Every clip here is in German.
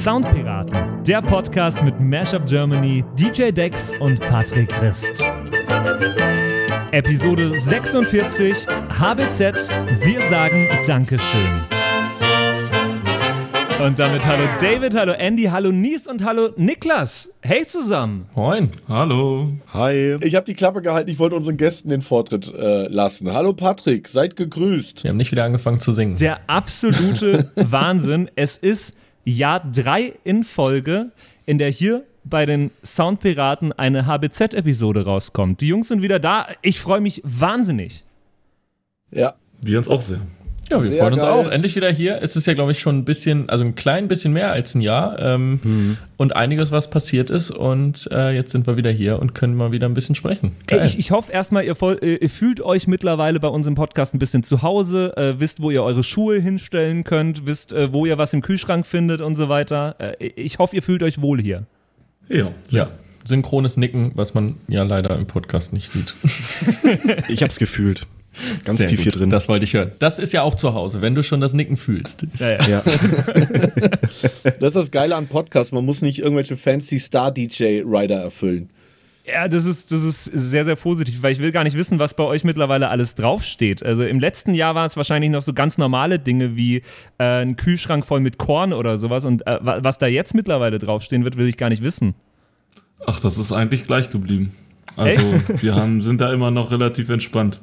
Soundpiraten, der Podcast mit Mashup Germany, DJ Dex und Patrick Christ. Episode 46 HBZ, wir sagen Dankeschön. Und damit hallo David, hallo Andy, hallo Nies und hallo Niklas. Hey zusammen. Moin. Hallo. Hi. Ich habe die Klappe gehalten, ich wollte unseren Gästen den Vortritt äh, lassen. Hallo Patrick, seid gegrüßt. Wir haben nicht wieder angefangen zu singen. Der absolute Wahnsinn. Es ist Jahr 3 in Folge, in der hier bei den Soundpiraten eine HBZ-Episode rauskommt. Die Jungs sind wieder da. Ich freue mich wahnsinnig. Ja. Wir uns auch sehr. Ja, wir Sehr freuen uns geil. auch. Endlich wieder hier. Es ist ja, glaube ich, schon ein bisschen, also ein klein bisschen mehr als ein Jahr ähm, Mhm. und einiges, was passiert ist. Und äh, jetzt sind wir wieder hier und können mal wieder ein bisschen sprechen. Geil. Ey, ich, ich hoffe erstmal, ihr, voll- äh, ihr fühlt euch mittlerweile bei uns im Podcast ein bisschen zu Hause, äh, wisst, wo ihr eure Schuhe hinstellen könnt, wisst, äh, wo ihr was im Kühlschrank findet und so weiter. Äh, ich hoffe, ihr fühlt euch wohl hier. Ja. ja. Synchrones Nicken, was man ja leider im Podcast nicht sieht. Ich hab's gefühlt. Ganz Sehr tief gut. hier drin. Das wollte ich hören. Das ist ja auch zu Hause, wenn du schon das Nicken fühlst. Ja, ja. ja. Das ist das Geile an Podcasts. Man muss nicht irgendwelche fancy Star-DJ-Rider erfüllen. Ja, das ist, das ist sehr, sehr positiv, weil ich will gar nicht wissen, was bei euch mittlerweile alles draufsteht. Also im letzten Jahr waren es wahrscheinlich noch so ganz normale Dinge wie äh, ein Kühlschrank voll mit Korn oder sowas. Und äh, wa- was da jetzt mittlerweile draufstehen wird, will ich gar nicht wissen. Ach, das ist eigentlich gleich geblieben. Also, wir haben, sind da immer noch relativ entspannt.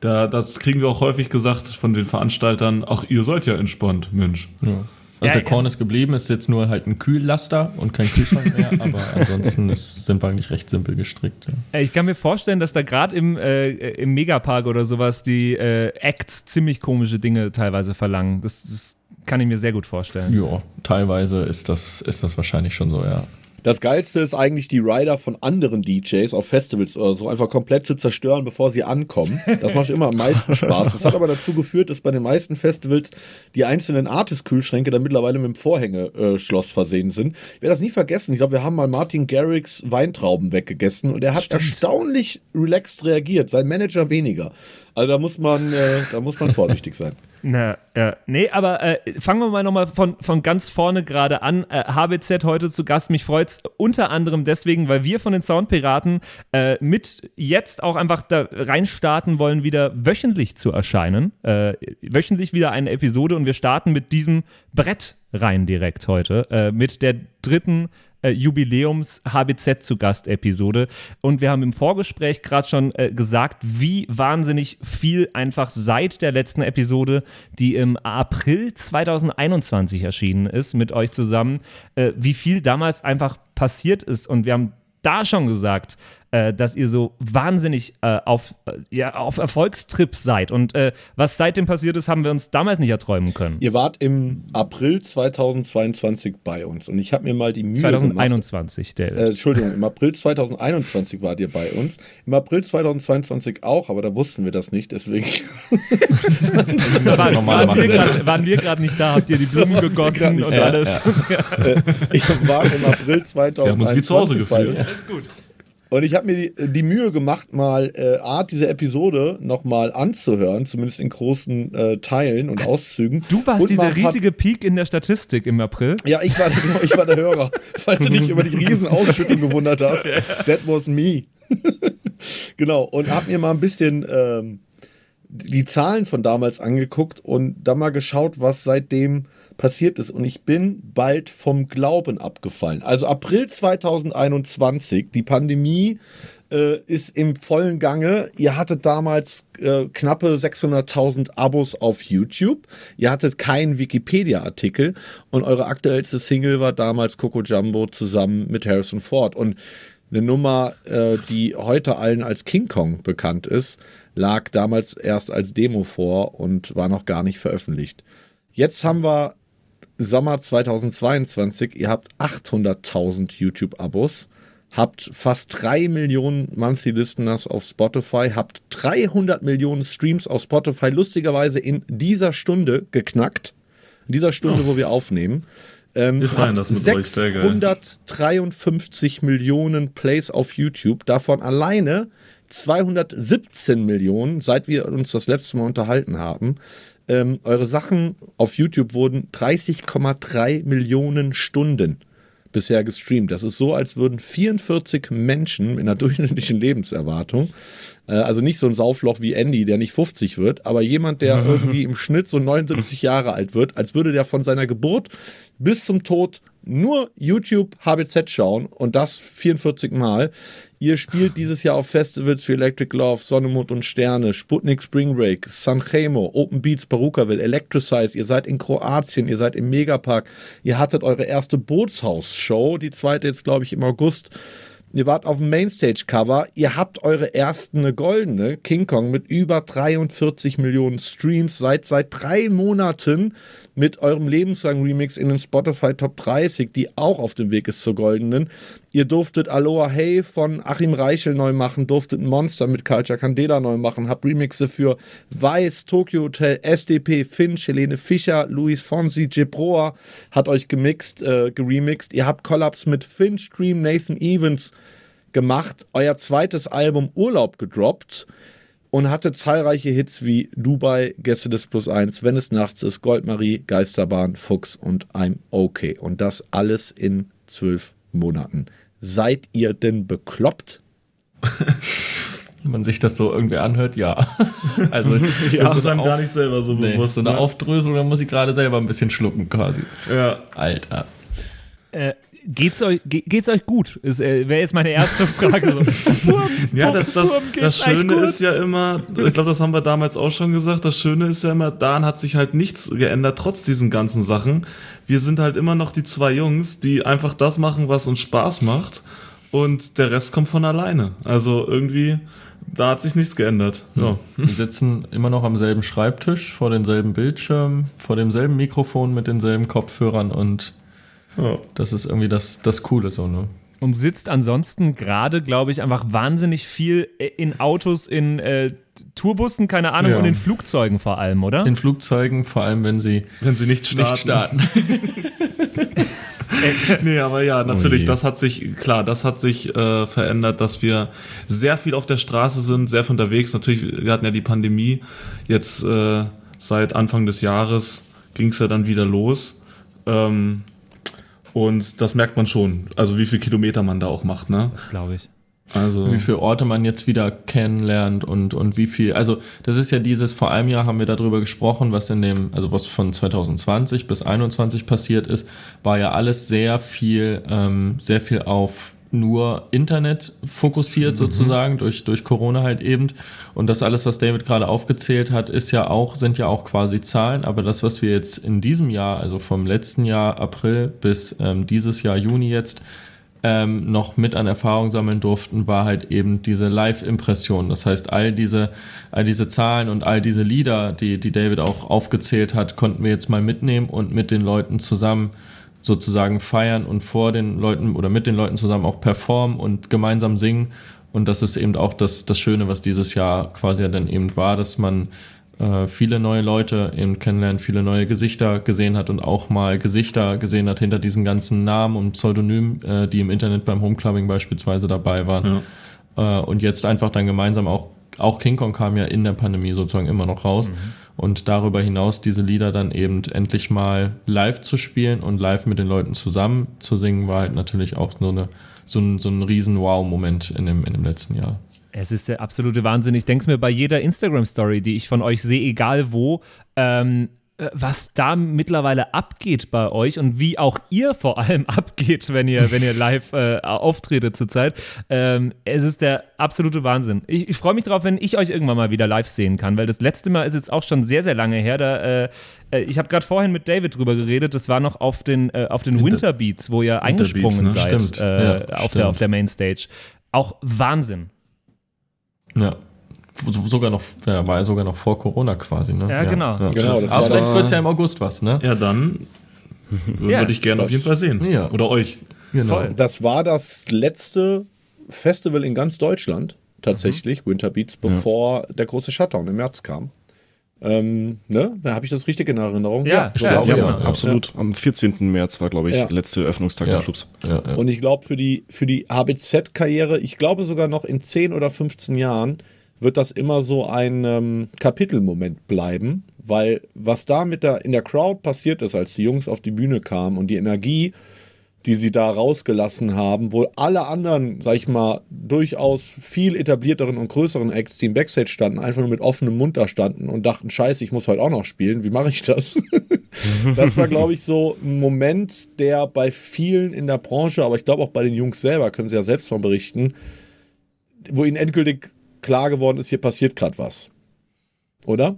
Da, das kriegen wir auch häufig gesagt von den Veranstaltern. Ach, ihr seid ja entspannt, Mensch. Ja. Also Ja, der ja. Korn ist geblieben, ist jetzt nur halt ein Kühllaster und kein Kühlschrank mehr, aber ansonsten ist, sind wir eigentlich recht simpel gestrickt. Ja. Ich kann mir vorstellen, dass da gerade im, äh, im Megapark oder sowas die äh, Acts ziemlich komische Dinge teilweise verlangen. Das, das kann ich mir sehr gut vorstellen. ja, teilweise ist das, ist das wahrscheinlich schon so, ja. Das Geilste ist eigentlich, die Rider von anderen DJs auf Festivals oder so einfach komplett zu zerstören, bevor sie ankommen. Das macht immer am meisten Spaß. Das hat aber dazu geführt, dass bei den meisten Festivals die einzelnen Artist-Kühlschränke dann mittlerweile mit dem Vorhängeschloss versehen sind. Ich werde das nie vergessen. Ich glaube, wir haben mal Martin Garrix Weintrauben weggegessen und er hat erstaunlich relaxed reagiert. Sein Manager weniger. Also da muss man, äh, da muss man vorsichtig sein. Na, ja. Nee, aber äh, fangen wir mal nochmal von, von ganz vorne gerade an. Äh, HBZ heute zu Gast. Mich freut's unter anderem deswegen, weil wir von den Soundpiraten äh, mit jetzt auch einfach da reinstarten wollen, wieder wöchentlich zu erscheinen. Äh, wöchentlich wieder eine Episode und wir starten mit diesem Brett rein direkt heute. Äh, mit der dritten äh, Jubiläums HBZ zu Gast Episode. Und wir haben im Vorgespräch gerade schon äh, gesagt, wie wahnsinnig viel einfach seit der letzten Episode, die im April 2021 erschienen ist, mit euch zusammen, äh, wie viel damals einfach passiert ist. Und wir haben da schon gesagt, äh, dass ihr so wahnsinnig äh, auf, äh, ja, auf Erfolgstrip seid. Und äh, was seitdem passiert ist, haben wir uns damals nicht erträumen können. Ihr wart im April 2022 bei uns und ich habe mir mal die Mühe gemacht. 2021, der. Äh, Entschuldigung, im April 2021 wart ihr bei uns. Im April 2022 auch, aber da wussten wir das nicht, deswegen. waren, normal waren, wir machen. grad, waren wir gerade nicht da? Habt ihr die Blumen gegossen und Ja, alles? ich war im April 2021 Wir haben uns wie zu Hause gefühlt. uns. Und ich habe mir die, die Mühe gemacht, mal äh, Art diese Episode nochmal anzuhören, zumindest in großen äh, Teilen und Auszügen. Du warst und dieser riesige Peak in der Statistik im April. Ja, ich war, ich war der Hörer. Falls du dich über die riesen Ausschüttung gewundert hast, that was me. genau, und hab mir mal ein bisschen ähm, die Zahlen von damals angeguckt und dann mal geschaut, was seitdem passiert ist. Und ich bin bald vom Glauben abgefallen. Also April 2021, die Pandemie äh, ist im vollen Gange. Ihr hattet damals äh, knappe 600.000 Abos auf YouTube. Ihr hattet keinen Wikipedia-Artikel und eure aktuellste Single war damals Coco Jumbo zusammen mit Harrison Ford. Und eine Nummer, äh, die heute allen als King Kong bekannt ist, lag damals erst als Demo vor und war noch gar nicht veröffentlicht. Jetzt haben wir Sommer 2022, ihr habt 800.000 YouTube-Abos, habt fast 3 Millionen Monthly Listeners auf Spotify, habt 300 Millionen Streams auf Spotify, lustigerweise in dieser Stunde geknackt. In dieser Stunde, wo wir aufnehmen. Ähm, Wir feiern das mit euch, sehr geil. 653 Millionen Plays auf YouTube, davon alleine 217 Millionen, seit wir uns das letzte Mal unterhalten haben. Ähm, eure Sachen auf YouTube wurden 30,3 Millionen Stunden bisher gestreamt. Das ist so, als würden 44 Menschen in einer durchschnittlichen Lebenserwartung, äh, also nicht so ein Saufloch wie Andy, der nicht 50 wird, aber jemand, der irgendwie im Schnitt so 79 Jahre alt wird, als würde der von seiner Geburt bis zum Tod nur YouTube HBZ schauen und das 44 Mal. Ihr spielt dieses Jahr auf Festivals wie Electric Love, Sonne, Mond und Sterne, Sputnik Spring Break, Sanremo, Open Beats, Perukaville, Electricize. Ihr seid in Kroatien, ihr seid im Megapark. Ihr hattet eure erste Bootshaus-Show, die zweite jetzt, glaube ich, im August. Ihr wart auf dem Mainstage-Cover. Ihr habt eure erste goldene King Kong mit über 43 Millionen Streams. Seid seit drei Monaten mit eurem lebenslangen Remix in den Spotify Top 30, die auch auf dem Weg ist zur goldenen. Ihr durftet Aloha Hey von Achim Reichel neu machen, durftet Monster mit Culture Candela neu machen, habt Remixe für Weiß, Tokyo Hotel, SDP, Finch, Helene Fischer, Luis Fonsi, Jebroa hat euch gemixt, äh, geremixt. Ihr habt Collabs mit Finch, Dream, Nathan Evans gemacht, euer zweites Album Urlaub gedroppt und hatte zahlreiche Hits wie Dubai, Gäste des Plus 1, Wenn es nachts ist, Goldmarie, Geisterbahn, Fuchs und I'm Okay. Und das alles in zwölf Monaten. Seid ihr denn bekloppt? Wenn man sich das so irgendwie anhört, ja. Also ja, das ist einem gar nicht selber so nee, bewusst. So eine ne? Aufdröselung, da muss ich gerade selber ein bisschen schlucken quasi. Ja. Alter. Äh, geht's euch, ge geht's euch gut? Äh, Wäre jetzt meine erste Frage. So. Wurm, Ja, das, das, Wurm, das Schöne ist ja immer, ich glaube, das haben wir damals auch schon gesagt, das Schöne ist ja immer, daran hat sich halt nichts geändert, trotz diesen ganzen Sachen. Wir sind halt immer noch die zwei Jungs, die einfach das machen, was uns Spaß macht und der Rest kommt von alleine. Also irgendwie, da hat sich nichts geändert. Ja. Wir sitzen immer noch am selben Schreibtisch, vor denselben Bildschirmen, vor demselben Mikrofon mit denselben Kopfhörern und Ja. das ist irgendwie das, das Coole so, ne? Und sitzt ansonsten gerade, glaube ich, einfach wahnsinnig viel äh, in Autos, in äh, Tourbussen, keine Ahnung, Ja. und in Flugzeugen vor allem, oder? In Flugzeugen, vor allem wenn sie Wenn sie nicht starten. nicht starten. Nee, aber ja, natürlich, je. das hat sich, klar, das hat sich äh, verändert, dass wir sehr viel auf der Straße sind, sehr viel unterwegs. Natürlich, wir hatten ja die Pandemie. Jetzt äh, seit Anfang des Jahres ging es ja dann wieder los. Ähm, und das merkt man schon. Also wie viel Kilometer man da auch macht, ne? Das glaube ich. Also wie viele Orte man jetzt wieder kennenlernt und, und wie viel, also das ist ja dieses, vor einem Jahr haben wir darüber gesprochen, was in dem, also was von 2020 bis 21 passiert ist, war ja alles sehr viel, ähm, sehr viel auf nur Internet fokussiert sozusagen, durch, durch Corona halt eben. Und das alles, was David gerade aufgezählt hat, ist ja auch, sind ja auch quasi Zahlen, aber das, was wir jetzt in diesem Jahr, also vom letzten Jahr April bis ähm, dieses Jahr Juni jetzt, ähm, noch mit an Erfahrung sammeln durften, war halt eben diese Live-Impression. Das heißt, all diese, all diese Zahlen und all diese Lieder, die, die David auch aufgezählt hat, konnten wir jetzt mal mitnehmen und mit den Leuten zusammen sozusagen feiern und vor den Leuten oder mit den Leuten zusammen auch performen und gemeinsam singen. Und das ist eben auch das, das Schöne, was dieses Jahr quasi ja dann eben war, dass man äh, viele neue Leute eben kennenlernt, viele neue Gesichter gesehen hat und auch mal Gesichter gesehen hat hinter diesen ganzen Namen und Pseudonymen, äh, die im Internet beim Homeclubbing beispielsweise dabei waren. Äh, und jetzt einfach dann gemeinsam auch, auch King Kong kam ja in der Pandemie sozusagen immer noch raus. Und darüber hinaus diese Lieder dann eben endlich mal live zu spielen und live mit den Leuten zusammen zu singen, war halt natürlich auch so, eine, so ein, so ein riesen Wow-Moment in dem, in dem letzten Jahr. Es ist der absolute Wahnsinn. Ich denke es mir bei jeder Instagram-Story, die ich von euch sehe, egal wo, ähm, äh, was da mittlerweile abgeht bei euch und wie auch ihr vor allem abgeht, wenn ihr, wenn ihr live äh, auftretet zurzeit. Ähm, es ist der absolute Wahnsinn. Ich, ich freue mich drauf, wenn ich euch irgendwann mal wieder live sehen kann, weil das letzte Mal ist jetzt auch schon sehr, sehr lange her. Da, äh, äh, ich habe gerade vorhin mit David drüber geredet. Das war noch auf den, äh, auf den Winter- Winterbeats, wo ihr eingesprungen ne? seid Stimmt. äh, Ja, auf, stimmt. Der, auf der Mainstage. Auch Wahnsinn. Ja. So- Sogar noch, ja, war ja sogar noch vor Corona quasi, ne? Ja, genau. Genau, das Aber vielleicht das- wird ja im August was, ne? ja, dann Ja, würde ich gerne auf jeden Fall sehen. Ja. Oder euch. Genau. Voll. Das war das letzte Festival in ganz Deutschland, tatsächlich, Winter Beats, bevor der große Shutdown im März kam. Ähm, ne? Da habe ich das richtig in Erinnerung. Ja, ja, ja, Ja, absolut. Am 14. März war, glaube ich, Ja. letzte Öffnungstag Ja. der Clubs. Ja, ja. Und ich glaube, für die, für die HBZ-Karriere, ich glaube sogar noch in 10 oder 15 Jahren, wird das immer so ein ähm, Kapitelmoment bleiben, weil was da mit der, in der Crowd passiert ist, als die Jungs auf die Bühne kamen und die Energie, die sie da rausgelassen haben, wo alle anderen, sag ich mal, durchaus viel etablierteren und größeren Acts, die im Backstage standen, einfach nur mit offenem Mund da standen und dachten, scheiße, ich muss heute auch noch spielen, wie mache ich das? das war, glaube ich, so ein Moment, der bei vielen in der Branche, aber ich glaube auch bei den Jungs selber, können sie ja selbst von berichten, wo ihnen endgültig klar geworden ist, hier passiert gerade was. Oder?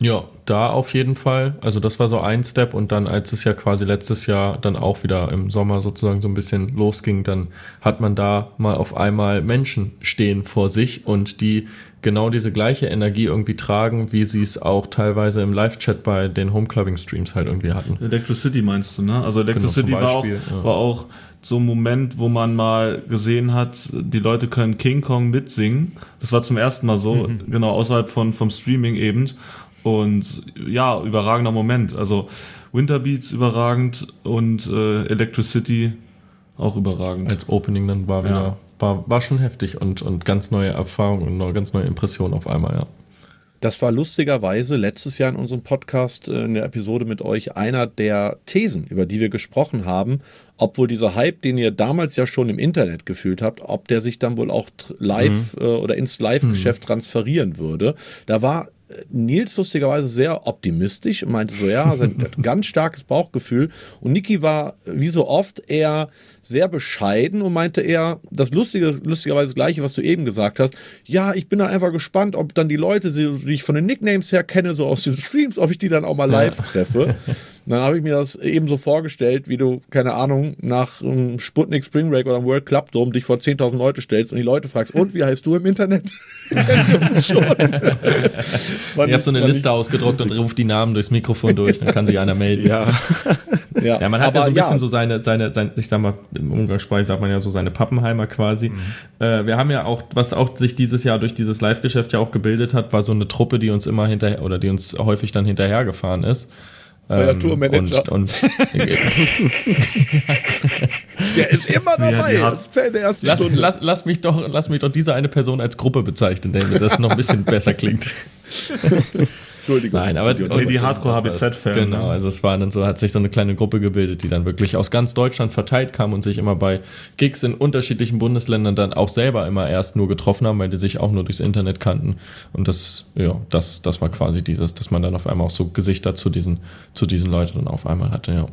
Ja, da auf jeden Fall. Also das war so ein Step und dann, als es ja quasi letztes Jahr dann auch wieder im Sommer sozusagen so ein bisschen losging, dann hat man da mal auf einmal Menschen stehen vor sich und die genau diese gleiche Energie irgendwie tragen, wie sie es auch teilweise im Live-Chat bei den Homeclubbing-Streams halt irgendwie hatten. Electricity meinst du, ne? Also Electricity genau, war, auch, ja. war auch so ein Moment, wo man mal gesehen hat, die Leute können King Kong mitsingen. Das war zum ersten Mal so, mhm. genau, außerhalb von, vom Streaming eben. Und ja, überragender Moment. Also Winterbeats überragend und äh, Electricity auch überragend. Als Opening dann war wieder, ja. war, war schon heftig und, und ganz neue Erfahrungen und ganz neue Impression auf einmal, ja. Das war lustigerweise letztes Jahr in unserem Podcast, äh, in der Episode mit euch, einer der Thesen, über die wir gesprochen haben, ob wohl dieser Hype, den ihr damals ja schon im Internet gefühlt habt, ob der sich dann wohl auch live mhm. äh, oder ins Live-Geschäft mhm. transferieren würde. Da war Nils lustigerweise sehr optimistisch und meinte so, ja, sein ganz starkes Bauchgefühl. Und Niki war wie so oft eher sehr bescheiden und meinte eher das Lustige, lustigerweise das Gleiche, was du eben gesagt hast. Ja, ich bin dann einfach gespannt, ob dann die Leute, die ich von den Nicknames her kenne, so aus den Streams, ob ich die dann auch mal live treffe. dann habe ich mir das eben so vorgestellt, wie du, keine Ahnung, nach einem Sputnik Spring Break oder einem World Club Dome dich vor 10.000 Leute stellst und die Leute fragst, und wie heißt du im Internet? ich habe so eine Liste ausgedruckt und ruft die Namen durchs Mikrofon durch, dann kann sich einer melden. Ja, ja. ja man hat ja so ein bisschen ja. so seine, seine, seine, ich sag mal, im Umgangssprache sagt man ja so seine Pappenheimer quasi. Mhm. Äh, wir haben ja auch, was auch sich dieses Jahr durch dieses Live-Geschäft ja auch gebildet hat, war so eine Truppe, die uns immer hinterher oder die uns häufig dann hinterhergefahren ist. Euer ähm, Tourmanager. Und, und der ist immer dabei. Ja, das fällt der erste lass, lass, lass, mich doch, lass mich doch diese eine Person als Gruppe bezeichnen, damit das noch ein bisschen besser klingt. Entschuldigung. Nein, aber nee, die Hardcore-HBZ-Fans. Genau, also es war dann so, hat sich so eine kleine Gruppe gebildet, die dann wirklich aus ganz Deutschland verteilt kam und sich immer bei Gigs in unterschiedlichen Bundesländern dann auch selber immer erst nur getroffen haben, weil die sich auch nur durchs Internet kannten. Und das, ja, das, das war quasi dieses, dass man dann auf einmal auch so Gesichter zu diesen, zu diesen Leuten dann auf einmal hatte, ja.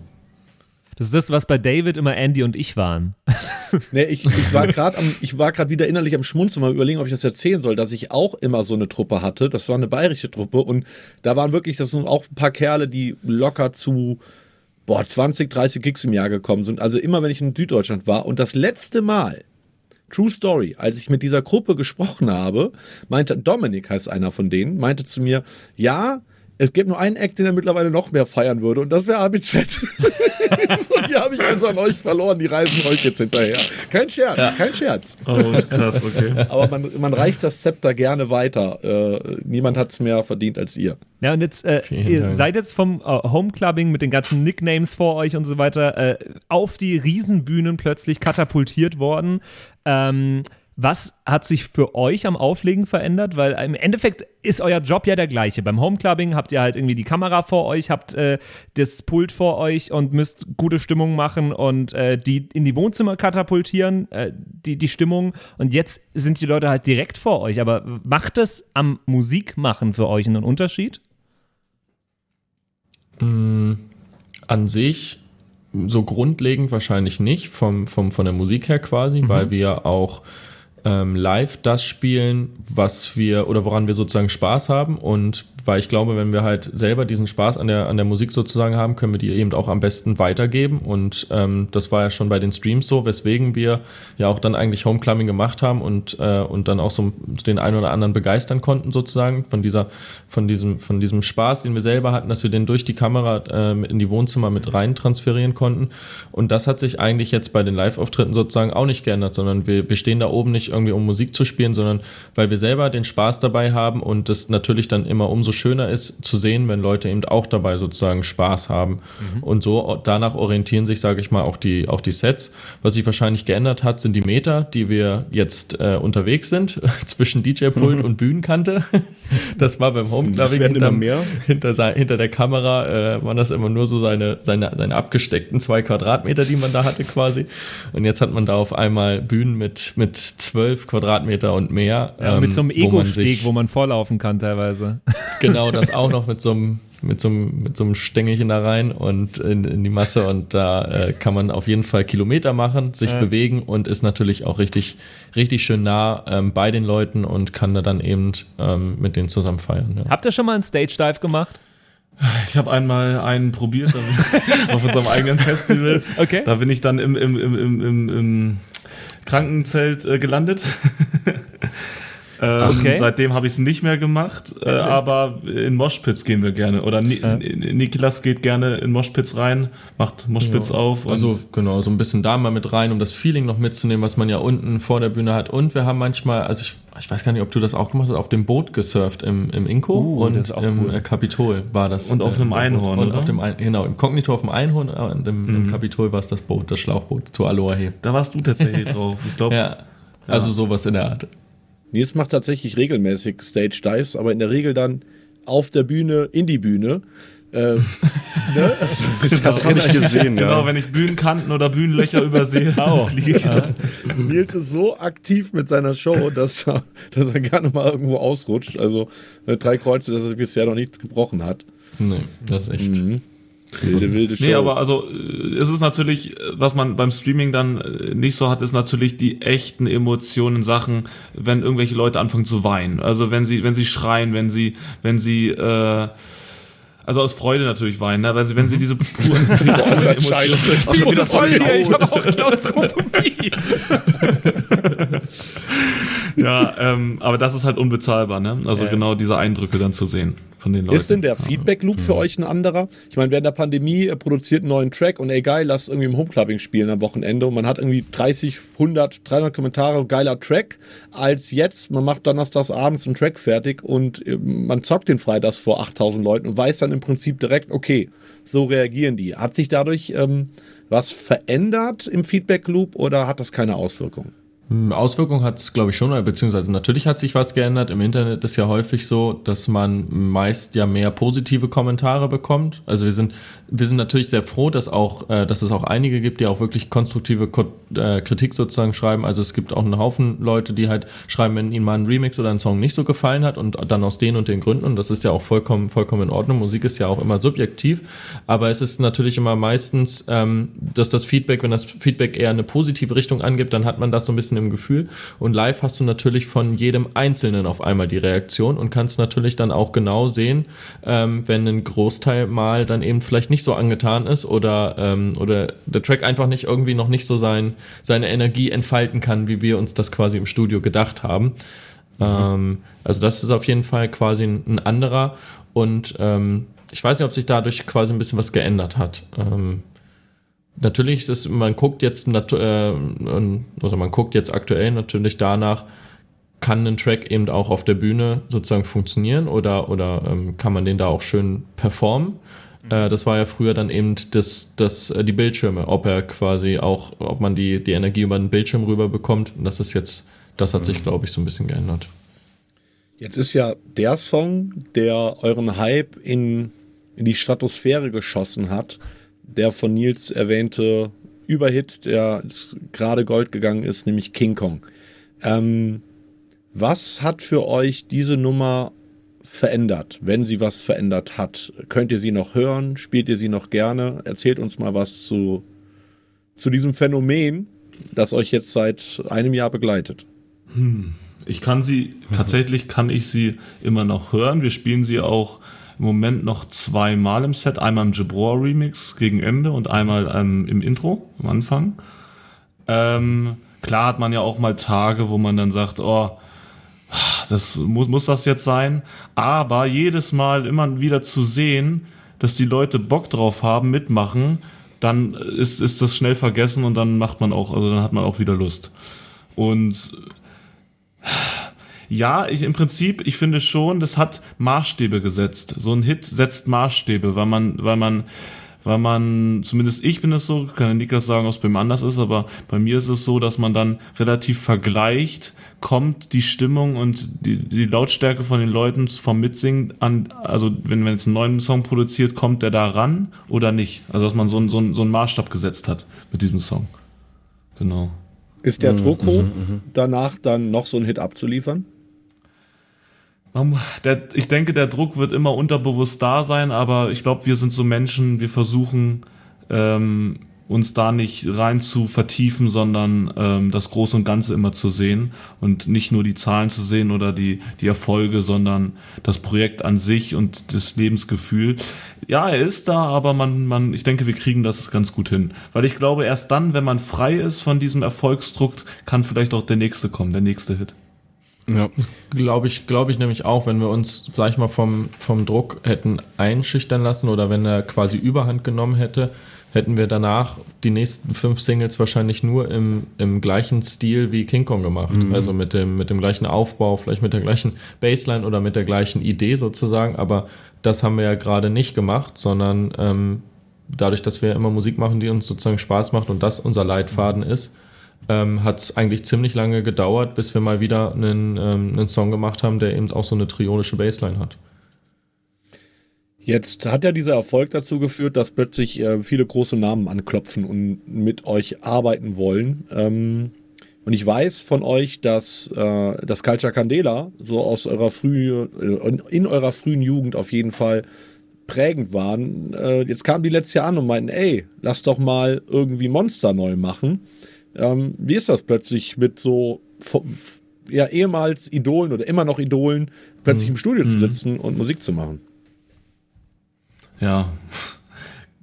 Das ist das, was bei David immer Andy und ich waren. nee, ich, ich war gerade wieder innerlich am Schmunzeln, mal überlegen, ob ich das erzählen soll, dass ich auch immer so eine Truppe hatte. Das war eine bayerische Truppe und da waren wirklich, das sind auch ein paar Kerle, die locker zu boah, 20, 30 Gigs im Jahr gekommen sind. Also immer, wenn ich in Süddeutschland war. Und das letzte Mal, True Story, als ich mit dieser Gruppe gesprochen habe, meinte Dominik, heißt einer von denen, meinte zu mir, ja, es gibt nur einen Act, den er mittlerweile noch mehr feiern würde, und das wäre ABZ. und die habe ich also an euch verloren, die reisen euch jetzt hinterher. Kein Scherz, ja. kein Scherz. Oh, krass, okay. Aber man, man reicht das Zepter gerne weiter. Äh, niemand hat es mehr verdient als ihr. Ja, und jetzt, äh, ihr seid jetzt vom äh, Homeclubbing mit den ganzen Nicknames vor euch und so weiter äh, auf die Riesenbühnen plötzlich katapultiert worden. Ähm, was hat sich für euch am Auflegen verändert? Weil im Endeffekt ist euer Job ja der gleiche. Beim Homeclubbing habt ihr halt irgendwie die Kamera vor euch, habt äh, das Pult vor euch und müsst gute Stimmung machen und äh, die in die Wohnzimmer katapultieren, äh, die, die Stimmung. Und jetzt sind die Leute halt direkt vor euch. Aber macht das am Musikmachen für euch einen Unterschied? Mm, an sich so grundlegend wahrscheinlich nicht, vom, vom, von der Musik her quasi, mhm. weil wir auch ähm, live das spielen, was wir oder woran wir sozusagen Spaß haben und weil ich glaube, wenn wir halt selber diesen Spaß an der, an der Musik sozusagen haben, können wir die eben auch am besten weitergeben. Und ähm, das war ja schon bei den Streams so, weswegen wir ja auch dann eigentlich Homeclimbing gemacht haben und, äh, und dann auch so den einen oder anderen begeistern konnten, sozusagen, von dieser, von diesem, von diesem Spaß, den wir selber hatten, dass wir den durch die Kamera äh, in die Wohnzimmer mit rein transferieren konnten. Und das hat sich eigentlich jetzt bei den Live-Auftritten sozusagen auch nicht geändert, sondern wir, wir stehen da oben nicht irgendwie, um Musik zu spielen, sondern weil wir selber den Spaß dabei haben und das natürlich dann immer umso schöner ist zu sehen, wenn Leute eben auch dabei sozusagen Spaß haben. Mhm. Und so danach orientieren sich, sage ich mal, auch die, auch die Sets. Was sich wahrscheinlich geändert hat, sind die Meter, die wir jetzt äh, unterwegs sind, zwischen DJ-Pult mhm. und Bühnenkante. Das war beim Homeclubbing hinter, hinter, hinter der Kamera, äh, waren das immer nur so seine, seine, seine abgesteckten zwei Quadratmeter, die man da hatte quasi. Und jetzt hat man da auf einmal Bühnen mit, mit zwölf Quadratmeter und mehr. Ja, ähm, mit so einem Ego-Steg, wo, wo, man vorlaufen kann teilweise. Genau, das auch noch mit so einem mit so einem, mit so einem Stängelchen da rein und in, in die Masse und da äh, kann man auf jeden Fall Kilometer machen, sich ja. bewegen und ist natürlich auch richtig, richtig schön nah ähm, bei den Leuten und kann da dann eben ähm, mit denen zusammen feiern. Ja. Habt ihr schon mal einen Stage Dive gemacht? Ich habe einmal einen probiert auf unserem eigenen Festival. Okay. Da bin ich dann im, im, im, im, im Krankenzelt äh, gelandet. Ähm, okay. Seitdem habe ich es nicht mehr gemacht, äh, aber in Moshpits gehen wir gerne. Oder Ni ja. Niklas geht gerne in Moshpits rein, macht Moshpits ja. auf. also genau, so ein bisschen da mal mit rein, um das Feeling noch mitzunehmen, was man ja unten vor der Bühne hat. Und wir haben manchmal, also ich, ich weiß gar nicht, ob du das auch gemacht hast, auf dem Boot gesurft im, im Inko uh, und im cool. Kapitol war das. Und auf äh, einem Einhorn, und Auf dem Ein genau, im Kognito auf dem Einhorn und im, mhm. im Kapitol war es das Boot, das Schlauchboot zu Aloha Da warst du tatsächlich drauf, ich glaube. Ja. Also sowas in der Art. Nils macht tatsächlich regelmäßig Stage Dives, aber in der Regel dann auf der Bühne, in die Bühne. Äh, ne? das, das habe ich gesehen, ja. Genau, wenn ich Bühnenkanten oder Bühnenlöcher übersehe, auch. Ja. Nils ist so aktiv mit seiner Show, dass er, dass er gerne mal irgendwo ausrutscht. Also äh, drei Kreuze, dass er bisher noch nichts gebrochen hat. Nee, das ist echt. Mhm. Wilde, wilde Show. Nee, aber also äh, es ist natürlich, was man beim Streaming dann äh, nicht so hat, ist natürlich die echten Emotionen, Sachen, wenn irgendwelche Leute anfangen zu weinen. Also wenn sie, wenn sie schreien, wenn sie, wenn sie äh, also aus Freude natürlich weinen, ne? wenn sie, wenn sie diese puren, Emotionen. Das ist wieder Freude, ich habe auch Klaustrophobie. ja, ähm, aber das ist halt unbezahlbar, ne? Also äh. genau diese Eindrücke dann zu sehen von den Leuten. Ist denn der Feedback-Loop für euch ein anderer? Ich meine, während der Pandemie äh, produziert einen neuen Track und ey geil, lass irgendwie im Homeclubbing spielen am Wochenende und man hat irgendwie 30, 100, 300 Kommentare, geiler Track, als jetzt, man macht donnerstags abends einen Track fertig und äh, man zockt den freitags vor 8000 Leuten und weiß dann im Prinzip direkt, okay, so reagieren die. Hat sich dadurch ähm, was verändert im Feedback-Loop oder hat das keine Auswirkungen? Hm, Auswirkungen hat es, glaube ich, schon, beziehungsweise natürlich hat sich was geändert. Im Internet ist ja häufig so, dass man meist ja mehr positive Kommentare bekommt. Also wir sind, wir sind natürlich sehr froh, dass auch, äh, dass es auch einige gibt, die auch wirklich konstruktive Ko äh, Kritik sozusagen schreiben. Also es gibt auch einen Haufen Leute, die halt schreiben, wenn ihnen mal ein Remix oder ein Song nicht so gefallen hat und dann aus den und den Gründen. Und das ist ja auch vollkommen, vollkommen in Ordnung. Musik ist ja auch immer subjektiv. Aber es ist natürlich immer meistens, ähm, dass das Feedback, wenn das Feedback eher eine positive Richtung angibt, dann hat man das so ein bisschen im Gefühl. Und live hast du natürlich von jedem Einzelnen auf einmal die Reaktion und kannst natürlich dann auch genau sehen, ähm, wenn ein Großteil mal dann eben vielleicht nicht so angetan ist oder, ähm, oder der Track einfach nicht irgendwie noch nicht so sein, seine Energie entfalten kann, wie wir uns das quasi im Studio gedacht haben. Mhm. Ähm, also das ist auf jeden Fall quasi ein, ein anderer und ähm, ich weiß nicht, ob sich dadurch quasi ein bisschen was geändert hat. Natürlich ist es, man guckt jetzt, äh, also man guckt jetzt aktuell natürlich danach, kann ein Track eben auch auf der Bühne sozusagen funktionieren oder, oder ähm, kann man den da auch schön performen? Mhm. Äh, das war ja früher dann eben das, das, äh, die Bildschirme, ob er quasi auch, ob man die, die Energie über den Bildschirm rüber bekommt. Und das ist jetzt, das hat mhm. sich, glaube ich, so ein bisschen geändert. Jetzt ist ja der Song, der euren Hype in, in die Stratosphäre geschossen hat, der von Nils erwähnte Überhit, der gerade Gold gegangen ist, nämlich King Kong. Ähm, was hat für euch diese Nummer verändert, wenn sie was verändert hat? Könnt ihr sie noch hören? Spielt ihr sie noch gerne? Erzählt uns mal was zu, zu diesem Phänomen, das euch jetzt seit einem Jahr begleitet. Hm. Ich kann sie, tatsächlich kann ich sie immer noch hören. Wir spielen sie auch im Moment noch zweimal im Set. Einmal im Jabror Remix gegen Ende und einmal ähm, im Intro am Anfang. Ähm, klar hat man ja auch mal Tage, wo man dann sagt, oh, das muss, muss das jetzt sein. Aber jedes Mal immer wieder zu sehen, dass die Leute Bock drauf haben, mitmachen, dann ist, ist das schnell vergessen und dann macht man auch, also dann hat man auch wieder Lust. Und Ja, ich, im Prinzip, ich finde schon, das hat Maßstäbe gesetzt. So ein Hit setzt Maßstäbe, weil man, weil man, weil man, zumindest ich bin es so, kann ja Niklas sagen, ob es bei ihm anders ist, aber bei mir ist es so, dass man dann relativ vergleicht, kommt die Stimmung und die, die Lautstärke von den Leuten vom Mitsingen an, also wenn man jetzt einen neuen Song produziert, kommt der da ran oder nicht? Also dass man so, einen so, einen so einen Maßstab gesetzt hat mit diesem Song. Genau. Ist der Druck hoch, danach dann noch so einen Hit abzuliefern? Der, ich denke, der Druck wird immer unterbewusst da sein, aber ich glaube, wir sind so Menschen, wir versuchen ähm, uns da nicht rein zu vertiefen, sondern ähm, das Große und Ganze immer zu sehen und nicht nur die Zahlen zu sehen oder die, die Erfolge, sondern das Projekt an sich und das Lebensgefühl. Ja, er ist da, aber man, man, ich denke, wir kriegen das ganz gut hin. Weil ich glaube, erst dann, wenn man frei ist von diesem Erfolgsdruck, kann vielleicht auch der nächste kommen, der nächste Hit. Ja. Glaube ich, glaube ich nämlich auch, wenn wir uns, sag ich mal, vom, vom Druck hätten einschüchtern lassen oder wenn er quasi Überhand genommen hätte, hätten wir danach die nächsten fünf Singles wahrscheinlich nur im, im gleichen Stil wie King Kong gemacht. Also mit dem, mit dem gleichen Aufbau, vielleicht mit der gleichen Baseline oder mit der gleichen Idee sozusagen. Aber das haben wir ja gerade nicht gemacht, sondern ähm, dadurch, dass wir immer Musik machen, die uns sozusagen Spaß macht und das unser Leitfaden ist, ähm, hat es eigentlich ziemlich lange gedauert, bis wir mal wieder einen, ähm, einen Song gemacht haben, der eben auch so eine triolische Bassline hat. Jetzt hat ja dieser Erfolg dazu geführt, dass plötzlich äh, viele große Namen anklopfen und mit euch arbeiten wollen. Ähm, und ich weiß von euch, dass äh, das Culture Candela so aus eurer frühen, äh, in eurer frühen Jugend auf jeden Fall prägend waren. Äh, jetzt kamen die letztes Jahr an und meinten, ey, lass doch mal irgendwie Monster neu machen. Ähm, wie ist das plötzlich mit so ja, ehemals Idolen oder immer noch Idolen plötzlich im Studio zu sitzen und Musik zu machen? Ja.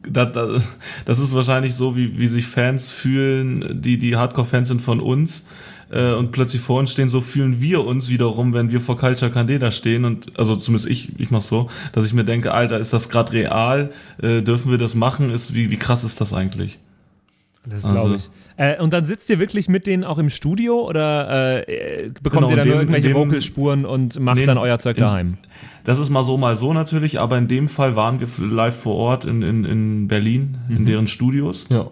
Das, das, das ist wahrscheinlich so, wie, wie sich Fans fühlen, die, die Hardcore-Fans sind von uns äh, und plötzlich vor uns stehen, so fühlen wir uns wiederum, wenn wir vor Culture Candela stehen und also zumindest ich, ich mach's so, dass ich mir denke, Alter, ist das gerade real? Äh, dürfen wir das machen? Ist, wie, wie krass ist das eigentlich? Das Also- glaube ich. Äh, und dann sitzt ihr wirklich mit denen auch im Studio oder äh, bekommt Genau, ihr dann dem- irgendwelche dem- Vocalspuren und macht Nee, dann euer Zeug in- daheim? Das ist mal so, mal so natürlich, aber in dem Fall waren wir live vor Ort in, in, in Berlin, in deren Studios. Ja.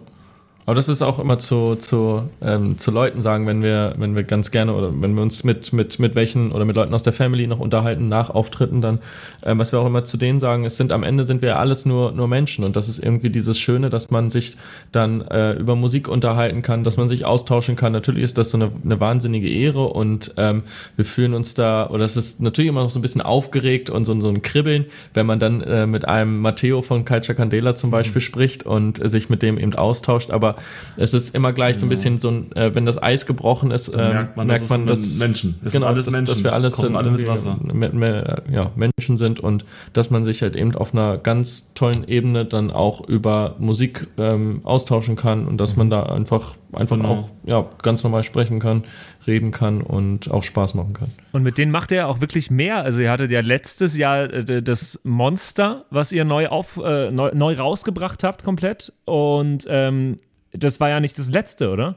Aber das ist auch immer zu, zu, ähm, zu Leuten sagen, wenn wir, wenn wir ganz gerne oder wenn wir uns mit, mit, mit welchen oder mit Leuten aus der Family noch unterhalten nach Auftritten, dann, ähm, was wir auch immer zu denen sagen, es sind am Ende sind wir ja alles nur, nur Menschen. Und das ist irgendwie dieses Schöne, dass man sich dann äh, über Musik unterhalten kann, dass man sich austauschen kann. Natürlich ist das so eine, eine wahnsinnige Ehre und ähm, wir fühlen uns da, oder es ist natürlich immer noch so ein bisschen aufgeregt und so, so ein Kribbeln, wenn man dann äh, mit einem Matteo von Culture Candela zum Beispiel spricht und äh, sich mit dem eben austauscht, aber es ist immer gleich so ein bisschen so ein, äh, wenn das Eis gebrochen ist, ähm, merkt man, das ist ein Menschen. Es sind genau, alles dass, Menschen. dass wir alles sind, alle mit Wasser. mit, mit, ja, Menschen sind und dass man sich halt eben auf einer ganz tollen Ebene dann auch über Musik ähm, austauschen kann und dass man da einfach, einfach Genau. auch ja, ganz normal sprechen kann, reden kann und auch Spaß machen kann. Und mit denen macht er auch wirklich mehr. Also ihr hattet ja letztes Jahr äh, das Monster, was ihr neu, auf, äh, neu, neu rausgebracht habt komplett. Und ähm, das war ja nicht das letzte, oder?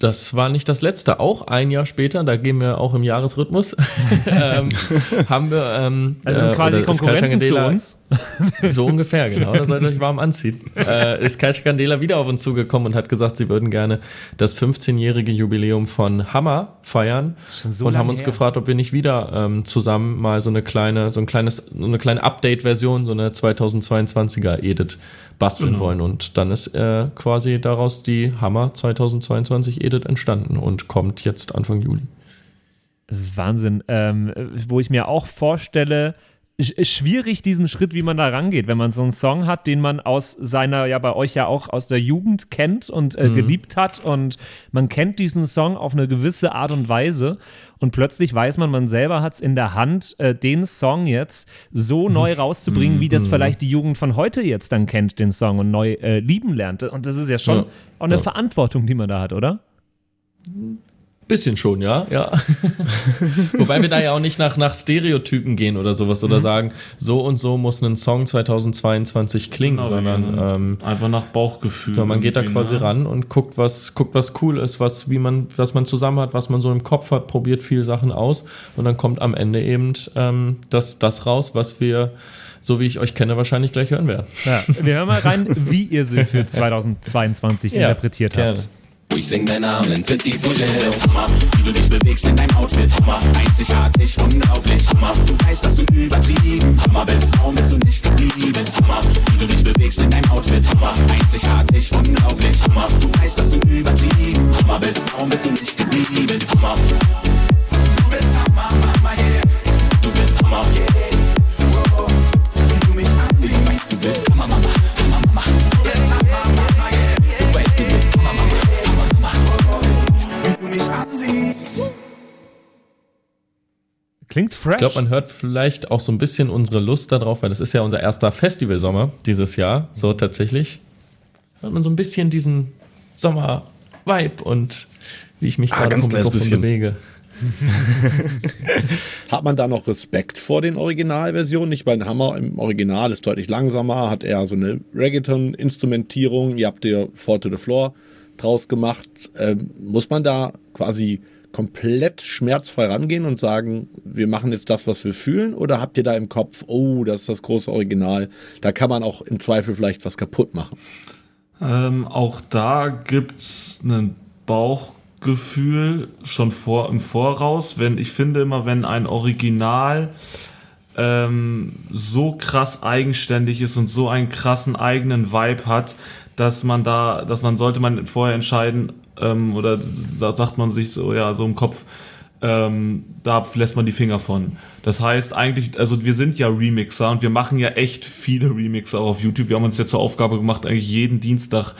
Das war nicht das letzte, auch ein Jahr später, da gehen wir auch im Jahresrhythmus, ähm, haben wir ähm, Also äh, quasi Konkurrenten zu uns. So ungefähr, genau. Da sollt ihr euch warm anziehen. Äh, ist Kai Candela wieder auf uns zugekommen und hat gesagt, sie würden gerne das 15-jährige Jubiläum von Hammer feiern so und haben uns her. gefragt, ob wir nicht wieder ähm, zusammen mal so eine kleine, so ein kleines, so eine kleine Update-Version, so eine 2022er Edit basteln Genau. wollen. Und dann ist äh, quasi daraus die Hammer 2022 Edit entstanden und kommt jetzt Anfang Juli. Das ist Wahnsinn. Ähm, wo ich mir auch vorstelle, schwierig diesen Schritt, wie man da rangeht, wenn man so einen Song hat, den man aus seiner, ja bei euch ja auch aus der Jugend kennt und äh, geliebt hat und man kennt diesen Song auf eine gewisse Art und Weise und plötzlich weiß man, man selber hat es in der Hand, äh, den Song jetzt so neu rauszubringen, wie das vielleicht die Jugend von heute jetzt dann kennt, den Song und neu äh, lieben lernt. Und das ist ja schon Ja. auch eine Ja. Verantwortung, die man da hat, oder? Bisschen schon, ja, ja. Wobei wir da ja auch nicht nach, nach Stereotypen gehen oder sowas oder sagen, so und so muss ein Song 2022 klingen, Genau, sondern ähm, einfach nach Bauchgefühl. so, man geht da quasi ne? ran und guckt, was, guckt, was cool ist, was, wie man, was man zusammen hat, was man so im Kopf hat, probiert viele Sachen aus und dann kommt am Ende eben ähm, das, das raus, was wir, so wie ich euch kenne, wahrscheinlich gleich hören werden. Ja, wir hören mal rein, wie ihr sie für 2022 interpretiert gerne. habt. Ich sing deinen Namen, Petit Bougel. Hammer, wie du dich bewegst in deinem Outfit. Hammer, einzigartig, unglaublich. Hammer, du weißt, dass du übertrieben. Hammer bist, warum bist du nicht geblieben? Hammer, wie du dich bewegst in deinem Outfit. Hammer, einzigartig, unglaublich. Hammer, du weißt, dass du übertrieben. Hammer bist, warum bist du nicht geblieben? Hammer, du bist Hammer, Hammer, yeah. Du bist Hammer, yeah. Klingt fresh. Ich glaube, man hört vielleicht auch so ein bisschen unsere Lust darauf, weil das ist ja unser erster Festivalsommer dieses Jahr, so tatsächlich. Hört man so ein bisschen diesen Sommer-Vibe und wie ich mich Ah, gerade ganz vom Mikrofon bisschen. bewege. Hat man da noch Respekt vor den Originalversionen? Ich meine, Hammer im Original ist deutlich langsamer, hat eher so eine Reggaeton-Instrumentierung. Ihr habt ja Four to the Floor draus gemacht. Ähm, muss man da quasi komplett schmerzfrei rangehen und sagen, wir machen jetzt das, was wir fühlen? Oder habt ihr da im Kopf, oh, das ist das große Original, da kann man auch im Zweifel vielleicht was kaputt machen? Ähm, auch da gibt's ein Bauchgefühl schon vor im Voraus. Wenn ich finde immer, wenn ein Original ähm, so krass eigenständig ist und so einen krassen eigenen Vibe hat, dass man da, dass man sollte man vorher entscheiden ähm, oder sagt man sich so ja so im Kopf, ähm, da lässt man die Finger von. Das heißt eigentlich, also wir sind ja Remixer und wir machen ja echt viele Remixer auch auf YouTube. Wir haben uns ja zur Aufgabe gemacht, eigentlich jeden Dienstag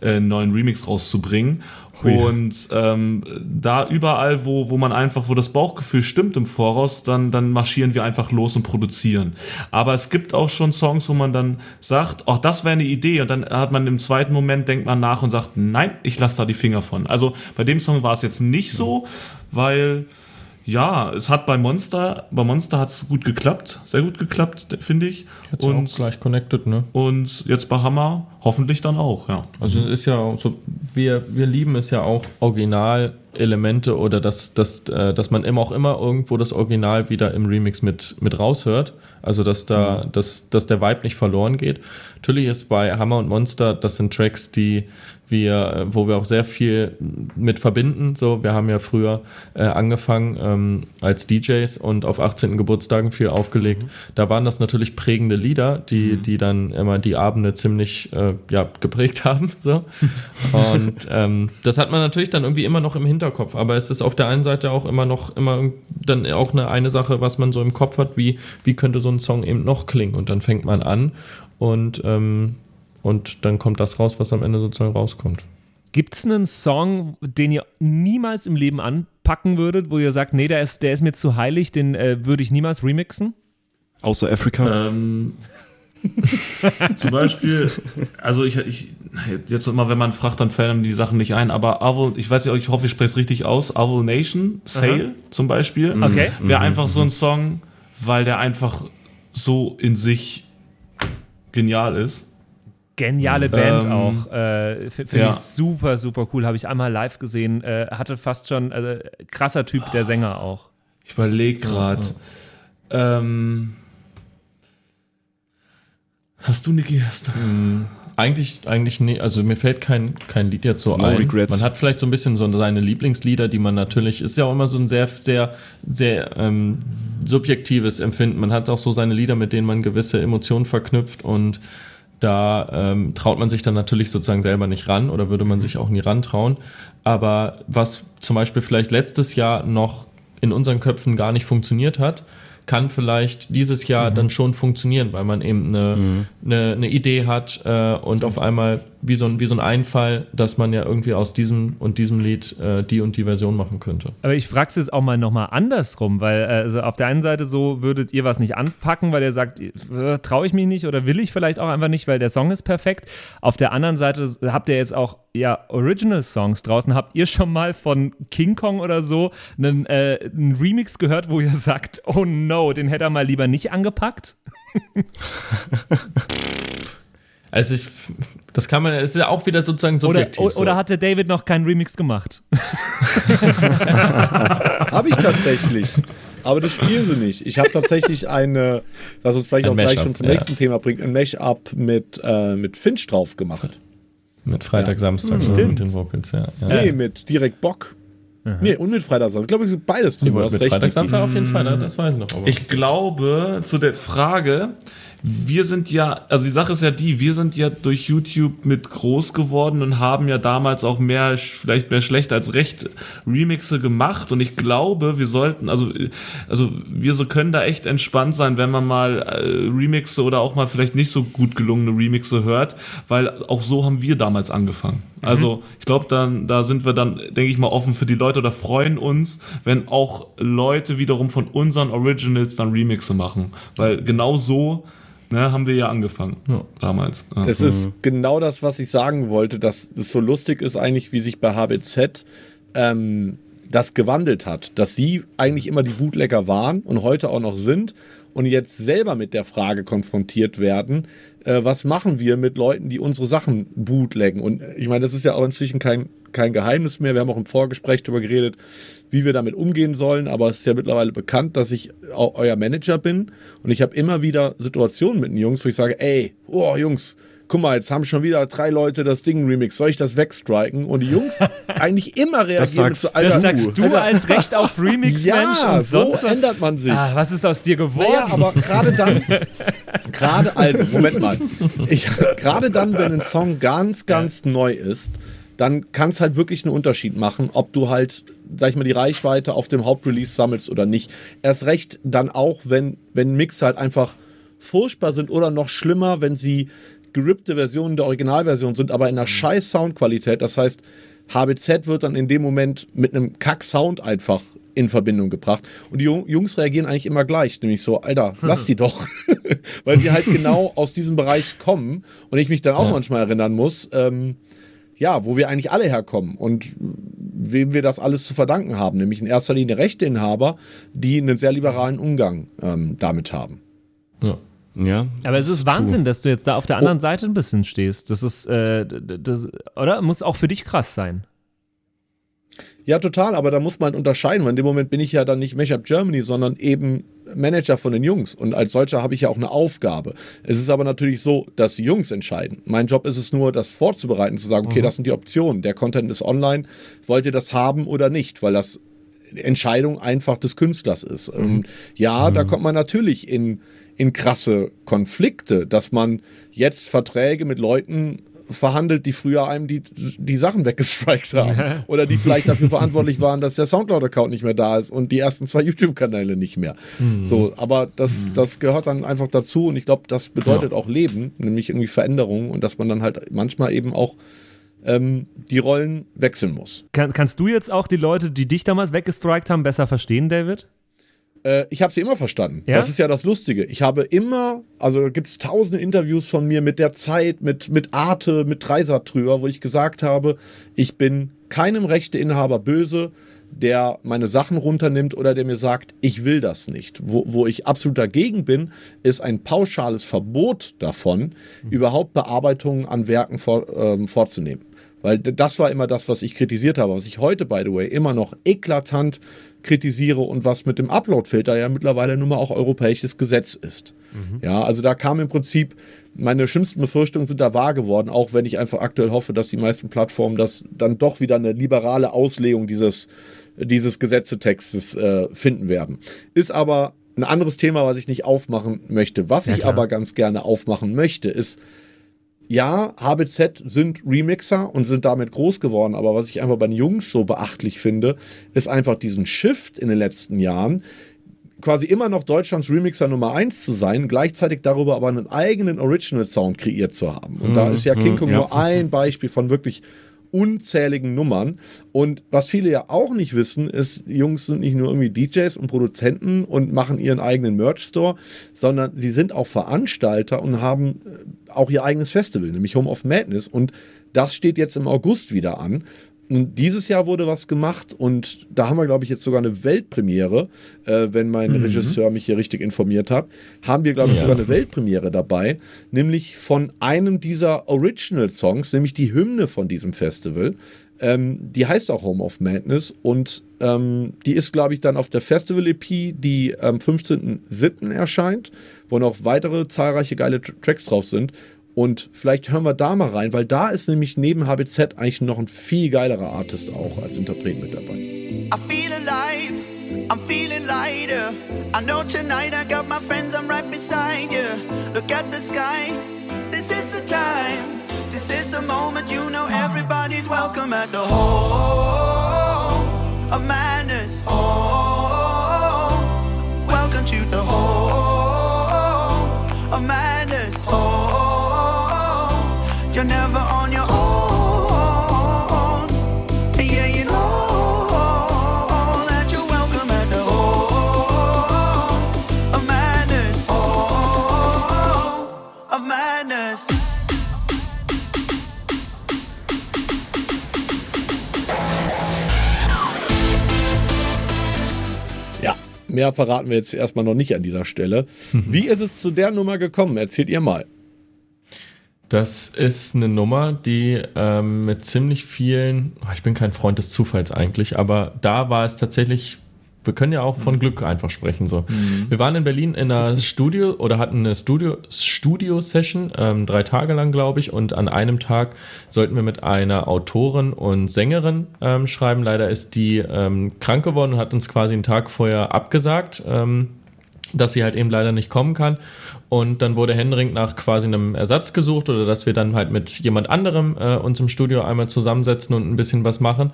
äh, einen neuen Remix rauszubringen. Und ähm, da überall, wo, wo man einfach, wo das Bauchgefühl stimmt im Voraus, dann, dann marschieren wir einfach los und produzieren. Aber es gibt auch schon Songs, wo man dann sagt, ach, das wäre eine Idee. Und dann hat man im zweiten Moment, denkt man nach und sagt, nein, ich lasse da die Finger von. Also bei dem Song war es jetzt nicht so, weil ja, es hat bei Monster, bei Monster hat es gut geklappt, sehr gut geklappt, finde ich. Jetzt auch Und, gleich connected, ne? und jetzt bei Hammer hoffentlich dann auch, ja. Also es ist ja auch so, wir, wir lieben es ja auch, Originalelemente oder dass, dass, äh, dass man immer auch immer irgendwo das Original wieder im Remix mit, mit raushört. Also dass da, dass, dass der Vibe nicht verloren geht. Natürlich ist bei Hammer und Monster, das sind Tracks, die wir, äh, wo wir auch sehr viel mit verbinden. So, wir haben ja früher äh, angefangen ähm, als DJs und auf 18. Geburtstagen viel aufgelegt. Da waren das natürlich prägende Lieder, die, die dann immer die Abende ziemlich äh, ja, geprägt haben. So. Und ähm, das hat man natürlich dann irgendwie immer noch im Hinterkopf. Aber es ist auf der einen Seite auch immer noch immer dann auch eine, eine Sache, was man so im Kopf hat, wie, wie könnte so ein Song eben noch klingen. Und dann fängt man an und ähm, und dann kommt das raus, was am Ende sozusagen rauskommt. Gibt es einen Song, den ihr niemals im Leben anpacken würdet, wo ihr sagt, nee, der ist, der ist mir zu heilig, den äh, würde ich niemals remixen? Außer Afrika. Ähm, zum Beispiel, also ich, ich, jetzt immer, wenn man fragt, dann fallen die Sachen nicht ein, aber Avil, ich weiß nicht, ich hoffe, ich spreche es richtig aus, Avil Nation, Sail zum Beispiel, Okay. wäre einfach so ein Song, weil der einfach so in sich genial ist. Geniale Band Ähm, auch. Äh, Finde ja. ich super, super cool. Habe ich einmal live gesehen. Äh, hatte fast schon, äh, krasser Typ, der Sänger auch. Ich überlege gerade. Ähm, hast du, Niki? Hast du? Eigentlich, eigentlich nee, also mir fällt kein, kein Lied jetzt so No ein. regrets. Man hat vielleicht so ein bisschen so seine Lieblingslieder, die man natürlich, ist ja auch immer so ein sehr, sehr, sehr ähm, subjektives Empfinden. Man hat auch so seine Lieder, mit denen man gewisse Emotionen verknüpft und da ähm, traut man sich dann natürlich sozusagen selber nicht ran oder würde man sich auch nie rantrauen. Aber was zum Beispiel vielleicht letztes Jahr noch in unseren Köpfen gar nicht funktioniert hat, kann vielleicht dieses Jahr dann schon funktionieren, weil man eben eine, eine, eine Idee hat äh, und auf einmal wie so ein, wie so ein Einfall, dass man ja irgendwie aus diesem und diesem Lied äh, die und die Version machen könnte. Aber ich frage es jetzt auch mal nochmal andersrum, weil äh, also auf der einen Seite so würdet ihr was nicht anpacken, weil ihr sagt, äh, traue ich mich nicht oder will ich vielleicht auch einfach nicht, weil der Song ist perfekt. Auf der anderen Seite habt ihr jetzt auch ja Original-Songs draußen. Habt ihr schon mal von King Kong oder so einen, äh, einen Remix gehört, wo ihr sagt, oh no, den hätte er mal lieber nicht angepackt? Also ich, das kann man, es ist ja auch wieder sozusagen subjektiv. Oder, oder hatte David noch keinen Remix gemacht? habe ich tatsächlich. Aber das spielen sie nicht. Ich habe tatsächlich eine, was uns vielleicht ein auch gleich schon zum ja. nächsten Thema bringt, ein Mash-up mit, äh, mit Finch drauf gemacht. Mit Freitag, ja. Samstag, mhm. mit den Vocals, ja. ja. Nee, mit direkt Bock. Mhm. Nee, und mit Freitag, Samstag. Ich glaube, es sind beides drin. Mit Freitag, Samstag auf jeden Fall, ne? das weiß ich noch. Aber. Ich glaube, zu der Frage, wir sind ja, also die Sache ist ja die, wir sind ja durch YouTube mit groß geworden und haben ja damals auch mehr, vielleicht mehr schlecht als recht Remixe gemacht und ich glaube, wir sollten, also, also wir so können da echt entspannt sein, wenn man mal äh, Remixe oder auch mal vielleicht nicht so gut gelungene Remixe hört, weil auch so haben wir damals angefangen. Mhm. Also ich glaube, dann da sind wir dann, denke ich mal, offen für die Leute oder freuen uns, wenn auch Leute wiederum von unseren Originals dann Remixe machen, weil genau so Ne, haben wir ja angefangen ja. damals. Das ist genau das, was ich sagen wollte, dass es so lustig ist eigentlich, wie sich bei HBZ ähm, das gewandelt hat. Dass sie eigentlich immer die Bootlegger waren und heute auch noch sind und jetzt selber mit der Frage konfrontiert werden, äh, was machen wir mit Leuten, die unsere Sachen bootleggen? Und ich meine, das ist ja auch inzwischen kein, kein Geheimnis mehr. Wir haben auch im Vorgespräch darüber geredet, wie wir damit umgehen sollen. Aber es ist ja mittlerweile bekannt, dass ich euer Manager bin. Und ich habe immer wieder Situationen mit den Jungs, wo ich sage, ey, oh Jungs, guck mal, jetzt haben schon wieder drei Leute das Ding Remix, soll ich das wegstriken? Und die Jungs eigentlich immer reagieren das sagst, zu Alter, Das sagst du Alter. als Recht auf Remix, ja, so sonst ändert man sich. Ah, was ist aus dir geworden? Naja, aber gerade dann, gerade also, Moment mal, gerade dann, wenn ein Song ganz, ganz ja. neu ist, dann kann es halt wirklich einen Unterschied machen, ob du halt, sag ich mal, die Reichweite auf dem Hauptrelease sammelst oder nicht. Erst recht dann auch, wenn, wenn Mix halt einfach furchtbar sind oder noch schlimmer, wenn sie gerippte Versionen der Originalversion sind, aber in einer mhm. scheiß Soundqualität. Das heißt, HBZ wird dann in dem Moment mit einem Kack-Sound einfach in Verbindung gebracht. Und die Jungs reagieren eigentlich immer gleich, nämlich so, Alter, lass die doch. Weil sie halt genau aus diesem Bereich kommen und ich mich dann auch ja. manchmal erinnern muss, ähm, ja, wo wir eigentlich alle herkommen und wem wir das alles zu verdanken haben, nämlich in erster Linie Rechteinhaber, die einen sehr liberalen Umgang ähm, damit haben. Ja. Ja. Aber es ist Wahnsinn, dass du jetzt da auf der anderen oh. Seite ein bisschen stehst. Das ist, äh, das, oder? Muss auch für dich krass sein. Ja, total, aber da muss man unterscheiden, weil in dem Moment bin ich ja dann nicht Mashup Germany, sondern eben Manager von den Jungs. Und als solcher habe ich ja auch eine Aufgabe. Es ist aber natürlich so, dass die Jungs entscheiden. Mein Job ist es nur, das vorzubereiten, zu sagen, okay, mhm. das sind die Optionen. Der Content ist online. Wollt ihr das haben oder nicht? Weil das Entscheidung einfach des Künstlers ist. Mhm. ja, mhm. da kommt man natürlich in, in krasse Konflikte, dass man jetzt Verträge mit Leuten verhandelt, die früher einem die, die Sachen weggestrikt haben. Oder die vielleicht dafür verantwortlich waren, dass der Soundcloud-Account nicht mehr da ist und die ersten zwei YouTube-Kanäle nicht mehr. Mhm. So, aber das, mhm. das gehört dann einfach dazu und ich glaube, das bedeutet ja. auch Leben, nämlich irgendwie Veränderungen und dass man dann halt manchmal eben auch ähm, die Rollen wechseln muss. Kann, kannst du jetzt auch die Leute, die dich damals weggestrikt haben, besser verstehen, David? Äh, ich habe sie immer verstanden. Ja? Das ist ja das Lustige. Ich habe immer, also gibt es tausende Interviews von mir mit der Zeit, mit, mit Arte, mit Dreisat drüber, wo ich gesagt habe, ich bin keinem Rechteinhaber böse, der meine Sachen runternimmt oder der mir sagt, ich will das nicht. Wo, wo ich absolut dagegen bin, ist ein pauschales Verbot davon, mhm. überhaupt Bearbeitungen an Werken vor, ähm, vorzunehmen. Weil das war immer das, was ich kritisiert habe, was ich heute, by the way, immer noch eklatant kritisiere und was mit dem Upload-Filter ja mittlerweile nun mal auch europäisches Gesetz ist. Mhm. Ja, also da kam im Prinzip, meine schlimmsten Befürchtungen sind da wahr geworden, auch wenn ich einfach aktuell hoffe, dass die meisten Plattformen das dann doch wieder eine liberale Auslegung dieses, dieses Gesetzetextes äh, finden werden. Ist aber ein anderes Thema, was ich nicht aufmachen möchte. Was ja, ich aber ganz gerne aufmachen möchte, ist, ja, HBZ sind Remixer und sind damit groß geworden, aber was ich einfach bei den Jungs so beachtlich finde, ist einfach diesen Shift in den letzten Jahren quasi immer noch Deutschlands Remixer Nummer 1 zu sein, gleichzeitig darüber aber einen eigenen Original Sound kreiert zu haben. Und da ist ja King Kong nur ein Beispiel von wirklich unzähligen Nummern. Und was viele ja auch nicht wissen, ist, Jungs sind nicht nur irgendwie DJs und Produzenten und machen ihren eigenen Merch-Store, sondern sie sind auch Veranstalter und haben äh, auch ihr eigenes Festival, nämlich Home of Madness. Und das steht jetzt im August wieder an. Und dieses Jahr wurde was gemacht und da haben wir, glaube ich, jetzt sogar eine Weltpremiere, äh, wenn mein Mhm. Regisseur mich hier richtig informiert hat, haben wir, glaube ich, sogar eine Weltpremiere dabei, nämlich von einem dieser Original-Songs, nämlich die Hymne von diesem Festival. Ähm, die heißt auch Home of Madness und ähm, die ist, glaube ich, dann auf der Festival-EP, die am 15.07. erscheint, wo noch weitere zahlreiche geile Tr- Tracks drauf sind. Und vielleicht hören wir da mal rein, weil da ist nämlich neben HBZ eigentlich noch ein viel geilerer Artist auch als Interpret mit dabei. I feel alive, I'm feeling lighter. I know tonight I got my friends, I'm right beside you. Look at the sky, this is the time. This is the moment, you know everybody's welcome at the home of madness. Oh, mehr verraten wir jetzt erstmal noch nicht an dieser Stelle. Wie ist es zu der Nummer gekommen? Erzählt ihr mal. Das ist eine Nummer, die ähm, mit ziemlich vielen, oh, ich bin kein Freund des Zufalls eigentlich, aber da war es tatsächlich, wir können ja auch von Glück einfach sprechen. So. Wir waren in Berlin in einer Studio oder hatten eine Studio, Studio-Session, ähm, drei Tage lang, glaube ich, und an einem Tag sollten wir mit einer Autorin und Sängerin ähm, schreiben. Leider ist die ähm, krank geworden und hat uns quasi einen Tag vorher abgesagt. Ähm, dass sie halt eben leider nicht kommen kann. Und dann wurde Hendrik nach quasi einem Ersatz gesucht oder dass wir dann halt mit jemand anderem äh, uns im Studio einmal zusammensetzen und ein bisschen was machen.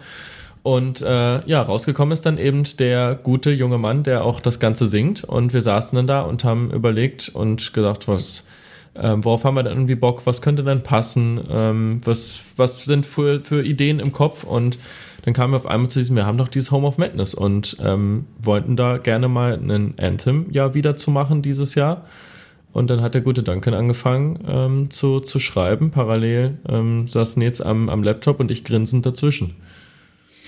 Und äh, ja, rausgekommen ist dann eben der gute junge Mann, der auch das Ganze singt. Und wir saßen dann da und haben überlegt und gedacht, was, ähm, worauf haben wir denn irgendwie Bock, was könnte denn passen, ähm, was, was sind für, für Ideen im Kopf und dann kamen wir auf einmal zu diesem, wir haben doch dieses Home of Madness und ähm, wollten da gerne mal einen Anthem ja wieder zu machen dieses Jahr. Und dann hat der gute Duncan angefangen ähm, zu, zu schreiben. Parallel ähm, saß Nils am, am Laptop und ich grinsend dazwischen.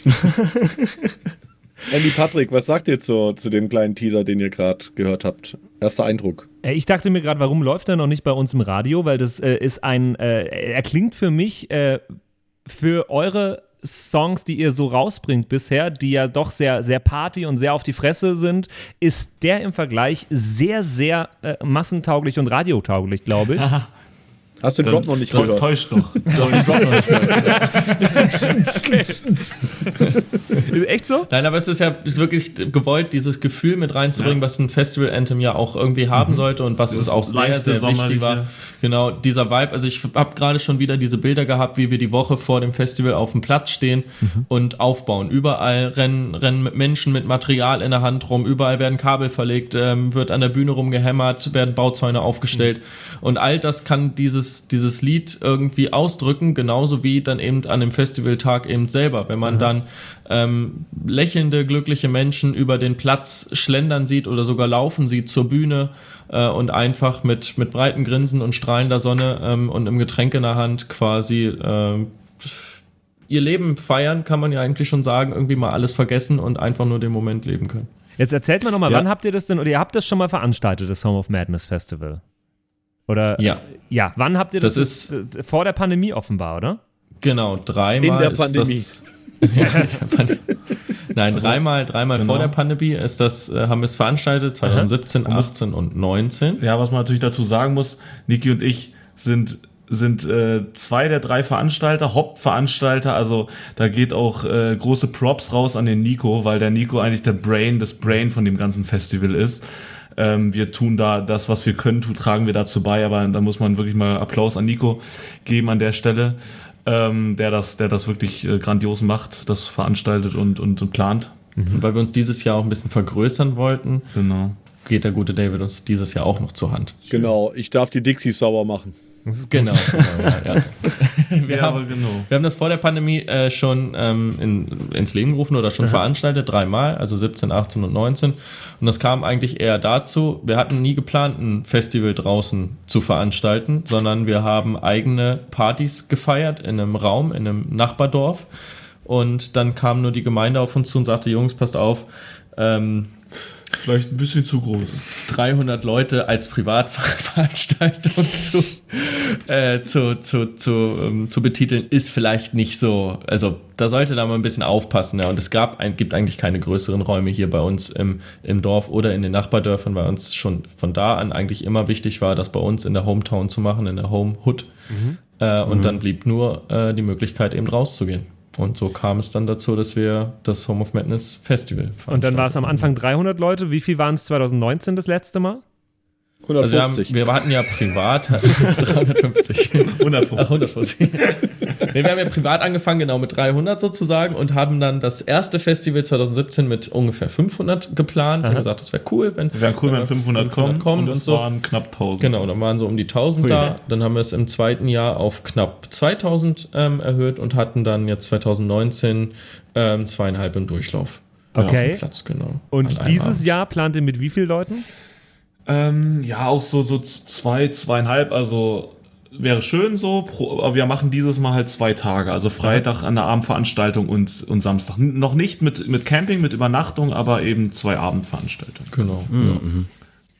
Andy Patrick, was sagt ihr zu, zu dem kleinen Teaser, den ihr gerade gehört habt? Erster Eindruck. Äh, Ich dachte mir gerade, warum läuft er noch nicht bei uns im Radio? Weil das äh, ist ein, äh, er klingt für mich äh, für eure Songs, die ihr so rausbringt bisher, die ja doch sehr, sehr Party und sehr auf die Fresse sind, ist der im Vergleich sehr, sehr äh, massentauglich und radiotauglich, glaube ich. Hast du den Drop noch nicht das gehört? täuscht doch. Ist echt so? Nein, aber es ist ja wirklich gewollt, dieses Gefühl mit reinzubringen, was ein Festival-Anthem ja auch irgendwie haben sollte und was uns auch sehr, sehr wichtig war. Genau, dieser Vibe. Also ich habe gerade schon wieder diese Bilder gehabt, wie wir die Woche vor dem Festival auf dem Platz stehen und aufbauen. Überall rennen, rennen Menschen mit Material in der Hand rum, überall werden Kabel verlegt, ähm, wird an der Bühne rumgehämmert, werden Bauzäune aufgestellt. Und all das kann dieses, dieses Lied irgendwie ausdrücken, genauso wie dann eben an dem Festivaltag eben selber. Wenn man dann ähm, lächelnde, glückliche Menschen über den Platz schlendern sieht oder sogar laufen sieht zur Bühne äh, und einfach mit, mit breiten Grinsen und strahlender Sonne ähm, und einem Getränk in der Hand quasi ähm, ihr Leben feiern, kann man ja eigentlich schon sagen, irgendwie mal alles vergessen und einfach nur den Moment leben können. Jetzt erzählt mir nochmal, Ja. wann habt ihr das denn, oder ihr habt das schon mal veranstaltet, das Home of Madness Festival? Oder? Ja. Ja, wann habt ihr das? Das ist vor der Pandemie offenbar, oder? Genau, dreimal. In der ist Pandemie. Das, ja, in der Pandemie. Nein, dreimal, dreimal vor Genau. der Pandemie ist das, äh, haben wir es veranstaltet, 2017, 18 und 19. Ja, was man natürlich dazu sagen muss, Niki und ich sind sind äh, zwei der drei Veranstalter, Hauptveranstalter, also da geht auch äh, große Props raus an den Nico, weil der Nico eigentlich der Brain, das Brain von dem ganzen Festival ist. Ähm, wir tun da das, was wir können, tragen wir dazu bei, aber da muss man wirklich mal Applaus an Nico geben an der Stelle, ähm, der das, der das wirklich äh, grandios macht, das veranstaltet und, und, und plant. Und weil wir uns dieses Jahr auch ein bisschen vergrößern wollten, Genau. geht der gute David uns dieses Jahr auch noch zur Hand. Genau, ich darf die Dixies sauber machen. Das ist genau. genau ja, ja. Wir, Ja, haben, genau. wir haben das vor der Pandemie äh, schon ähm, in, ins Leben gerufen oder schon veranstaltet, dreimal, also 17, 18 und 19. Und das kam eigentlich eher dazu, wir hatten nie geplant, ein Festival draußen zu veranstalten, sondern wir haben eigene Partys gefeiert in einem Raum, in einem Nachbardorf. Und dann kam nur die Gemeinde auf uns zu und sagte, Jungs, passt auf, ähm, Vielleicht ein bisschen zu groß. 300 Leute als Privatveranstaltung zu, äh, zu, zu, zu, ähm, zu betiteln, ist vielleicht nicht so. Also da sollte da mal ein bisschen aufpassen. Ja. Und es gab ein, gibt eigentlich keine größeren Räume hier bei uns im, im Dorf oder in den Nachbardörfern, weil uns schon von da an eigentlich immer wichtig war, das bei uns in der Hometown zu machen, in der Homehood. Äh, und dann blieb nur äh, die Möglichkeit, eben rauszugehen. Und so kam es dann dazu, dass wir das Home of Madness Festival Und dann war es am. Anfang 300 Leute. Wie viel waren es 2019 das letzte Mal? Also wir, haben, 150. wir hatten ja privat 350. 150. Ach, 150. nee, wir haben ja privat angefangen, genau mit 300 sozusagen und haben dann das erste Festival 2017 mit ungefähr 500 geplant. Haben gesagt, das wäre cool, wenn Wäre cool, wenn 500 kommen. kommen und und es so. waren knapp 1000. Genau, dann waren so um die 1000 da. Dann haben wir es im zweiten Jahr auf knapp 2000 ähm, erhöht und hatten dann jetzt 2019 ähm, zweieinhalb im Durchlauf. Okay. Platz, genau. Und dieses Abend. Jahr plant ihr mit wie vielen Leuten? Ähm, ja, auch so, so zwei, zweieinhalb, also wäre schön so, pro, aber wir machen dieses Mal halt zwei Tage, also Freitag an der Abendveranstaltung und, und Samstag. N noch nicht mit, mit Camping, mit Übernachtung, aber eben zwei Abendveranstaltungen. Genau. Ja.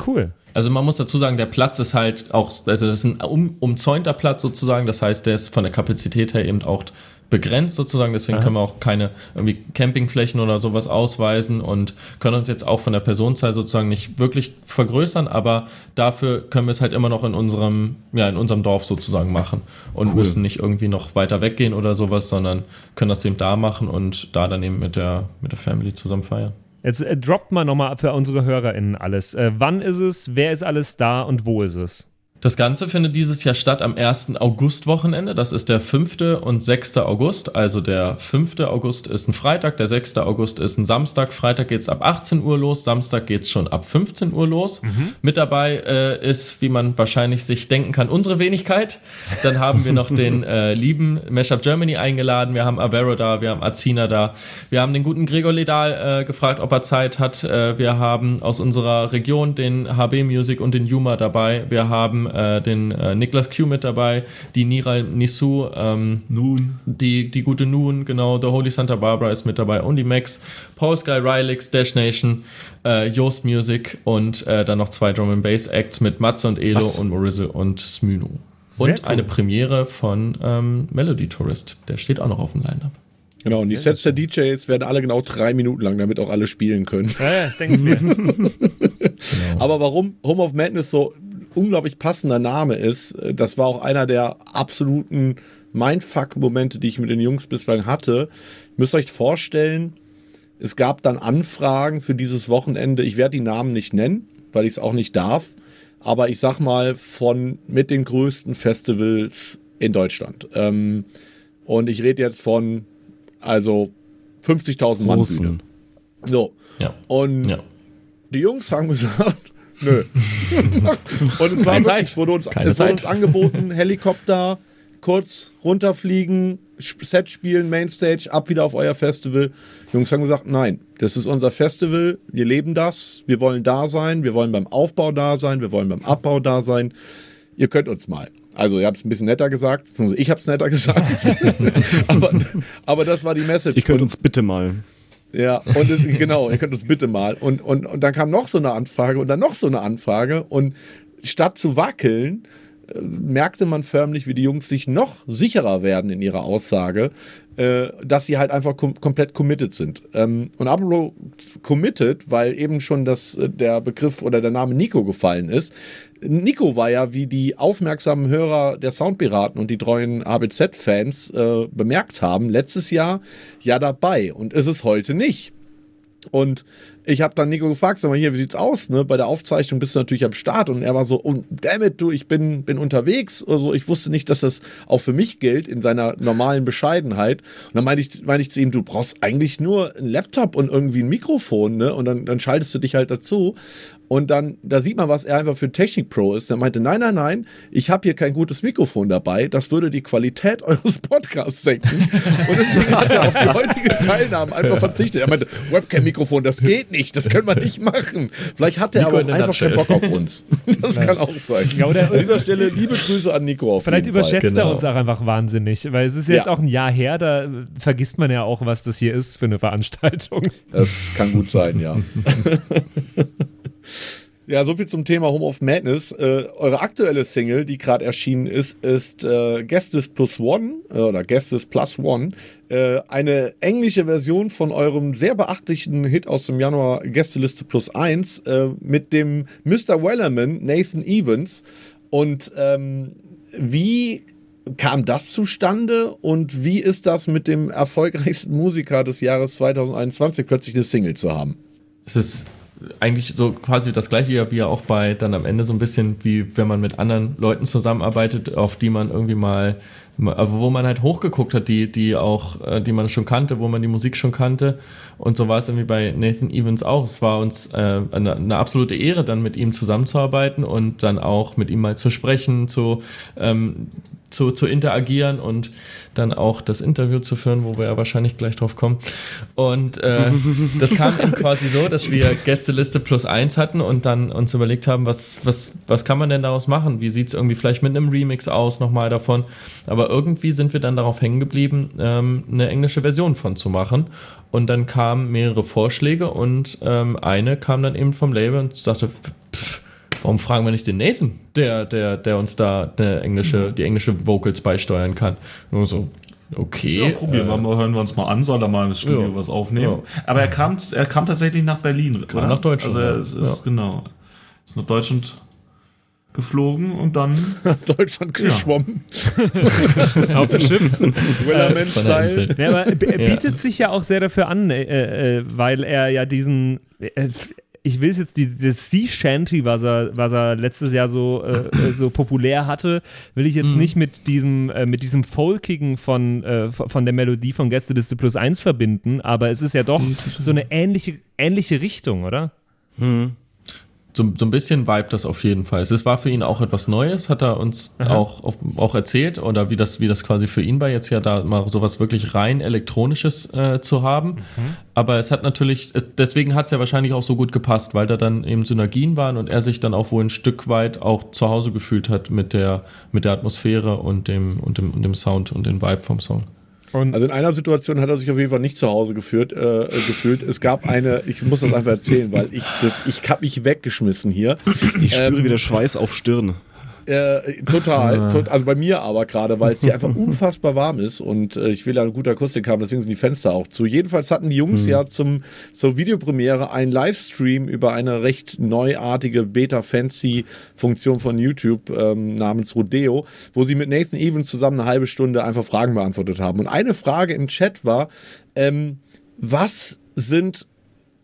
Cool. Also man muss dazu sagen, der Platz ist halt auch, also das ist ein um, umzäunter Platz sozusagen, das heißt, der ist von der Kapazität her eben auch begrenzt sozusagen, deswegen können wir auch keine irgendwie Campingflächen oder sowas ausweisen und können uns jetzt auch von der Personenzahl sozusagen nicht wirklich vergrößern, aber dafür können wir es halt immer noch in unserem, ja, in unserem Dorf sozusagen machen und müssen nicht irgendwie noch weiter weggehen oder sowas, sondern können das eben da machen und da dann eben mit der, mit der Family zusammen feiern. Jetzt äh, droppt mal nochmal für unsere HörerInnen alles. Äh, wann ist es, wer ist alles da und wo ist es? Das Ganze findet dieses Jahr statt am 1. August-Wochenende. Das ist der 5. und 6. August. Also der 5. August ist ein Freitag, der 6. August ist ein Samstag. Freitag geht's ab 18 Uhr los, Samstag geht's schon ab 15 Uhr los. Mit dabei äh, ist, wie man wahrscheinlich sich denken kann, unsere Wenigkeit. Dann haben wir noch den äh, lieben Mashup Germany eingeladen. Wir haben Avero da, wir haben Azina da. Wir haben den guten Gregor Ledal äh, gefragt, ob er Zeit hat. Äh, wir haben aus unserer Region den HB Music und den Yuma dabei. Wir haben äh, den äh, Niklas Q mit dabei, die Niral Nisu, ähm, Nun. die, die gute Noon, genau, The Holy Santa Barbara ist mit dabei, Only Max, Paul Sky Rylix, Dash Nation, äh, Yoast Music und äh, dann noch zwei Drum and Bass Acts mit Matze und Elo Was? und Morizel und Smyno. Sehr Und cool. eine Premiere von ähm, Melody Tourist, der steht auch noch auf dem Line-Up. Genau, und die Sets der DJs werden alle genau drei Minuten lang, damit auch alle spielen können. Ja, ja, ich denke es mir. Aber warum Home of Madness so unglaublich passender Name ist, äh, das war auch einer der absoluten Mindfuck-Momente, die ich mit den Jungs bislang hatte. Ihr müsst euch vorstellen, es gab dann Anfragen für dieses Wochenende. Ich werde die Namen nicht nennen, weil ich es auch nicht darf. Aber ich sag mal, von mit den größten Festivals in Deutschland. Ähm, und ich rede jetzt von, also 50.000 Mann. So. Ja. Und Ja. die Jungs haben gesagt, nö. und es war wirklich, wurde uns, Keine es wurde uns angeboten, Helikopter, kurz runterfliegen, Set spielen, Mainstage, ab wieder auf euer Festival. Die Jungs haben gesagt, nein, das ist unser Festival, wir leben das, wir wollen da sein, wir wollen beim Aufbau da sein, wir wollen beim Abbau da sein. Ihr könnt uns mal. Also ihr habt es ein bisschen netter gesagt, ich habe es netter gesagt. aber, aber das war die Message. Ihr könnt uns bitte mal. Ja, und es, genau, ihr könnt uns bitte mal. Und, und, und dann kam noch so eine Anfrage und dann noch so eine Anfrage. Und statt zu wackeln, merkte man förmlich, wie die Jungs sich noch sicherer werden in ihrer Aussage, äh, dass sie halt einfach kom komplett committed sind. Ähm, und apropos committed, weil eben schon das, äh, der Begriff oder der Name Nico gefallen ist. Nico war ja, wie die aufmerksamen Hörer der Soundpiraten und die treuen ABZ-Fans äh, bemerkt haben, letztes Jahr ja dabei und ist es heute nicht. Und ich habe dann Nico gefragt, sag mal hier, wie sieht's aus? Ne? Bei der Aufzeichnung bist du natürlich am Start und er war so, oh, damn it, du, ich bin, bin unterwegs. Also ich wusste nicht, dass das auch für mich gilt in seiner normalen Bescheidenheit. Und dann meinte ich, meinte ich zu ihm, du brauchst eigentlich nur einen Laptop und irgendwie ein Mikrofon, ne? Und dann, dann schaltest du dich halt dazu. Und dann, da sieht man, was er einfach für Technik-Pro ist. Er meinte, nein, nein, nein, ich habe hier kein gutes Mikrofon dabei. Das würde die Qualität eures Podcasts senken. Und deswegen hat er auf die heutige Teilnahme einfach verzichtet. Er meinte, Webcam-Mikrofon, das geht nicht, das können wir nicht machen. Vielleicht hat er Nico aber auch einfach keinen. Bock auf uns. Das kann auch sein. Ja, oder- An dieser Stelle liebe Grüße an Nico auf Vielleicht jeden Fall. überschätzt er genau. uns auch einfach wahnsinnig, weil es ist jetzt Ja. auch ein Jahr her, da vergisst man ja auch, was das hier ist für eine Veranstaltung. Das kann gut sein, ja. Ja, soviel zum Thema Home of Madness. Äh, eure aktuelle Single, die gerade erschienen ist, ist äh, Guestes Plus One äh, oder Guestes Plus One. Äh, eine englische Version von eurem sehr beachtlichen Hit aus dem Januar Gästeliste Plus Eins äh, mit dem Mr. Wellerman Nathan Evans. Und ähm, wie kam das zustande und wie ist das mit dem erfolgreichsten Musiker des Jahres 2021 plötzlich eine Single zu haben? Es ist eigentlich so quasi das gleiche, wie ja auch bei dann am Ende so ein bisschen wie wenn man mit anderen Leuten zusammenarbeitet, auf die man irgendwie mal, mal- wo man halt hochgeguckt hat, die, die auch, äh, die man schon kannte, wo man die Musik schon kannte. Und so war es irgendwie bei Nathan Evans auch. Es war uns äh, eine, eine absolute Ehre, dann mit ihm zusammenzuarbeiten und dann auch mit ihm mal zu sprechen, zu, ähm, zu, zu interagieren und dann auch das Interview zu führen, wo wir ja wahrscheinlich gleich drauf kommen. Und äh, das kam eben quasi so, dass wir Gästeliste plus eins hatten und dann uns überlegt haben, was, was, was kann man denn daraus machen? Wie sieht es irgendwie vielleicht mit einem Remix aus, nochmal davon? Aber irgendwie sind wir dann darauf hängen geblieben, ähm, eine englische Version von zu machen. Und dann kamen mehrere Vorschläge und ähm, eine kam dann eben vom Label und sagte, pff, warum fragen wir nicht den Nathan, der, der, der uns da eine englische, die englische Vocals beisteuern kann? Und so, okay. Ja, probieren wir äh, mal, hören wir uns mal an, soll er mal im Studio Ja. was aufnehmen. Aber er kam, er kam tatsächlich nach Berlin, Kam oder? nach Deutschland, Also er ja. ist Ja. genau, ist nach Deutschland geflogen und dann Deutschland geschwommen. Auf dem Schiff. Wellerman-Style. Ja, aber er er bietet sich ja auch sehr dafür an, äh, äh, weil er ja diesen. Äh, ich will es jetzt, die, das Sea Shanty, was er, was er letztes Jahr so, äh, äh, so populär hatte, will ich jetzt nicht mit diesem, äh, mit diesem Folkigen von, äh, von von der Melodie von Gästeliste Plus 1 verbinden, aber es ist ja doch so eine ähnliche, ähnliche Richtung, oder? So, so ein bisschen vibe das auf jeden Fall. Es war für ihn auch etwas Neues, hat er uns auch, auch, auch erzählt oder wie das, wie das quasi für ihn war, jetzt ja da mal sowas wirklich rein elektronisches äh, zu haben. Aber es hat natürlich, es- deswegen hat es ja wahrscheinlich auch so gut gepasst, weil da dann eben Synergien waren und er sich dann auch wohl ein Stück weit auch zu Hause gefühlt hat mit der, mit der Atmosphäre und dem, und dem, und dem Sound und dem Vibe vom Song. Und Also in einer Situation hat er sich auf jeden Fall nicht zu Hause geführt, äh, gefühlt. Es gab eine, ich muss das einfach erzählen, weil ich das, ich hab mich weggeschmissen hier. Ich spüre Ähm, wieder Schweiß auf Stirn. Äh, total, tot, also bei mir aber gerade, weil es hier einfach unfassbar warm ist und äh, ich will ja eine gute Akustik haben, deswegen sind die Fenster auch zu. Jedenfalls hatten die Jungs ja zum, zur Videopremiere einen Livestream über eine recht neuartige Beta-Fancy-Funktion von YouTube ähm, namens Rodeo, wo sie mit Nathan Evans zusammen eine halbe Stunde einfach Fragen beantwortet haben. Und eine Frage im Chat war, ähm, was sind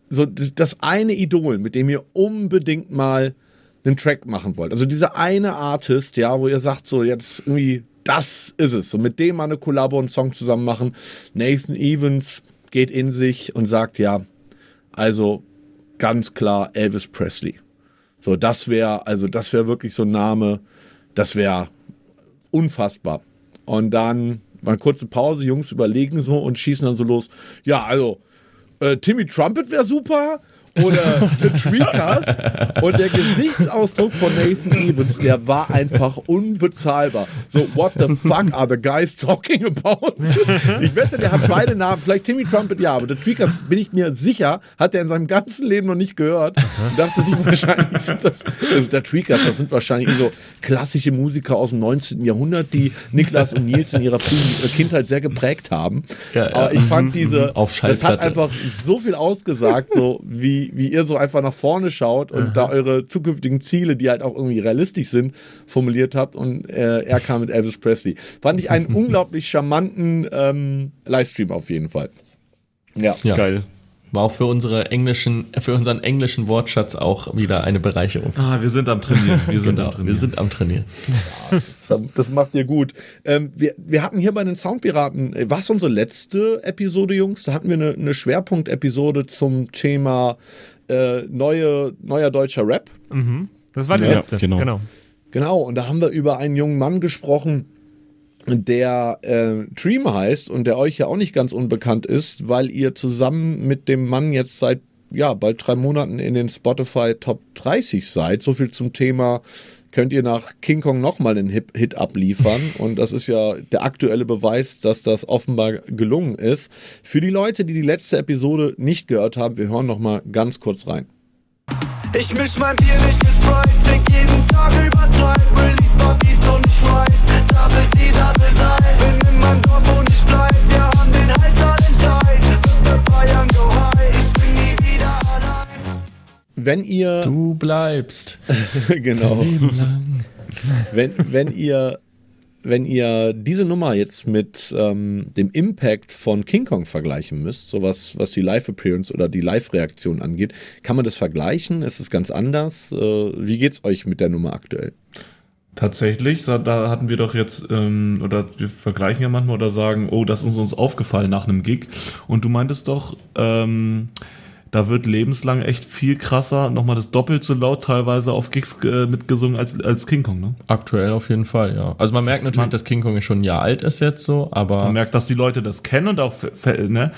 so das eine Idol, mit dem ihr unbedingt mal einen Track machen wollt. Also dieser eine Artist, ja, wo ihr sagt, so jetzt irgendwie, das ist es. So mit dem mal eine Kollabo und Song zusammen machen. Nathan Evans geht in sich und sagt, ja, also ganz klar Elvis Presley. So, das wäre, also das wäre wirklich so ein Name, das wäre unfassbar. Und dann war eine kurze Pause, Jungs überlegen so und schießen dann so los. Ja, also äh, Timmy Trumpet wäre super oder The Tweakers und der Gesichtsausdruck von Nathan Evans, der war einfach unbezahlbar. So, what the fuck are the guys talking about? Ich wette, der hat beide Namen, vielleicht Timmy Trumpet, ja, aber The Tweakers, bin ich mir sicher, hat er in seinem ganzen Leben noch nicht gehört und dachte sich wahrscheinlich, sind das, also der Tweakers, das sind wahrscheinlich so klassische Musiker aus dem 19. Jahrhundert, die Niklas und Nils in ihrer frühen Kindheit sehr geprägt haben. Ja, ja. Aber ich fand diese, Auf das hat einfach so viel ausgesagt, so wie, wie ihr so einfach nach vorne schaut und da eure zukünftigen Ziele, die halt auch irgendwie realistisch sind, formuliert habt. Und äh, er kam mit Elvis Presley. Fand ich einen unglaublich charmanten ähm, Livestream auf jeden Fall. Ja. Ja. Geil. War auch für unsere englischen, für unseren englischen Wortschatz auch wieder eine Bereicherung. Ah, wir sind am Trainieren. Wir sind Genau, am Trainieren. wir sind am Trainieren. Das macht ihr gut. Ähm, wir, wir hatten hier bei den Soundpiraten, äh, war es unsere letzte Episode, Jungs? Da hatten wir eine, eine Schwerpunktepisode zum Thema äh, neue, neuer deutscher Rap. Das war die Ja, letzte. genau. genau. Genau, und da haben wir über einen jungen Mann gesprochen, der äh, Dream heißt und der euch ja auch nicht ganz unbekannt ist, weil ihr zusammen mit dem Mann jetzt seit ja, bald drei Monaten in den Spotify Top 30 seid. So viel zum Thema, könnt ihr nach King Kong nochmal einen Hit, Hit abliefern. Und das ist ja der aktuelle Beweis, dass das offenbar gelungen ist. Für die Leute, die die letzte Episode nicht gehört haben, wir hören nochmal ganz kurz rein. Ich misch mein Bier nicht mit Sprite, trink jeden Tag übertreib Release mal Beats und ich weiß, Double D, Double Die Bin in meinem Dorf und ich bleib, wir haben den heißer den Scheiß Bayern go high, ich bin nie wieder allein Wenn ihr Du bleibst. genau. Leben lang. wenn, wenn ihr wenn ihr diese Nummer jetzt mit ähm, dem Impact von King Kong vergleichen müsst, sowas was die Live-Appearance oder die Live-Reaktion angeht, kann man das vergleichen? Ist es ganz anders? Äh, wie geht's euch mit der Nummer aktuell? Tatsächlich, da hatten wir doch jetzt, ähm, oder wir vergleichen ja manchmal oder sagen, oh, das ist uns aufgefallen nach einem Gig. Und du meintest doch, ähm, da wird lebenslang echt viel krasser, nochmal das doppelt so laut teilweise auf Gigs äh, mitgesungen als, als King Kong, ne? Aktuell auf jeden Fall, ja. Also man merkt natürlich, dass King Kong schon ein Jahr alt ist jetzt so, aber Man merkt, dass die Leute das kennen und auch, ne,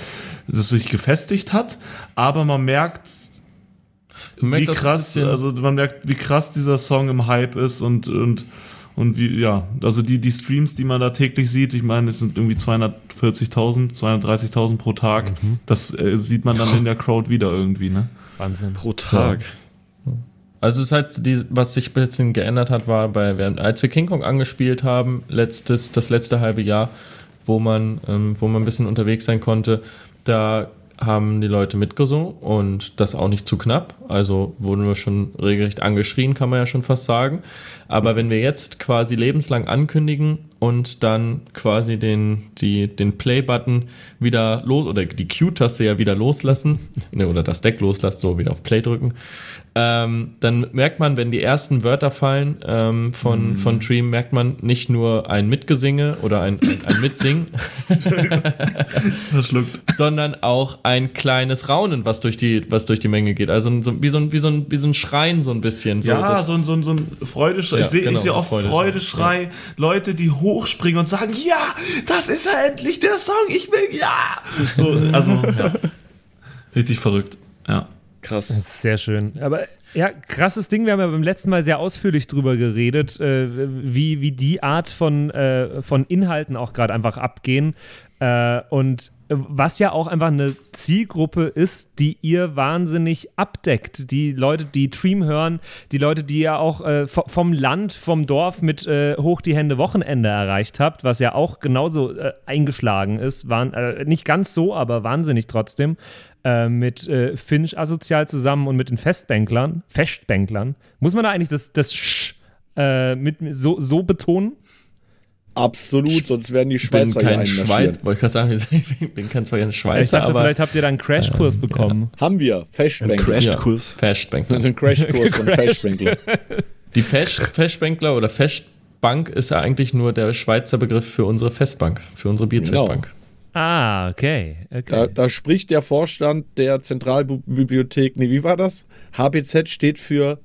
dass es sich gefestigt hat, aber man merkt, man merkt wie das krass, also man merkt, wie krass dieser Song im Hype ist und, und, und wie, ja, also die, die Streams, die man da täglich sieht, ich meine, es sind irgendwie 240.000, 230.000 pro Tag, Mhm. das äh, sieht man dann in der Crowd wieder irgendwie, ne? Wahnsinn. Pro Tag. Also es ist halt die, was sich ein bisschen geändert hat, war bei, während- als wir King Kong angespielt haben, letztes, das letzte halbe Jahr, wo man, ähm, wo man ein bisschen unterwegs sein konnte, da haben die Leute mitgesungen und das auch nicht zu knapp. Also wurden wir schon regelrecht angeschrien, kann man ja schon fast sagen. Aber wenn wir jetzt quasi lebenslang ankündigen und dann quasi den, die, den Play-Button wieder los oder die Q-Taste ja wieder loslassen, ne, oder das Deck loslassen, so wieder auf Play drücken, ähm, dann merkt man, wenn die ersten Wörter fallen ähm, von, von Dream, merkt man nicht nur ein Mitgesinge oder ein, ein, ein Mitsingen, sondern auch ein kleines Raunen, was durch die, was durch die Menge geht. Also so, wie, so ein, wie, so ein, wie so ein Schreien so ein bisschen. So, ja, so, ein- so, ein- so ein Freudeschrei. Ja, ich sehe genau, ich sehe oft Freudeschrei. Freudeschrei, Leute, die hochspringen und sagen, ja, das ist er endlich, der Song, ich will, ja. So, also, ja. Richtig verrückt, ja. Krass. Das ist sehr schön. Aber ja, krasses Ding. Wir haben ja beim letzten Mal sehr ausführlich drüber geredet, äh, wie, wie die Art von, äh, von Inhalten auch gerade einfach abgehen. Äh, und äh, was ja auch einfach eine Zielgruppe ist, die ihr wahnsinnig abdeckt. Die Leute, die Dream hören, die Leute, die ihr auch äh, vo- vom Land, vom Dorf mit äh, Hoch die Hände Wochenende erreicht habt, was ja auch genauso äh, eingeschlagen ist. Waren, äh, nicht ganz so, aber wahnsinnig trotzdem äh, mit Finch asozial zusammen und mit den Festbänklern, Festbänklern. Muss man da eigentlich das, das Sch mit, so, so betonen? Absolut, sonst werden die ich bin Schweizer kein. Schweiz, wollte ich gerade sagen, ich bin kein zwar kein Ich Schweizer, dachte, aber vielleicht habt ihr da einen Crashkurs bekommen. Haben wir, Ein Festbänkler. Crashkurs. Festbänkler. Einen Crashkurs von Festbänkler. Die Festbänkler oder Festbank ist ja eigentlich nur der Schweizer Begriff für unsere Festbank, für unsere Bierzeltbank. Ah, okay. okay. Da, da spricht der Vorstand der Zentralbibliothek, nee, wie war das? HBZ steht für,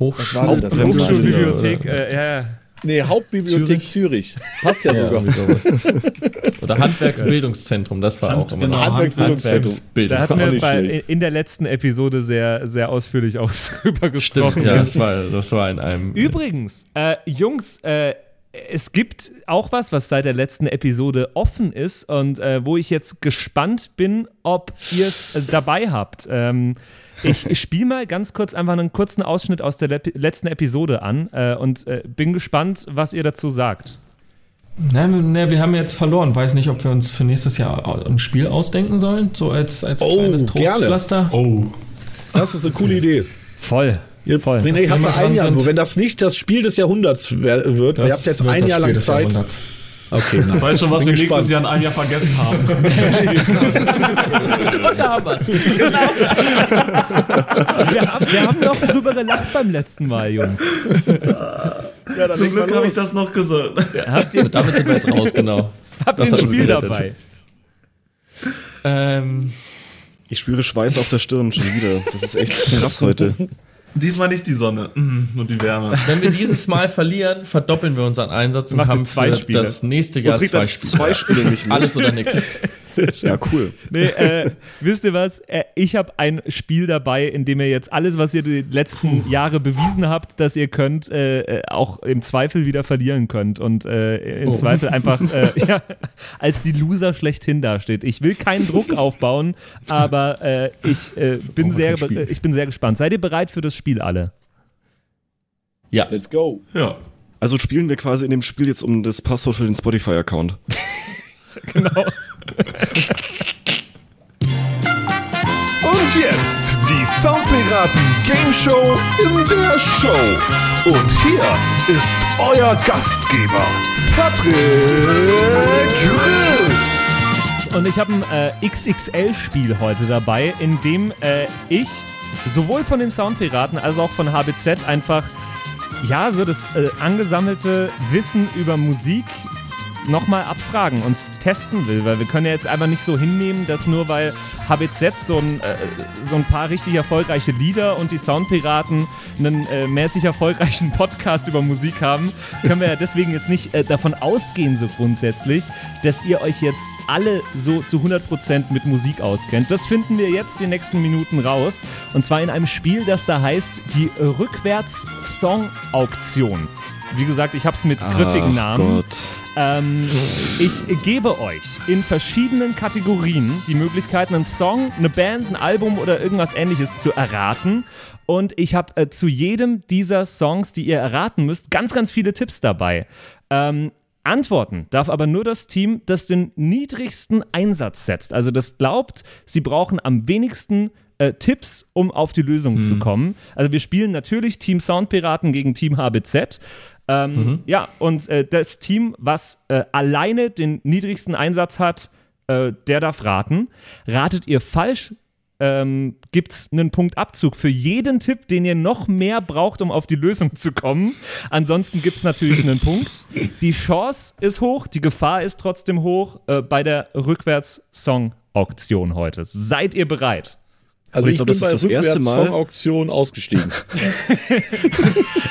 Hochschule. war denn das? Hochschulbibliothek, äh, ja, ja. Nee, Hauptbibliothek Zürich. Passt ja, Ja, sogar. Oder Handwerksbildungszentrum, das war auch immer genau. Handwerksbildungszentrum. Da hatten auch wir bei, in der letzten Episode sehr, sehr ausführlich auch drüber gesprochen. Stimmt, ja, das war, das war in einem. Übrigens, äh, Jungs, äh, es gibt auch was, was seit der letzten Episode offen ist und äh, wo ich jetzt gespannt bin, ob ihr es dabei habt. Ähm, ich ich spiele mal ganz kurz einfach einen kurzen Ausschnitt aus der le letzten Episode an äh, und äh, bin gespannt, was ihr dazu sagt. Nein, ne, wir haben jetzt verloren. Weiß nicht, ob wir uns für nächstes Jahr ein Spiel ausdenken sollen, so als, als Oh, kleines gerne. Trostpflaster. Oh. Das ist eine coole Idee. Voll. Ihr, Voll. René, wir habt ein Jahr, sind. wenn das nicht das Spiel des Jahrhunderts wird, ihr habt jetzt ein das Jahr lang Zeit. Okay, nein. Ich weiß schon, was Bin wir nächstes gespannt. Jahr in einem Jahr vergessen haben. Und da haben wir's. Wir haben, wir haben noch drüber gelacht beim letzten Mal, Jungs. Ja, dann Zum Glück habe ich das noch gesagt. Habt ihr, Damit sind wir jetzt raus, genau. habt Das ihr ein Spiel dabei? Ähm, Ich spüre Schweiß auf der Stirn schon wieder. Das ist echt krass heute. Diesmal nicht die Sonne, mhm, nur die Wärme. wenn wir dieses Mal verlieren, verdoppeln wir unseren Einsatz und ihr haben zwei Spiele. das nächste Jahr Und zwei Spiele. zwei Spiele nicht mit. Alles oder nix. Ja, cool. Nee, äh, wisst ihr was? Äh, ich habe ein Spiel dabei, in dem ihr jetzt alles, was ihr die letzten Jahre bewiesen habt, dass ihr könnt, äh, äh, auch im Zweifel wieder verlieren könnt und äh, im Oh. Zweifel einfach äh, ja, als die Loser schlechthin dasteht. Ich will keinen Druck aufbauen, aber äh, ich, äh, bin sehr, äh, ich bin sehr gespannt. Seid ihr bereit für das Spiel alle? Ja. Let's go. Ja. Also spielen wir quasi in dem Spiel jetzt um das Passwort für den Spotify-Account. Genau. Und jetzt die Soundpiraten Game Show in der Show. Und hier ist euer Gastgeber, Patrick Chris. Und ich habe ein äh, XXL-Spiel heute dabei, in dem äh, ich sowohl von den Soundpiraten als auch von HBZ einfach, ja, so das äh, angesammelte Wissen über Musik nochmal abfragen und testen will, weil wir können ja jetzt einfach nicht so hinnehmen, dass nur weil HBZ so ein, äh, so ein paar richtig erfolgreiche Lieder und die Soundpiraten einen äh, mäßig erfolgreichen Podcast über Musik haben, können wir ja deswegen jetzt nicht äh, davon ausgehen, so grundsätzlich, dass ihr euch jetzt alle so zu 100% mit Musik auskennt. Das finden wir jetzt die nächsten Minuten raus. Und zwar in einem Spiel, das da heißt die Rückwärts-Song-Auktion. Wie gesagt, ich habe es mit griffigen Ach Namen. Ähm, ich gebe euch in verschiedenen Kategorien die Möglichkeit, einen Song, eine Band, ein Album oder irgendwas ähnliches zu erraten. Und ich habe äh, zu jedem dieser Songs, die ihr erraten müsst, ganz, ganz viele Tipps dabei. Ähm, antworten darf aber nur das Team, das den niedrigsten Einsatz setzt. Also das glaubt, sie brauchen am wenigsten äh, Tipps, um auf die Lösung zu kommen. Also wir spielen natürlich Team Soundpiraten gegen Team HBZ. Ähm, Ja, und äh, das Team, was äh, alleine den niedrigsten Einsatz hat, äh, der darf raten. Ratet ihr falsch, ähm, gibt es einen Punktabzug für jeden Tipp, den ihr noch mehr braucht, um auf die Lösung zu kommen. Ansonsten gibt es natürlich einen Punkt. Die Chance ist hoch, die Gefahr ist trotzdem hoch äh, bei der Rückwärts-Song-Auktion heute. Seid ihr bereit? Also ich, ich glaub, bin das ist das erste Mal- Rückwärts-Song-Auktion ausgestiegen.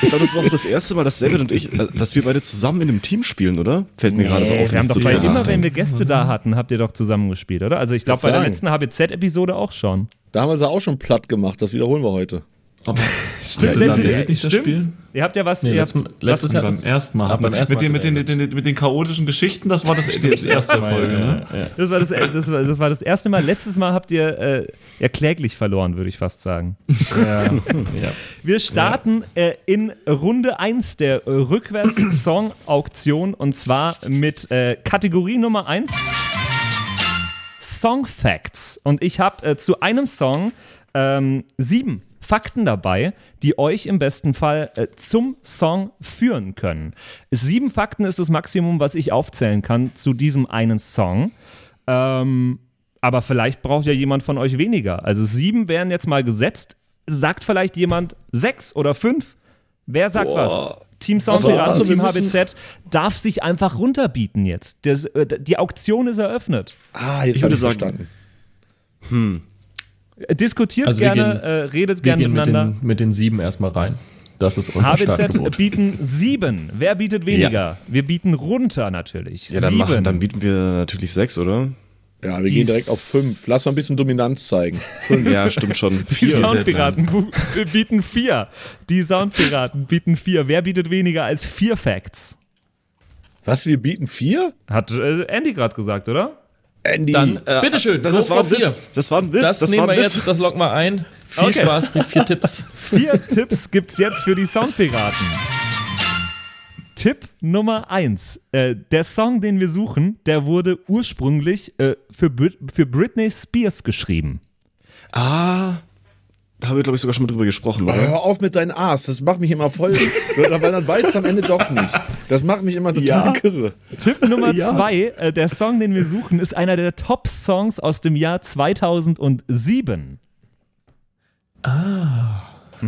Ich glaube, das ist auch das erste Mal, dass David und ich, äh, dass wir beide zusammen in einem Team spielen, oder? Fällt mir gerade so auf. wir haben doch bei immer, wenn nachdenken. wir Gäste da hatten, habt ihr doch zusammen gespielt, oder? Also ich glaube bei der letzten HBZ-Episode auch schon. Da haben wir sie auch schon platt gemacht. Das wiederholen wir heute. Aber Stimmt, dann David nicht das Spiel? Ihr habt ja was. Nee, ihr habt, letztes, letztes Jahr beim ersten Mal. Beim ersten mit, den, Mal mit, den, mit, den, mit den chaotischen Geschichten, das war das, die erste Folge. Ne? das, war das, das, war, das war das erste Mal. Letztes Mal habt ihr äh, ja kläglich verloren, würde ich fast sagen. Wir starten äh, in Runde 1 der Rückwärts-Song-Auktion und zwar mit äh, Kategorie Nummer 1 Song Facts. Und ich habe äh, zu einem Song ähm, sieben Fakten dabei, die euch im besten Fall äh, zum Song führen können. Sieben Fakten ist das Maximum, was ich aufzählen kann zu diesem einen Song. Ähm, aber vielleicht braucht ja jemand von euch weniger. Also sieben wären jetzt mal gesetzt. Sagt vielleicht jemand sechs oder fünf? Wer sagt was? Team Soundpiraten, Team wir müssen- HBZ darf sich einfach runterbieten jetzt. Das, äh, die Auktion ist eröffnet. Ah, jetzt Ich habe würde ich sagen- verstanden. Äh, Diskutiert Also gerne, gehen- äh, redet Wir gerne gehen mit miteinander. den, mit den sieben erstmal rein. Das ist unser HBZ Startgebot. bieten sieben. Wer bietet weniger? Wir bieten runter natürlich. Ja, dann, machen, dann bieten wir natürlich sechs, oder? Ja, wir Die gehen direkt auf fünf. Lass mal ein bisschen Dominanz zeigen. Ja, stimmt schon. Die Vier. Soundpiraten bu- bieten vier. Die Soundpiraten bieten vier. Wer bietet weniger als vier Facts? Was, wir bieten vier? Hat äh, Andy gerade gesagt, oder? Andy. Dann, bitteschön, Das, das war ein vier. Witz. Das war ein Witz. Das, Das, nehmen wir Witz. jetzt, das locken wir ein. Viel Okay. Spaß, kriegt vier Tipps. Vier Tipps gibt's jetzt für die Soundpiraten. Tipp Nummer eins. Äh, der Song, den wir suchen, der wurde ursprünglich äh, für, Brit für Britney Spears geschrieben. Ah, haben wir, glaube ich, sogar schon mal drüber gesprochen, oder? hör auf mit deinen A's, das macht mich immer voll, weil dann weiß es am Ende doch nicht. Das macht mich immer total Ja. kirre. Tipp Nummer Ja. zwei, äh, der Song, den wir suchen, ist einer der Top-Songs aus dem Jahr 2007.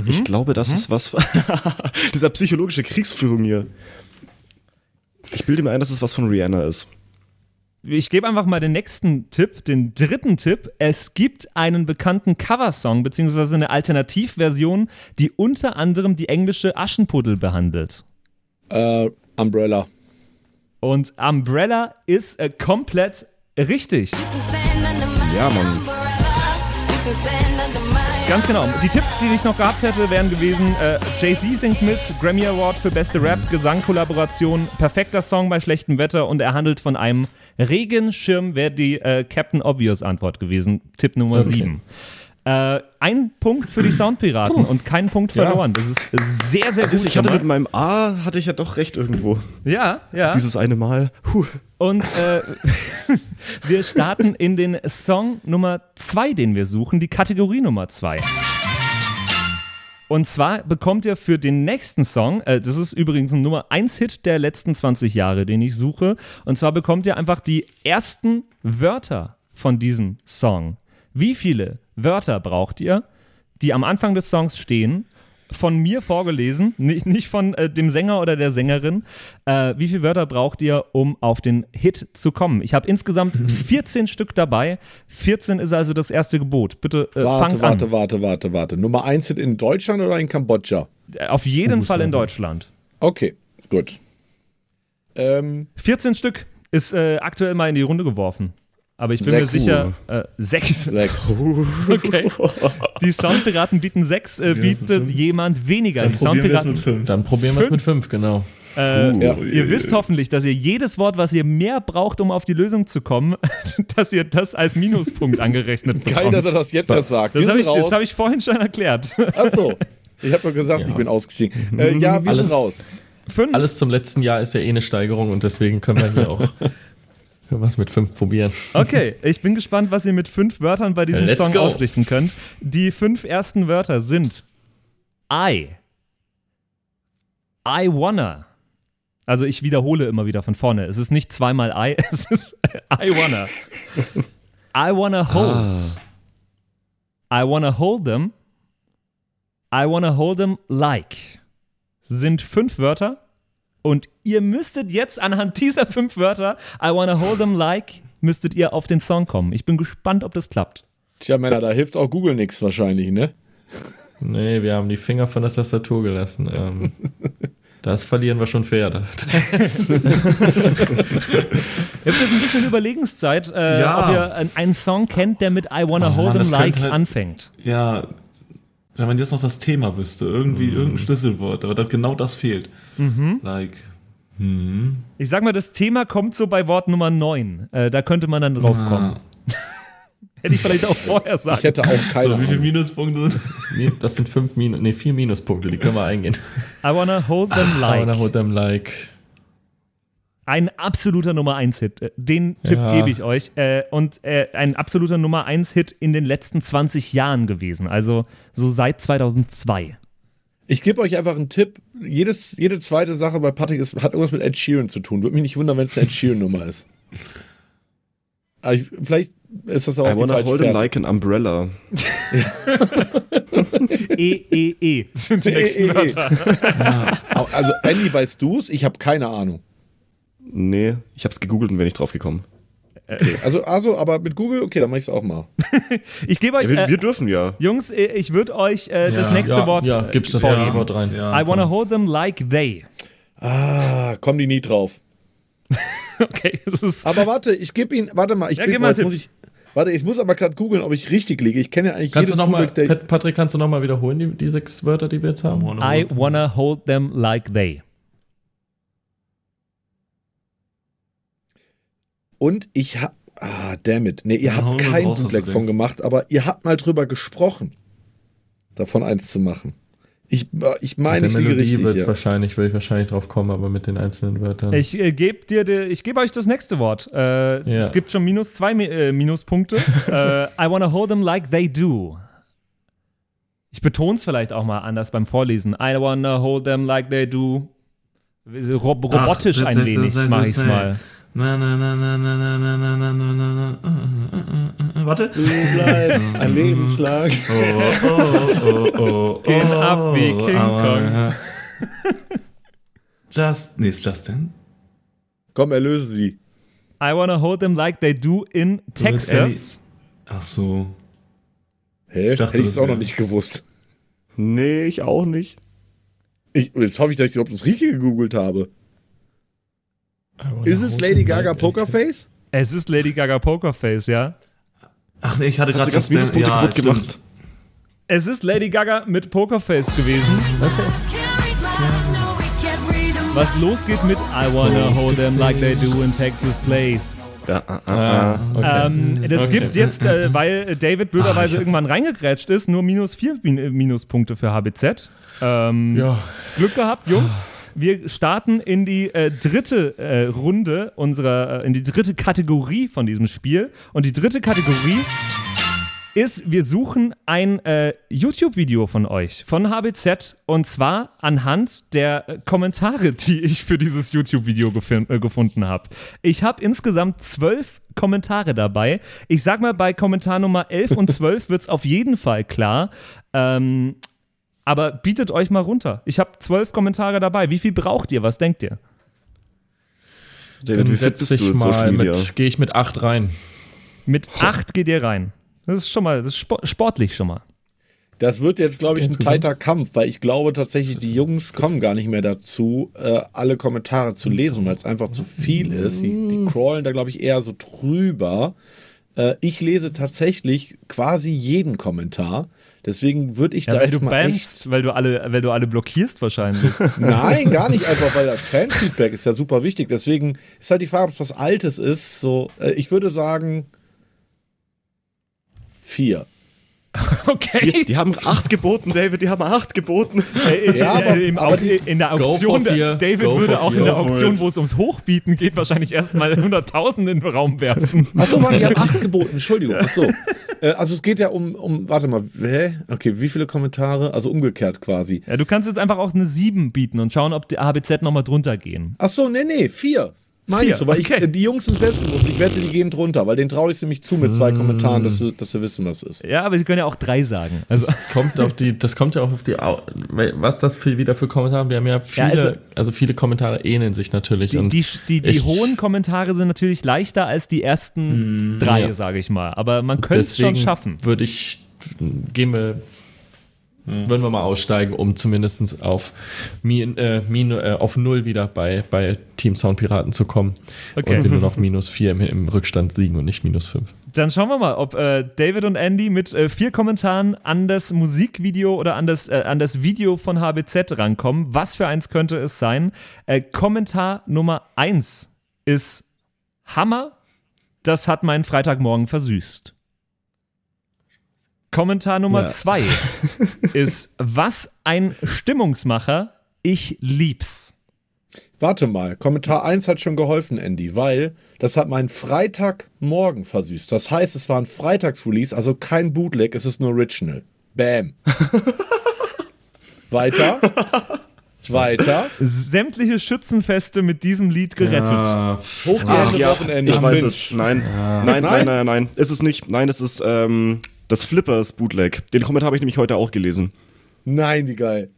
Ich glaube, das ist was. Dieser psychologische Kriegsführung hier. Ich bilde mir ein, dass es was von Rihanna ist. Ich gebe einfach mal den nächsten Tipp, den dritten Tipp. Es gibt einen bekannten Coversong, beziehungsweise eine Alternativversion, die unter anderem die englische Aschenputtel behandelt. Äh, Umbrella. Und Umbrella ist äh, komplett richtig. Ja, Mann. Ganz genau. Die Tipps, die ich noch gehabt hätte, wären gewesen: äh, Jay-Z singt mit, Grammy Award für beste Rap, Gesangkollaboration, perfekter Song bei schlechtem Wetter und er handelt von einem Regenschirm, wäre die äh, Captain Obvious Antwort gewesen. Tipp Nummer 7. Äh, ein Punkt für die Soundpiraten und kein Punkt verloren. Das ist sehr, sehr Also gut. ich hatte mit meinem A, hatte ich ja doch recht irgendwo. ja, ja. Dieses eine Mal. Puh. Und äh, wir starten in den Song Nummer 2, den wir suchen, die Kategorie Nummer 2. Und zwar bekommt ihr für den nächsten Song, äh, das ist übrigens ein Nummer 1 Hit der letzten 20 Jahre, den ich suche, und zwar bekommt ihr einfach die ersten Wörter von diesem Song. Wie viele Wörter braucht ihr, die am Anfang des Songs stehen? Von mir vorgelesen, nicht, nicht von äh, dem Sänger oder der Sängerin. Äh, wie viele Wörter braucht ihr, um auf den Hit zu kommen? Ich habe insgesamt 14 Stück dabei. 14 ist also das erste Gebot. Bitte äh, Warte, fangt warte, an. warte, warte, warte. Nummer 1 sind in Deutschland oder in Kambodscha? Äh, Auf jeden Fall in Deutschland. Okay, gut. Ähm, 14 Stück ist äh, aktuell mal in die Runde geworfen. Aber ich bin Sechs. mir sicher, äh, sechs. sechs. Okay. Die Soundpiraten bieten sechs, äh, bietet jemand weniger. Dann die probieren wir es Soundpiraten, mit fünf. Dann probieren wir es mit fünf, genau. äh, Ja. ihr wisst hoffentlich, dass ihr jedes Wort, was ihr mehr braucht, um auf die Lösung zu kommen, dass ihr das als Minuspunkt angerechnet bekommt. Geil, dass er das jetzt erst sagt. das habe ich, das hab ich vorhin schon erklärt. Achso. Ich habe nur gesagt, ich bin ausgestiegen. Äh, ja, wir Alles- sind raus. Fünf. Alles zum letzten Jahr ist ja eh eine Steigerung und deswegen können wir hier auch was mit fünf probieren. Okay, ich bin gespannt, was ihr mit fünf Wörtern bei diesem Let's Song go. ausrichten könnt. Die fünf ersten Wörter sind I. I wanna. Also ich wiederhole immer wieder von vorne. Es ist nicht zweimal I, es ist I wanna. I wanna hold. I wanna hold them. I wanna hold them like. Sind fünf Wörter. Und ihr müsstet jetzt anhand dieser fünf Wörter, I wanna hold them like, müsstet ihr auf den Song kommen. Ich bin gespannt, ob das klappt. Tja, Männer, da hilft auch Google nichts wahrscheinlich, ne? Nee, wir haben die Finger von der Tastatur gelassen. Ähm, das verlieren wir schon fair. Ihr habt jetzt ein bisschen Überlegenszeit, äh, Ja. ob ihr ein- einen Song kennt, der mit I wanna Oh hold them like halt- anfängt. Ja, wenn man jetzt noch das Thema wüsste, irgendwie irgendein Schlüsselwort, aber das, genau das fehlt. Like, hm. Ich sag mal, das Thema kommt so bei Wort Nummer 9. Äh, da könnte man dann drauf kommen. Hätte ich vielleicht auch vorher sagen. Ich hätte auch keine So, wie viele. Minuspunkte sind? Nee, Das sind fünf Minus, nee, vier Minuspunkte, die können wir eingehen. I wanna hold them I like. wanna hold them like. Ein absoluter Nummer 1 Hit. Äh, Den Tipp Ja. gebe ich euch. Äh, und äh, ein absoluter Nummer 1 Hit in den letzten 20 Jahren gewesen. Also so seit 2002. Ich gebe euch einfach einen Tipp. Jedes, jede zweite Sache bei Patrick ist, hat irgendwas mit Ed Sheeran zu tun. Würde mich nicht wundern, wenn es eine Ed Sheeran-Nummer ist. Aber ich, vielleicht ist das auch I wanna hold him like an umbrella. E, E, E sind die E, nächsten E, E. Wörter. Also, Andy, weißt du es? Ich habe keine Ahnung. Nee, ich hab's gegoogelt und bin nicht drauf gekommen. Also, also, aber mit Google, okay, dann mache ich es auch mal. Ich gebe euch, Ja, wir, äh, wir dürfen ja. Jungs, äh, ich würde euch äh, das nächste ja, Wort Ja, gib's das äh, nächste. Wort rein. Ja, I wanna hold them like they. Ah, kommen die nie drauf. Okay, es ist. Aber warte, ich gebe ihn, warte mal, ich Ja, gib mal jetzt muss ich, warte, ich muss aber gerade googeln, ob ich richtig liege. Ich kenne ja eigentlich Kannst du jedes noch mal, Patrick, kannst du nochmal wiederholen, die, die sechs Wörter, die wir jetzt haben? I wanna hold them like they. Und ich hab, ah, damn it. Nee, ihr Ja, habt was Bootleg von gemacht, aber ihr habt mal drüber gesprochen, davon eins zu machen. Ich, äh, ich meine, ich liege Melodie richtig. wird's Ja. wahrscheinlich, will ich wahrscheinlich drauf kommen, aber mit den einzelnen Wörtern. Ich äh, gebe dir, de, ich gebe euch das nächste Wort. Äh, Ja. Es gibt schon minus zwei äh, Minuspunkte. äh, I wanna hold them like they do. Ich betone es vielleicht auch mal anders beim Vorlesen. I wanna hold them like they do. Rob robotisch Ach, ein das- wenig das- das- mache ich es das- mal. Na, na, na, na, na, na, na, na, na, na, na, na, na. Warte. Du bleibst ein lebenslang. Oh, oh, oh, oh, Gehen oh, ab wie King aber- Just, nee, ist Justin. Komm, erlöse sie. I wanna hold them like they do in Texas. Ach so. Hä? Ich dachte, Hätte ich es auch noch nicht gewusst. Nee, ich auch nicht. Ich, jetzt hoffe ich, dass ich überhaupt das Richtige gegoogelt habe. Ist es Lady Gaga Pokerface? Es ist Lady Gaga Pokerface, ja. Ach nee, ich hatte gerade ganz Minuspunkte ja, kaputt stimmt. gemacht? Es ist Lady Gaga mit Pokerface gewesen. Was losgeht mit I wanna hold them like they do in Texas Place. Ja, ah, ah, Ah, ah. okay. Ähm, das Okay. gibt jetzt, äh, weil David blöderweise irgendwann reingegrätscht ist, nur minus vier Min Minuspunkte für HBZ. Ähm, Ja. Glück gehabt, Jungs. Wir starten in die äh, dritte äh, Runde unserer, äh, in die dritte Kategorie von diesem Spiel. Und die dritte Kategorie ist, wir suchen ein äh, YouTube-Video von euch, von HBZ, und zwar anhand der äh, Kommentare, die ich für dieses YouTube-Video äh, gefunden habe. Ich habe insgesamt zwölf Kommentare dabei. Ich sag mal, bei Kommentar Nummer 11 und 12 wird es auf jeden Fall klar. Ähm, aber bietet euch mal runter. Ich habe zwölf Kommentare dabei. Wie viel braucht ihr? Was denkt ihr? David, wie fit bist dich du in mal Social Media? mit, gehe ich mit 8 rein. Mit acht geht ihr rein. Das ist schon mal, das ist spo- sportlich schon mal. Das wird jetzt, glaube ich, ein tighter Kampf, weil ich glaube tatsächlich, die Jungs kommen gar nicht mehr dazu, äh, alle Kommentare zu lesen, weil es einfach zu viel ist. Die, die crawlen da, glaube ich, eher so drüber. Äh, ich lese tatsächlich quasi jeden Kommentar. Deswegen würde ich Ja, da weil jetzt du mal echt bannst, weil du alle, weil du alle blockierst wahrscheinlich. Nein, gar nicht einfach, weil das Fanfeedback ist ja super wichtig. Deswegen ist halt die Frage, ob es was Altes ist. So, äh, ich würde sagen vier. Okay. Die haben acht geboten, David, die haben acht geboten. Äh, Ja, äh, aber- im aber die- in der Auktion. David Go würde auch in der Auktion, wo es ums Hochbieten geht, wahrscheinlich erstmal 100.000 in den Raum werfen. Achso, warte, ich habe acht geboten, Entschuldigung. Achso. Äh, also es geht ja um, um, warte mal, hä? Okay, wie viele Kommentare? Also umgekehrt quasi. Ja, du kannst jetzt einfach auch eine 7 bieten und schauen, ob die ABZ nochmal drunter gehen. Ach so, nee, nee, 4. Meinst du, weil okay. ich, die Jungs sind selbstbewusst. Ich wette, die gehen drunter, weil den traue ich nämlich zu mit zwei mm. Kommentaren, dass sie, dass sie wissen, was ist. Ja, aber sie können ja auch drei sagen. Also das, kommt auf die, das kommt ja auch auf die, was das für, wieder für Kommentare. Wir haben ja viele, ja, also, also, viele Kommentare ähneln sich natürlich. Die, die, die, die ich, hohen Kommentare sind natürlich leichter als die ersten mm, drei, ja. sage ich mal. Aber man könnte es schon schaffen. Würde ich, gehen wir würden wir mal aussteigen, um zumindest auf, min, äh, min, äh, auf null wieder bei, bei Team Soundpiraten zu kommen. Okay. Und wir nur noch minus vier im, im Rückstand liegen und nicht minus fünf. Dann schauen wir mal, ob äh, David und Andy mit äh, vier Kommentaren an das Musikvideo oder an das, äh, an das Video von HBZ rankommen. Was für eins könnte es sein? Äh, Kommentar Nummer eins ist Hammer. Das hat meinen Freitagmorgen versüßt. Kommentar Nummer Ja. zwei ist Was ein Stimmungsmacher. Ich lieb's. Warte mal, Kommentar 1 hat schon geholfen, Andy, weil das hat meinen Freitagmorgen versüßt. Das heißt, es war ein Freitagsrelease, also kein Bootleg, es ist ein Original. Bam. Weiter. Weiter. Sämtliche Schützenfeste mit diesem Lied gerettet. Hoch die Ach Hände, ja, Wochenende. ich weiß es. Nein. Nein, nein, nein, nein, Ist es nicht. Nein, es ist ähm, das Flippers Bootleg. Den Kommentar habe ich nämlich heute auch gelesen. Nein, wie geil.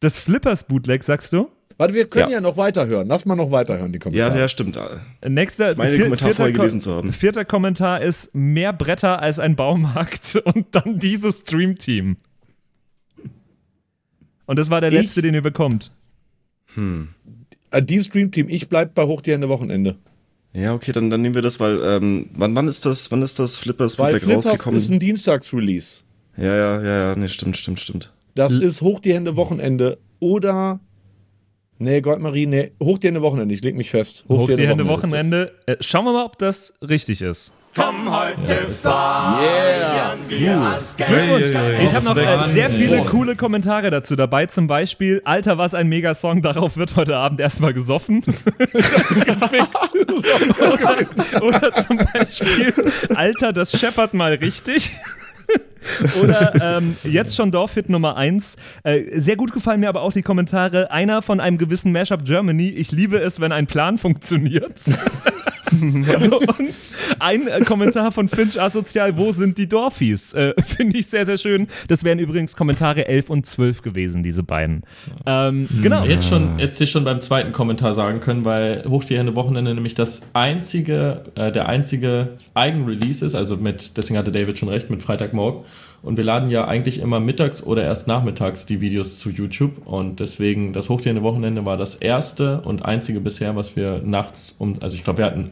Das Flippers Bootleg, sagst du? Warte, wir können ja, Ja. noch weiterhören. Lass mal noch weiterhören, die Ja, Kommentare. ja, stimmt. Nächster, Ich meine, den vier- Kommentar vierter vorher Ko- gelesen zu haben. Vierter Kommentar ist mehr Bretter als ein Baumarkt und dann dieses Stream-Team. Und das war der Ich- letzte, den ihr bekommt. Äh, die Streamteam, ich bleib bei Hoch die Hände Wochenende. Ja, okay, dann, dann nehmen wir das, weil ähm, wann, wann ist das, wann ist das Flippers Bootleg Flippers rausgekommen? ist ein Dienstagsrelease. Ja, ja, ja, ja, nee, stimmt, stimmt, stimmt. Das ist Hoch die Hände Wochenende oder. Nee, Goldmarie, nee, Hoch die Hände Wochenende, ich leg mich fest. Hoch die Hände das. Wochenende. Äh, schauen wir mal, ob das richtig ist. Komm heute feiern wir als. Ich habe noch äh, sehr viele coole Kommentare dazu dabei. Zum Beispiel, Alter, was ein Megasong, darauf wird heute Abend erstmal gesoffen. oder, oder zum Beispiel, Alter, das scheppert mal richtig. Oder ähm, jetzt schon Dorfhit Nummer 1. Äh, sehr gut gefallen mir aber auch die Kommentare. Einer von einem gewissen Mashup Germany. Ich liebe es, wenn ein Plan funktioniert. Und ein äh, Kommentar von Finch Asozial, wo sind die Dorfies? Äh, Finde ich sehr, sehr schön. Das wären übrigens Kommentare 11 und 12 gewesen, diese beiden. Ähm, genau. Jetzt schon, jetzt hier schon beim zweiten Kommentar sagen können, weil Hoch die Hände Wochenende nämlich das einzige, äh, der einzige Eigenrelease ist, also mit, deswegen hatte David schon recht, mit Freitagmorgen. Und wir laden ja eigentlich immer mittags oder erst nachmittags die Videos zu YouTube. Und deswegen, das Hoch die Hände Wochenende war das erste und einzige bisher, was wir nachts um, also ich glaube, wir hatten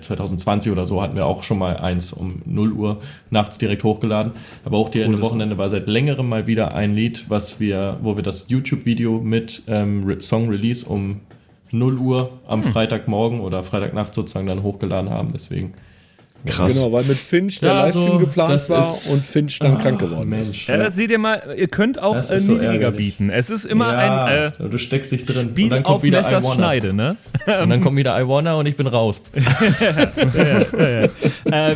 2020 oder so hatten wir auch schon mal eins um 0 Uhr nachts direkt hochgeladen. Aber auch die Ende Wochenende war seit längerem mal wieder ein Lied, was wir, wo wir das YouTube-Video mit ähm, Song Release um 0 Uhr am Freitagmorgen oder Freitagnacht sozusagen dann hochgeladen haben. Deswegen. Krass. Genau, weil mit Finch der Ja, Livestream also, geplant war ist- und Finch dann Ah, krank geworden ist. Mensch. Ja, das seht ihr mal, ihr könnt auch äh, ist so niedriger ärgerlich. bieten. Es ist immer ja, ein äh, du steckst dich drin. Spiel und dann kommt auf wieder Messers I Wanna. Schneide, ne? Und dann kommt wieder I Wanna und ich bin raus. äh,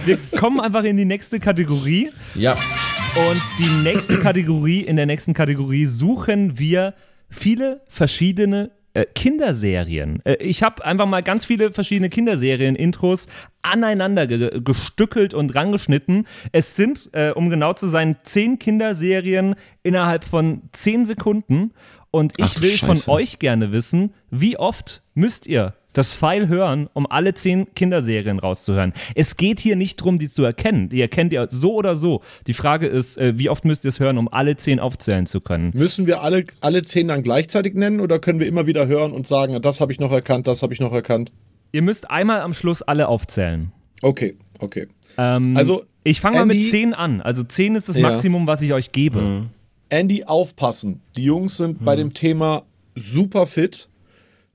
wir kommen einfach in die nächste Kategorie. Ja. Und die nächste Kategorie, in der nächsten Kategorie suchen wir viele verschiedene äh, Kinderserien. Äh, ich habe einfach mal ganz viele verschiedene Kinderserien-Intros aneinander ge gestückelt und rangeschnitten. Es sind, äh, um genau zu sein, zehn Kinderserien innerhalb von zehn Sekunden. Und ich Ach will von Scheiße. euch gerne wissen, wie oft müsst ihr das Pfeil hören, um alle zehn Kinderserien rauszuhören. Es geht hier nicht darum, die zu erkennen. Die erkennt ihr so oder so. Die Frage ist, äh, wie oft müsst ihr es hören, um alle zehn aufzählen zu können? Müssen wir alle, alle zehn dann gleichzeitig nennen oder können wir immer wieder hören und sagen, das habe ich noch erkannt, das habe ich noch erkannt? Ihr müsst einmal am Schluss alle aufzählen. Okay, okay. Ähm, Also, ich fange mal mit Andy- zehn an. Also zehn ist das Ja. Maximum, was ich euch gebe. Andy, aufpassen. Die Jungs sind bei dem Thema super fit,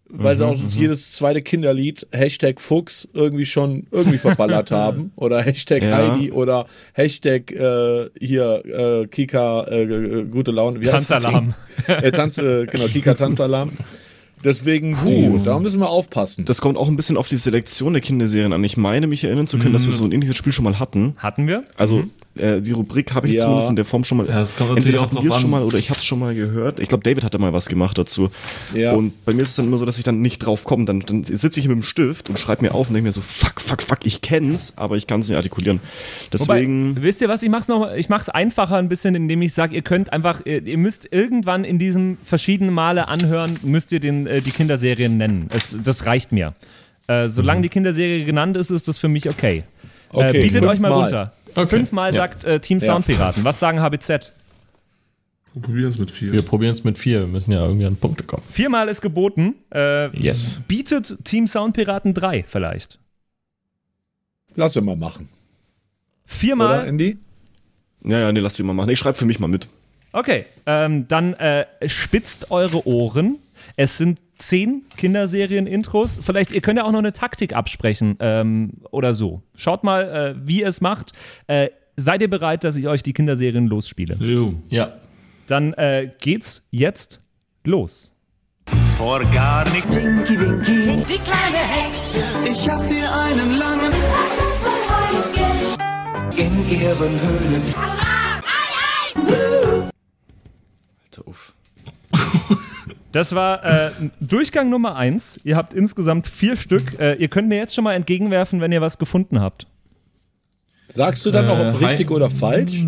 weil sie auch sonst jedes zweite Kinderlied Hashtag Fuchs irgendwie schon irgendwie verballert haben. Oder Hashtag Ja. Heidi oder Hashtag äh, hier äh, Kika äh, äh, gute Laune. Wie Tanzalarm. Äh, Tanz, äh, genau, Kika Tanzalarm. Deswegen, puh, da müssen wir aufpassen. Das kommt auch ein bisschen auf die Selektion der Kinderserien an. Ich meine, mich erinnern zu können, dass wir so ein ähnliches Spiel schon mal hatten. Hatten wir? Also äh, die Rubrik habe ich Ja. zumindest in der Form schon mal. Ja, es kommt natürlich entweder auch an. schon mal oder ich habe es schon mal gehört. Ich glaube, David hatte mal was gemacht dazu. Ja. Und bei mir ist es dann immer so, dass ich dann nicht drauf komme. Dann, dann sitze ich hier mit dem Stift und schreibe mir auf und denke mir so, fuck, fuck, fuck, ich kenn's, aber ich kann es nicht artikulieren. Deswegen. Wobei, wisst ihr was, ich mach's noch, ich mach's einfacher ein bisschen, indem ich sage, ihr könnt einfach, ihr, ihr müsst irgendwann in diesem verschiedenen Male anhören, müsst ihr den, äh, die Kinderserien nennen. Es, das reicht mir. Äh, solange die Kinderserie genannt ist, ist das für mich okay. Okay, äh, bietet euch mal fünfmal. runter. Fünfmal Ja. sagt äh, Team Ja. Soundpiraten. Was sagen HBZ? Probier es mit viel. Wir probieren es mit vier. Wir müssen ja irgendwie an Punkte kommen. Viermal ist geboten. Äh, Yes. Bietet Team Soundpiraten drei vielleicht. Lass wir mal machen. Oder, Viermal. Andy? Ja, ja, nee, lass die mal machen. Ich schreibe für mich mal mit. Okay, ähm, dann äh, spitzt eure Ohren. Es sind zehn Kinderserien-Intros. Vielleicht, ihr könnt ja auch noch eine Taktik absprechen ähm, oder so. Schaut mal, äh, wie ihr es macht. Äh, seid ihr bereit, dass ich euch die Kinderserien losspiele? Ja. Dann äh, geht's jetzt los. Vor gar nicht. Die kleine Hexe Ich hab dir einen langen in ihren Höhlen. Alter, uff. Das war äh, Durchgang Nummer eins. Ihr habt insgesamt vier Stück. Äh, ihr könnt mir jetzt schon mal entgegenwerfen, wenn ihr was gefunden habt. Sagst du dann noch, ob Äh, richtig oder falsch?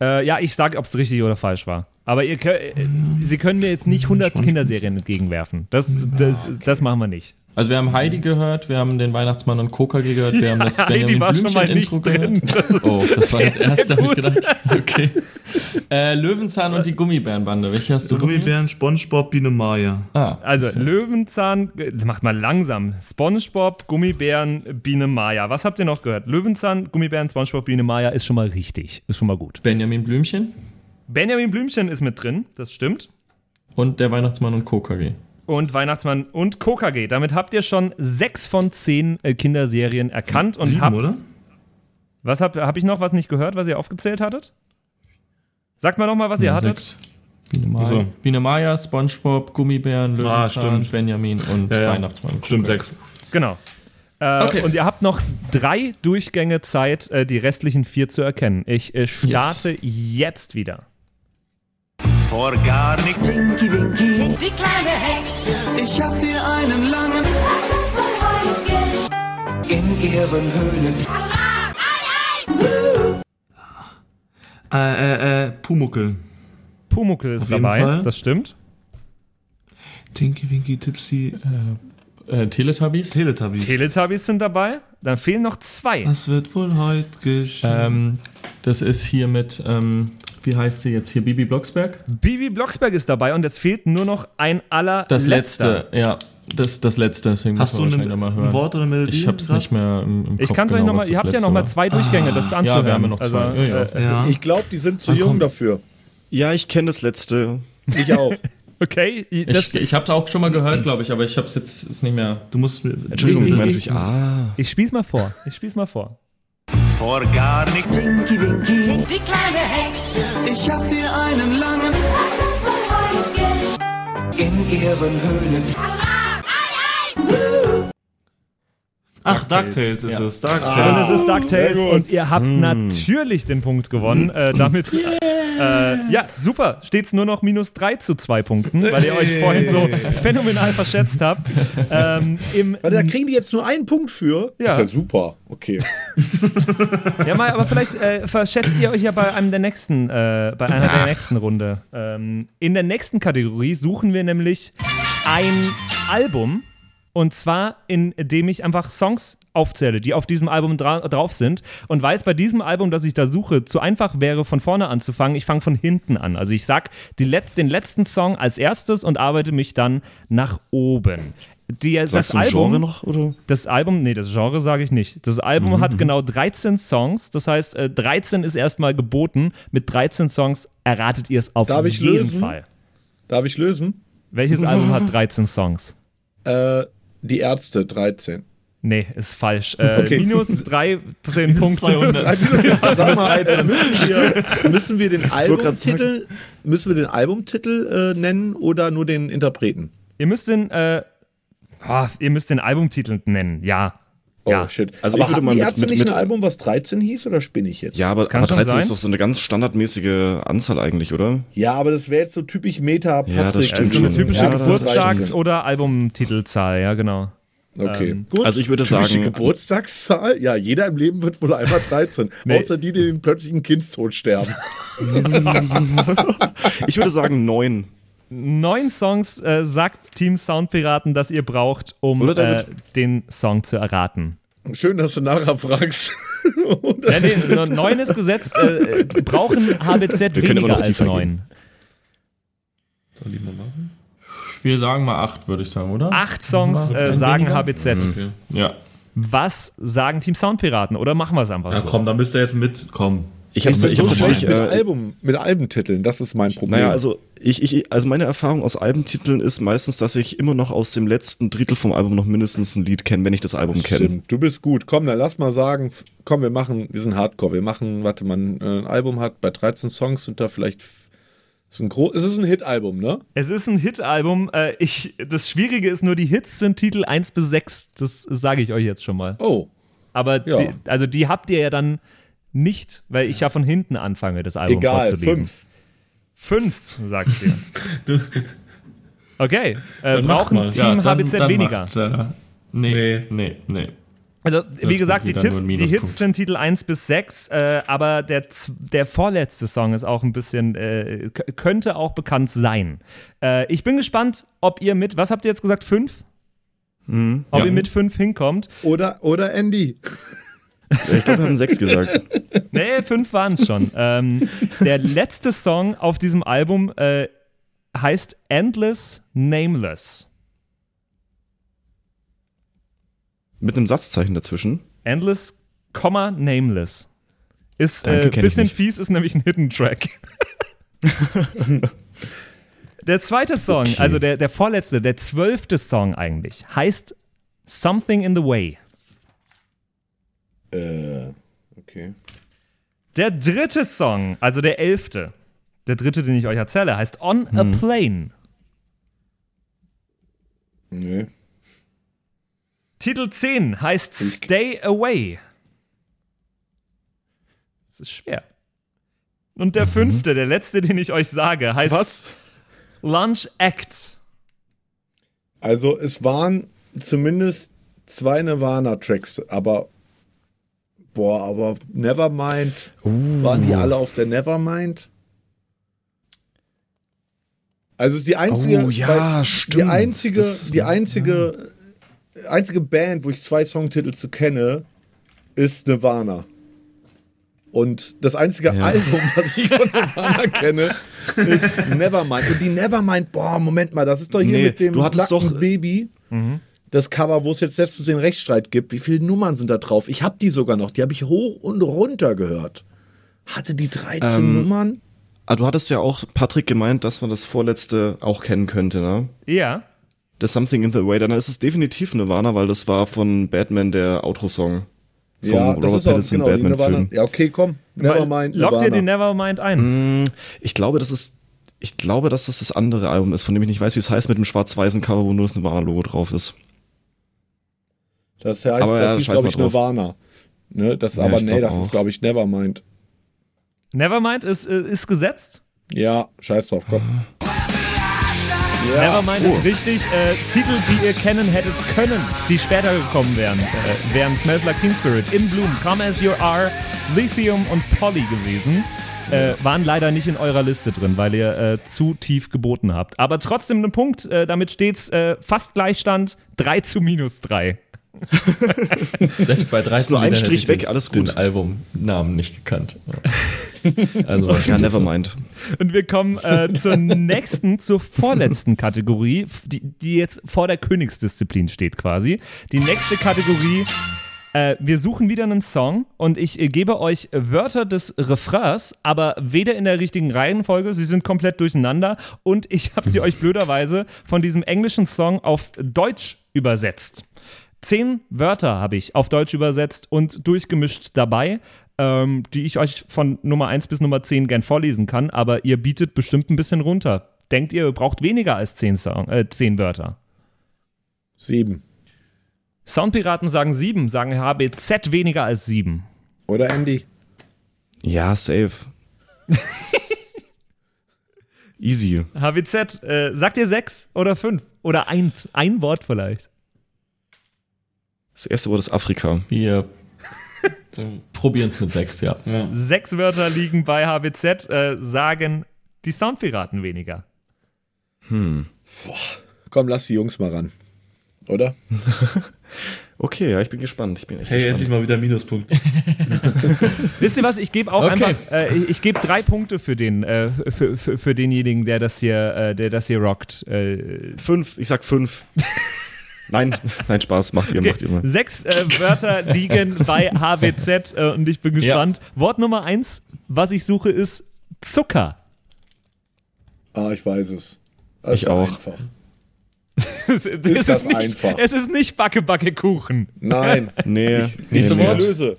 Äh, ja, ich sage, ob es richtig oder falsch war. Aber ihr könnt, äh, Sie können mir jetzt nicht 100 Kinderserien entgegenwerfen. Das, das, das machen wir nicht. Also wir haben Heidi gehört, wir haben den Weihnachtsmann und Coca-G gehört, wir haben das Heidi Benjamin war schon mal nicht Blümchen-Intro drin. gehört. Das ist oh, das war das erste, habe ich gedacht. Okay. Äh, Löwenzahn und die Gummibärenbande. Welche hast du? Gummibären, Spongebob, Biene Maya. Ah, Also du. Löwenzahn, äh, macht mal langsam. SpongeBob, Gummibären, Biene Maya. Was habt ihr noch gehört? Löwenzahn, Gummibären, SpongeBob, Biene Maya ist schon mal richtig. Ist schon mal gut. Benjamin Blümchen Benjamin Blümchen ist mit drin, das stimmt. und der Weihnachtsmann und Coca-G. Und Weihnachtsmann und KKG. Damit habt ihr schon sechs von zehn äh, Kinderserien erkannt und Sieben, habt. oder? Was habt habe ich noch was nicht gehört, was ihr aufgezählt hattet? Sagt mal noch mal, was ihr hattet. Sechs. Biene Maya, So. Biene Maya, Spongebob, Gummibären, Löwenzahn, stimmt. Benjamin und Ja, ja. Weihnachtsmann. Stimmt, sechs. Genau. Äh, Okay. Und ihr habt noch drei Durchgänge Zeit, äh, die restlichen vier zu erkennen. Ich äh, starte jetzt wieder. Vor gar nicht. Winky, winky, Die kleine Hexe. ich hab dir einen langen In ihren Höhlen. Äh, äh, äh, Pumuckel. Pumuckel ist Auf dabei, das stimmt. Tinky Winky Tipsy. Äh, Teletubbies? Teletubbies. Teletubbies sind dabei. Dann fehlen noch zwei. Was wird wohl heute geschehen? ähm, das ist hier mit, ähm, wie heißt sie jetzt hier, Bibi Blocksberg? Bibi Blocksberg ist dabei und jetzt fehlt nur noch ein aller Das letzte, ja. Das, das letzte, deswegen Hast du wir eine, mal hören. ein Wort oder eine Melodie? Ich hab's grad? nicht mehr im, im Ich Kopf kann es euch genau, nochmal, ihr habt ja nochmal zwei Durchgänge, das ist ja, wir anzuhören. haben ja noch zwei. Also, Ja, ja. Äh, Ja. Ich glaube, die sind zu Ach, jung komm. dafür. Ja, ich kenne das letzte. Ich auch. okay, das, Ich, ich hab's auch schon mal gehört, glaube ich, aber ich hab's jetzt ist nicht mehr. Du musst mir. Entschuldigung, ich ich- meine ich- natürlich, ah. ich spiel's mal vor. Ich spiel's mal vor. Vor gar nicht. Winky, winky, Die kleine Hexe. ich hab dir einen langen In ihren Höhlen. Ach, DuckTales ist es. Und DuckTales. es ist DuckTales und ihr habt natürlich den Punkt gewonnen. Äh, damit, äh, ja, super. Steht's nur noch minus drei zu zwei Punkten, weil ihr euch vorhin so phänomenal verschätzt habt. Ähm, im, Warte, da kriegen die jetzt nur einen Punkt für. Ja. Ist ja super. Okay. ja, mal, aber vielleicht äh, verschätzt ihr euch ja bei einem der nächsten, äh, bei einer der nächsten Runde. Ähm, in der nächsten Kategorie suchen wir nämlich ein Album. Und zwar, indem ich einfach Songs aufzähle, die auf diesem Album dra drauf sind. Und weil es bei diesem Album, das ich da suche, zu einfach wäre, von vorne anzufangen, ich fange von hinten an. Also ich sag die Let den letzten Song als erstes und arbeite mich dann nach oben. Die, Sagst das Album, Genre noch? Oder? das Album, nee, das Genre sage ich nicht. Das Album Mhm. hat genau 13 Songs. Das heißt, äh, 13 ist erstmal geboten. Mit 13 Songs erratet ihr es auf Darf ich jeden lösen? Fall. Darf ich lösen? Welches Album hat 13 Songs? Äh, die Ärzte, 13. Nee, ist falsch. Äh, Okay. Minus 13 Punkte. 200. Sag mal, müssen wir, müssen wir den Albumtitel, müssen wir den Albumtitel äh, nennen oder nur den Interpreten? Ihr müsst den, äh, ah, ihr müsst den Albumtitel nennen. Ja. Oh Ja. shit. Also aber ich würde mal mit- mit- nicht mit- ein Album, was 13 hieß oder spinne ich jetzt? Ja, aber, aber schon 13 ist sein. doch so eine ganz standardmäßige Anzahl eigentlich, oder? Ja, aber das wäre jetzt so typisch Meta Patrick. Ja, das Das stimmt ist so eine typische Ja, das Geburtstags- 13. oder Albumtitelzahl, ja, genau. Okay, Ähm, gut. Also ich würde Typische sagen- Geburtstagszahl? Ja, jeder im Leben wird wohl einmal 13. Nee. Außer die, die den plötzlichen Kindstod sterben. Ich würde sagen neun. Neun Songs äh, sagt Team Soundpiraten, dass ihr braucht, um äh, den Song zu erraten. Schön, dass du nachher fragst. Ja, nee, neun ist gesetzt. Äh, brauchen HBZ Wir können immer weniger noch als neun. Soll ich mal machen? Wir sagen mal acht, würde ich sagen, oder? Acht Songs äh, sagen weniger? HBZ. Okay. Ja. Was sagen Team Soundpiraten? Oder machen wir es einfach Ja, so? komm, da müsst ihr jetzt mitkommen. Ich habe Ich hab's natürlich. mit, Äh, Album, mit Albentiteln, das ist mein Problem. naja, also ich, ich, also meine Erfahrung aus Albentiteln ist meistens, dass ich immer noch aus dem letzten Drittel vom Album noch mindestens ein Lied kenne, wenn ich das Album kenne. Du bist gut. Komm, dann lass mal sagen, komm, wir machen, wir sind Hardcore. Wir machen, warte, man äh, ein Album hat bei 13 Songs sind da vielleicht f- ist ein gro es ist ein Hit-Album, ne? Es ist ein Hit-Album. Äh, ich, das Schwierige ist nur, die Hits sind Titel 1 bis 6. Das sage ich euch jetzt schon mal. Oh, Aber Ja. die, also die habt ihr ja dann nicht, weil ich ja von hinten anfange, das Album egal, vorzulesen. fünf. Fünf, sagst du. Okay, äh, brauchen mal. Team dann- HBZ dann weniger. Macht, äh, nee, nee, nee. Also, wie wird gesagt, die, Tipp, die. Hits sind Titel 1 bis 6, äh, aber der, der vorletzte Song ist auch ein bisschen, äh, könnte auch bekannt sein. Äh, ich bin gespannt, ob ihr mit, was habt ihr jetzt gesagt, 5? Mhm. Ob Ja. ihr mit 5 hinkommt. Oder, oder Andy. Ich glaube, wir haben sechs gesagt. Nee, 5 waren es schon. ähm, der letzte Song auf diesem Album äh, heißt Endless Nameless. Mit einem Satzzeichen dazwischen. Endless, Komma, Nameless. Ist ein äh, bisschen fies, ist nämlich ein Hidden Track. der zweite Song, Okay. also der, der vorletzte, der zwölfte Song eigentlich, heißt Something in the Way. Äh, okay. Der dritte Song, also der elfte, der dritte, den ich euch erzähle, heißt On a Plane. Nee. Titel 10 heißt Stay Away. Das ist schwer. Und der fünfte, der letzte, den ich euch sage, heißt Was? Lunch Act. Also es waren zumindest zwei Nirvana-Tracks, aber boah, aber Nevermind, waren die alle auf der Nevermind? Also die einzige, Oh, ja, stimmt. die einzige, Das die einzige, einzige Band, wo ich zwei Songtitel zu kenne, ist Nirvana. Und das einzige Ja. Album, was ich von Nirvana kenne, ist Nevermind. Und die Nevermind, boah, Moment mal, das ist doch hier Nee, mit dem du hattest nackten doch- Baby. Das Cover, wo es jetzt letztens den Rechtsstreit gibt. Wie viele Nummern sind da drauf? Ich habe die sogar noch. Die habe ich hoch und runter gehört. Hatte die 13 Ähm, Nummern? Ah, du hattest ja auch, Patrick, gemeint, dass man das vorletzte auch kennen könnte, ne? Ja. The Something in the Way. Dann ist es definitiv Nirvana, weil das war von Batman der Outro-Song. Vom Ja, das Robert ist auch Pattinson genau. Batman-Film. Ja, okay, komm. Nevermind. Lockt ihr den Nevermind ein? Mm, Ich glaube, das ist. Ich glaube, dass das das andere Album ist, von dem ich nicht weiß, wie es heißt, mit dem schwarz-weißen Cover, wo nur das Nirvana-Logo drauf ist. Das heißt, Aber ja, das hieß, scheiß glaube ich, drauf. Nirvana. Ne, das, Ja, aber ich nee, das auch. ist, glaube ich, Nevermind. Nevermind ist, äh, ist gesetzt. Ja, scheiß drauf, komm. Nevermind ist richtig. Äh, Titel, die ihr kennen hättet können, die später gekommen wären, äh, wären Smells Like Teen Spirit, In Bloom, Come As You Are, Lithium und Polly gewesen. Äh, waren leider nicht in eurer Liste drin, weil ihr äh, zu tief geboten habt. Aber trotzdem ein Punkt. Äh, damit steht's äh, fast Gleichstand. 3 zu minus 3. Selbst bei 13 Ist nur ein Strich weg, alles den gut. Albumnamen nicht gekannt. Also Ja, schon so. Nevermind. Und wir kommen äh, zur nächsten, zur vorletzten Kategorie, die, die jetzt vor der Königsdisziplin steht quasi. Die nächste Kategorie, äh, wir suchen wieder einen Song und ich äh, gebe euch Wörter des Refrains, aber weder in der richtigen Reihenfolge, sie sind komplett durcheinander und ich habe sie euch blöderweise von diesem englischen Song auf Deutsch übersetzt. Zehn Wörter habe ich auf Deutsch übersetzt und durchgemischt dabei, ähm, die ich euch von Nummer 1 bis Nummer 10 gern vorlesen kann, aber ihr bietet bestimmt ein bisschen runter. Denkt ihr, ihr braucht weniger als 10, Song, äh, 10 Wörter? Sieben. Soundpiraten sagen 7, sagen HBZ weniger als 7. Oder Andy? Ja, safe. Easy. HBZ, äh, sagt ihr 6 oder 5? Oder ein, ein Wort vielleicht? Das erste Wort ist Afrika. Wir probieren es mit sechs, ja. Ja. Sechs Wörter liegen bei HBZ, äh, sagen die Soundpiraten weniger. Komm, lass die Jungs mal ran. Oder? Okay, ja, ich bin gespannt. Ich bin echt Hey, gespannt. endlich mal wieder Minuspunkt. Wisst ihr was? Ich gebe auch Okay. einfach, äh, ich, ich gebe drei Punkte für den, äh, für, für, für denjenigen, der das hier, äh, der das hier rockt. Äh, Fünf, ich sag fünf. nein, nein, Spaß, macht ihr, macht ihr mal. Sechs äh, Wörter liegen bei HBZ äh, und ich bin gespannt. Wort Nummer eins, was ich suche, ist Zucker. Ah, ich weiß es. Das Ich ist auch. Einfach. Es ist, das nicht, einfach? Es ist nicht Backe, Backe, Kuchen. Nein. Nee, Ich, nee, ich, nee. löse.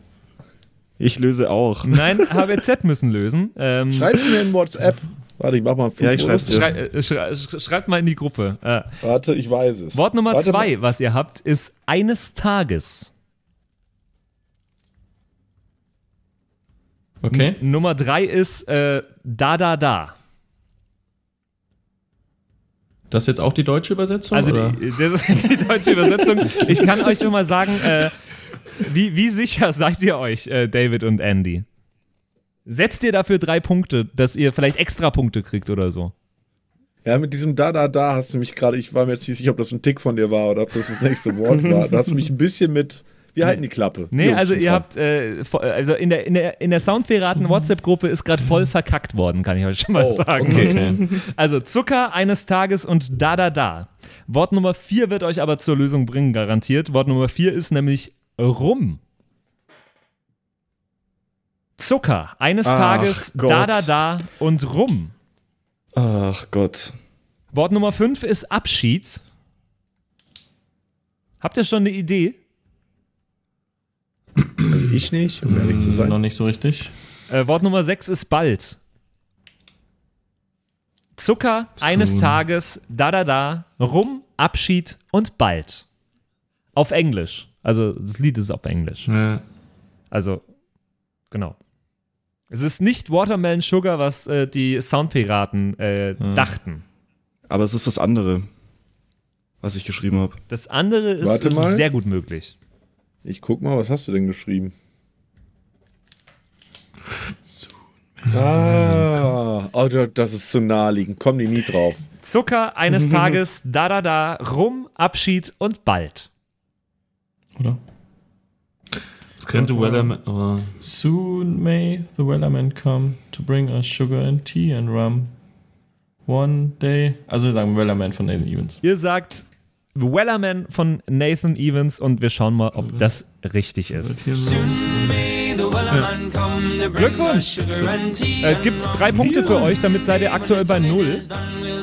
Ich löse auch. Nein, HBZ müssen lösen. Ähm, Schreib's mir in WhatsApp. Warte, ich mach mal einen Ja, ich schreib's dir. schrei äh, schrei sch- schreibt mal in die Gruppe. Äh, Warte, ich weiß es. Wort Nummer Warte zwei, mal. was ihr habt, ist eines Tages. Okay. Nummer drei ist äh, da, da, da. Das ist jetzt auch die deutsche Übersetzung? Also oder? die, das ist die deutsche Übersetzung. Ich kann euch schon mal sagen, äh, wie, wie sicher seid ihr euch, äh, David und Andy? Setzt ihr dafür drei Punkte, dass ihr vielleicht extra Punkte kriegt oder so? Ja, mit diesem da, da, da hast du mich gerade, ich war mir jetzt nicht sicher, ob das ein Tick von dir war oder ob das das nächste Wort war. Da hast du mich ein bisschen mit, wir halten die Klappe. Nee, Jungs, also ihr dran. habt, äh, also in der, in der, in der WhatsApp-Gruppe ist gerade voll verkackt worden, kann ich euch schon mal Oh, sagen. okay. Also Zucker eines Tages und da, da, da. Wort Nummer vier wird euch aber zur Lösung bringen, garantiert. Wort Nummer vier ist nämlich rum. Zucker eines Ach Tages, Gott. da, da, da und rum. Ach Gott. Wort Nummer fünf ist Abschied. Habt ihr schon eine Idee? Also ich nicht, um ehrlich zu Noch sein. nicht so richtig. Äh, Wort Nummer 6 ist bald. Zucker eines. Tages, da da da, rum, Abschied und bald. Auf Englisch. Also das Lied ist auf Englisch. Ja. Also, genau. Es ist nicht Watermelon Sugar, was äh, die Soundpiraten äh, dachten. Aber es ist das andere, was ich geschrieben habe. Das andere ist, Warte ist sehr gut möglich. Ich guck mal, was hast du denn geschrieben? Ah, oh, da- das ist zu naheliegend. Kommen die nie drauf. Zucker eines Tages, da da da, Rum, Abschied und bald. Oder? Das könnte Wellerman, aber Soon may the Wellerman come to bring us sugar and tea and rum. One day. Also wir sagen Wellerman von Nathan Evans. Ihr sagt Wellerman von Nathan Evans und wir schauen mal, ob das richtig ist. Glückwunsch! Äh, gibt's drei Punkte für euch, damit seid ihr aktuell bei null.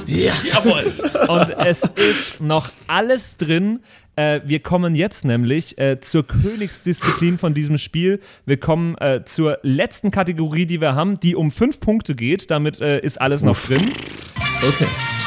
Jawohl! Und es ist noch alles drin. Äh, wir kommen jetzt nämlich äh, zur Königsdisziplin von diesem Spiel. Wir kommen äh, zur letzten Kategorie, die wir haben, die um fünf Punkte geht. Damit äh, ist alles noch drin. Okay.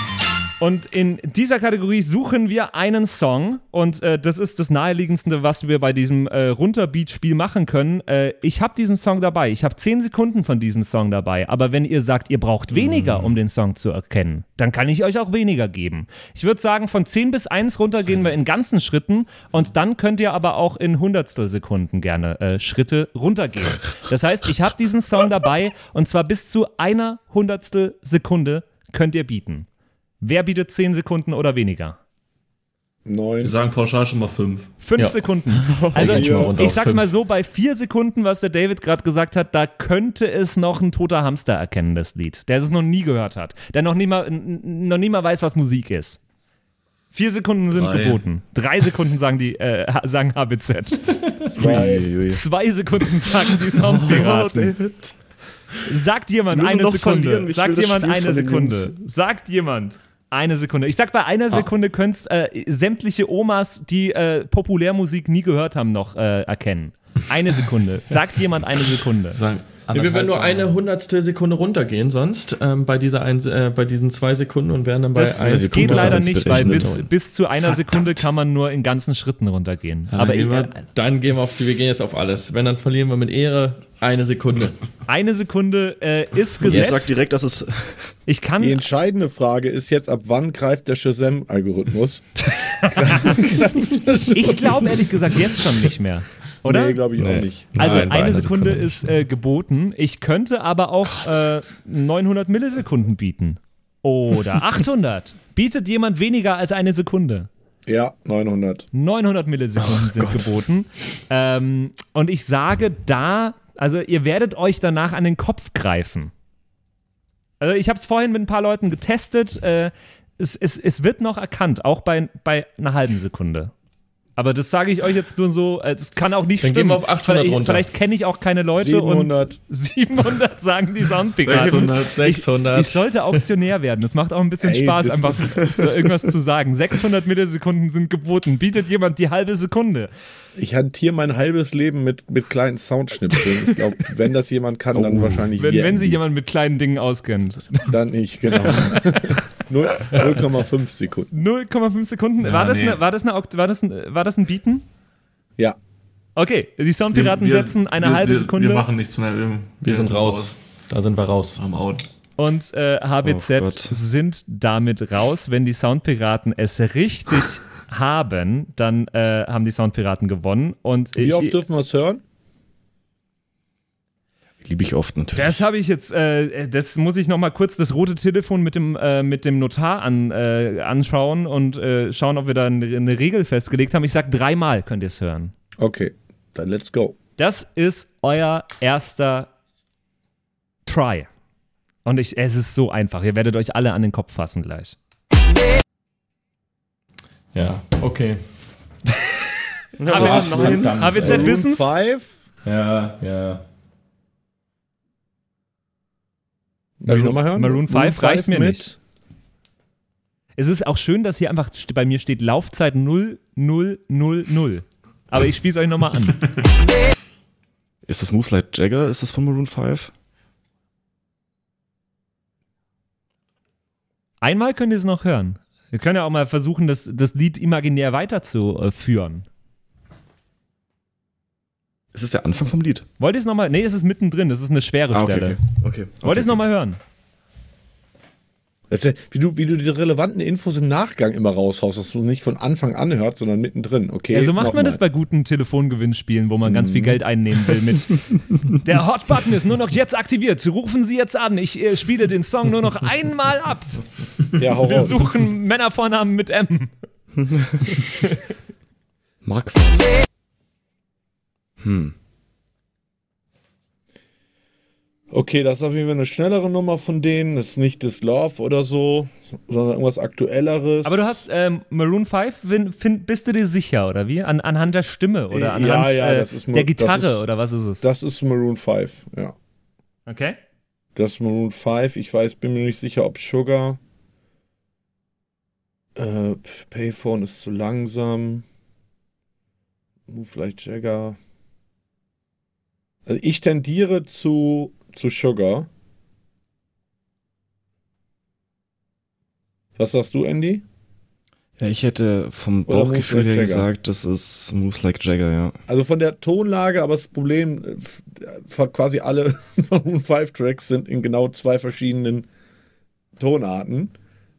Und in dieser Kategorie suchen wir einen Song und äh, das ist das naheliegendste, was wir bei diesem äh, Runterbeat-Spiel machen können. Äh, ich habe diesen Song dabei. Ich habe 10 Sekunden von diesem Song dabei. Aber wenn ihr sagt, ihr braucht weniger, um den Song zu erkennen, dann kann ich euch auch weniger geben. Ich würde sagen, von 10 bis 1 runter gehen wir in ganzen Schritten und dann könnt ihr aber auch in Hundertstel Sekunden gerne äh, Schritte runtergehen. Das heißt, ich habe diesen Song dabei und zwar bis zu einer Hundertstel Sekunde könnt ihr bieten. Wer bietet 10 Sekunden oder weniger? Neun. wir sagen pauschal schon mal fünf. Fünf Ja. Sekunden. Also ich ich sag's mal so, bei vier Sekunden, was der David gerade gesagt hat, da könnte es noch ein toter Hamster erkennen, das Lied. Der es noch nie gehört hat. Der noch nie mal, noch nie mal weiß, was Musik ist. Vier Sekunden sind Drei. geboten. Drei Sekunden sagen die, äh, sagen HBZ. Zwei. Zwei Sekunden sagen die Soundpiraten. David. Sagt jemand eine Sekunde. Sagt jemand eine Sekunde. Sagt jemand eine Sekunde. Ich sag bei einer Sekunde könnt's äh, sämtliche Omas, die äh, Populärmusik nie gehört haben, noch äh, erkennen. Eine Sekunde. Sagt jemand eine Sekunde. Sagen Ja, wir werden nur eine hundertstel Sekunde runtergehen sonst ähm, bei, dieser ein, äh, bei diesen zwei Sekunden und werden dann bei Das eins geht Punkte leider nicht, weil bis, bis zu einer Sekunde kann man nur in ganzen Schritten runtergehen. dann Aber gehen wir- ich, Dann gehen wir auf die, wir gehen jetzt auf alles. Wenn, dann verlieren wir mit Ehre eine Sekunde. eine Sekunde äh, ist Ich gesetzt. sag direkt, dass es. Ich kann Die entscheidende Frage ist jetzt, ab wann greift der Shazam-Algorithmus? ich glaube ehrlich gesagt jetzt schon nicht mehr. Oder? Nee, glaube ich auch nicht. Also Nein, eine Sekunde, Sekunde ist äh, geboten. Ich könnte aber auch äh, 900 Millisekunden bieten. Oder 800. Bietet jemand weniger als eine Sekunde? Ja, 900. 900 Millisekunden sind geboten. Ähm, und ich sage da, also ihr werdet euch danach an den Kopf greifen. Also ich habe es vorhin mit ein paar Leuten getestet. Äh, es, es, es wird noch erkannt, auch bei, bei einer halben Sekunde. Aber das sage ich euch jetzt nur so, äh, es kann auch nicht Dann gehen stimmen. wir auf 800 vielleicht, runter. Vielleicht kenne ich auch keine Leute 700. und 700 sagen die Soundpiraten. 600, 600. Ich sollte Auktionär werden. Das macht auch ein bisschen Ey, Spaß, einfach so irgendwas zu sagen. 600 Millisekunden sind geboten. Bietet jemand die halbe Sekunde? Ich hantiere mein halbes Leben mit, mit kleinen Soundschnipseln. Ich glaube, wenn das jemand kann, dann wahrscheinlich Wenn, wenn sich jemand mit kleinen Dingen auskennt. Dann ich, genau. Null- 0,5 Sekunden. 0,5 Sekunden. war, das nee. eine, war, das eine, war, das ein, war das ein Bieten? Ja. Okay, die Soundpiraten Wir- wir- setzen eine wir, halbe Sekunde Wir machen nichts mehr. Wir, Wir sind raus. Da sind wir raus. Am Out. und äh, HBZ Oh sind damit raus. Wenn die Soundpiraten es richtig haben, dann äh, haben die Soundpiraten gewonnen. Und Wie ich, oft dürfen wir es hören? Liebe ich oft natürlich. Das habe ich jetzt, äh, das muss ich noch mal kurz das rote Telefon mit dem, äh, mit dem Notar an, äh, anschauen und äh, schauen, ob wir da eine, eine Regel festgelegt haben. Ich sag dreimal könnt ihr es hören. Okay, dann let's go. Das ist euer erster Try. Und ich, es ist so einfach. Ihr werdet euch alle an den Kopf fassen gleich. Ja, okay. HWZ, wissen's? Five? Ja, ja. Darf ich nochmal hören? Maroon 5 reicht mir mit nicht. Es ist auch schön, dass hier einfach bei mir steht Laufzeit 0000. Aber ich spiele es euch nochmal an. Ist das Moves Like Jagger? Ist das von Maroon 5? Einmal könnt ihr es noch hören. Wir können ja auch mal versuchen, das, das Lied imaginär weiterzuführen. Ist es der Anfang vom Lied? Wollt ihr es nochmal? Nee, es ist mittendrin. Das ist eine schwere Ah, okay, Stelle. okay. okay. Wollt ihr es okay. nochmal hören? Ist Wie du, wie du diese relevanten Infos im Nachgang immer raushaust, dass du nicht von Anfang an hörst, sondern mittendrin. Okay. Ja, so macht man das bei guten Telefongewinnspielen, wo man ganz Mhm. viel Geld einnehmen will mit. Der Hot-Button ist nur noch jetzt aktiviert. Rufen Sie jetzt an. Ich äh, spiele den Song nur noch einmal ab. Ja, hau Wir raus. suchen Männervornamen mit M. Mark. Hm. Okay, das ist auf jeden Fall eine schnellere Nummer von denen. Das ist nicht This Love oder so, sondern irgendwas Aktuelleres. Aber du hast ähm, Maroon 5, fin- fin- bist du dir sicher, oder wie? An, anhand der Stimme oder Ja, anhand ja, äh, das ist Mo- der das Gitarre ist- oder was ist es? Das ist Maroon 5, ja. Okay. Das ist Maroon 5. Ich weiß, bin mir nicht sicher, ob Sugar. Äh, Payphone ist zu langsam. Move like Jagger. Also ich tendiere zu, zu Sugar. Was sagst du, Andy? Ja, ich hätte vom Oder Bauchgefühl her gesagt, das ist Moves Like Jagger, ja. Also von der Tonlage, aber das Problem, äh, äh, quasi alle Maroon 5 Tracks sind in genau zwei verschiedenen Tonarten.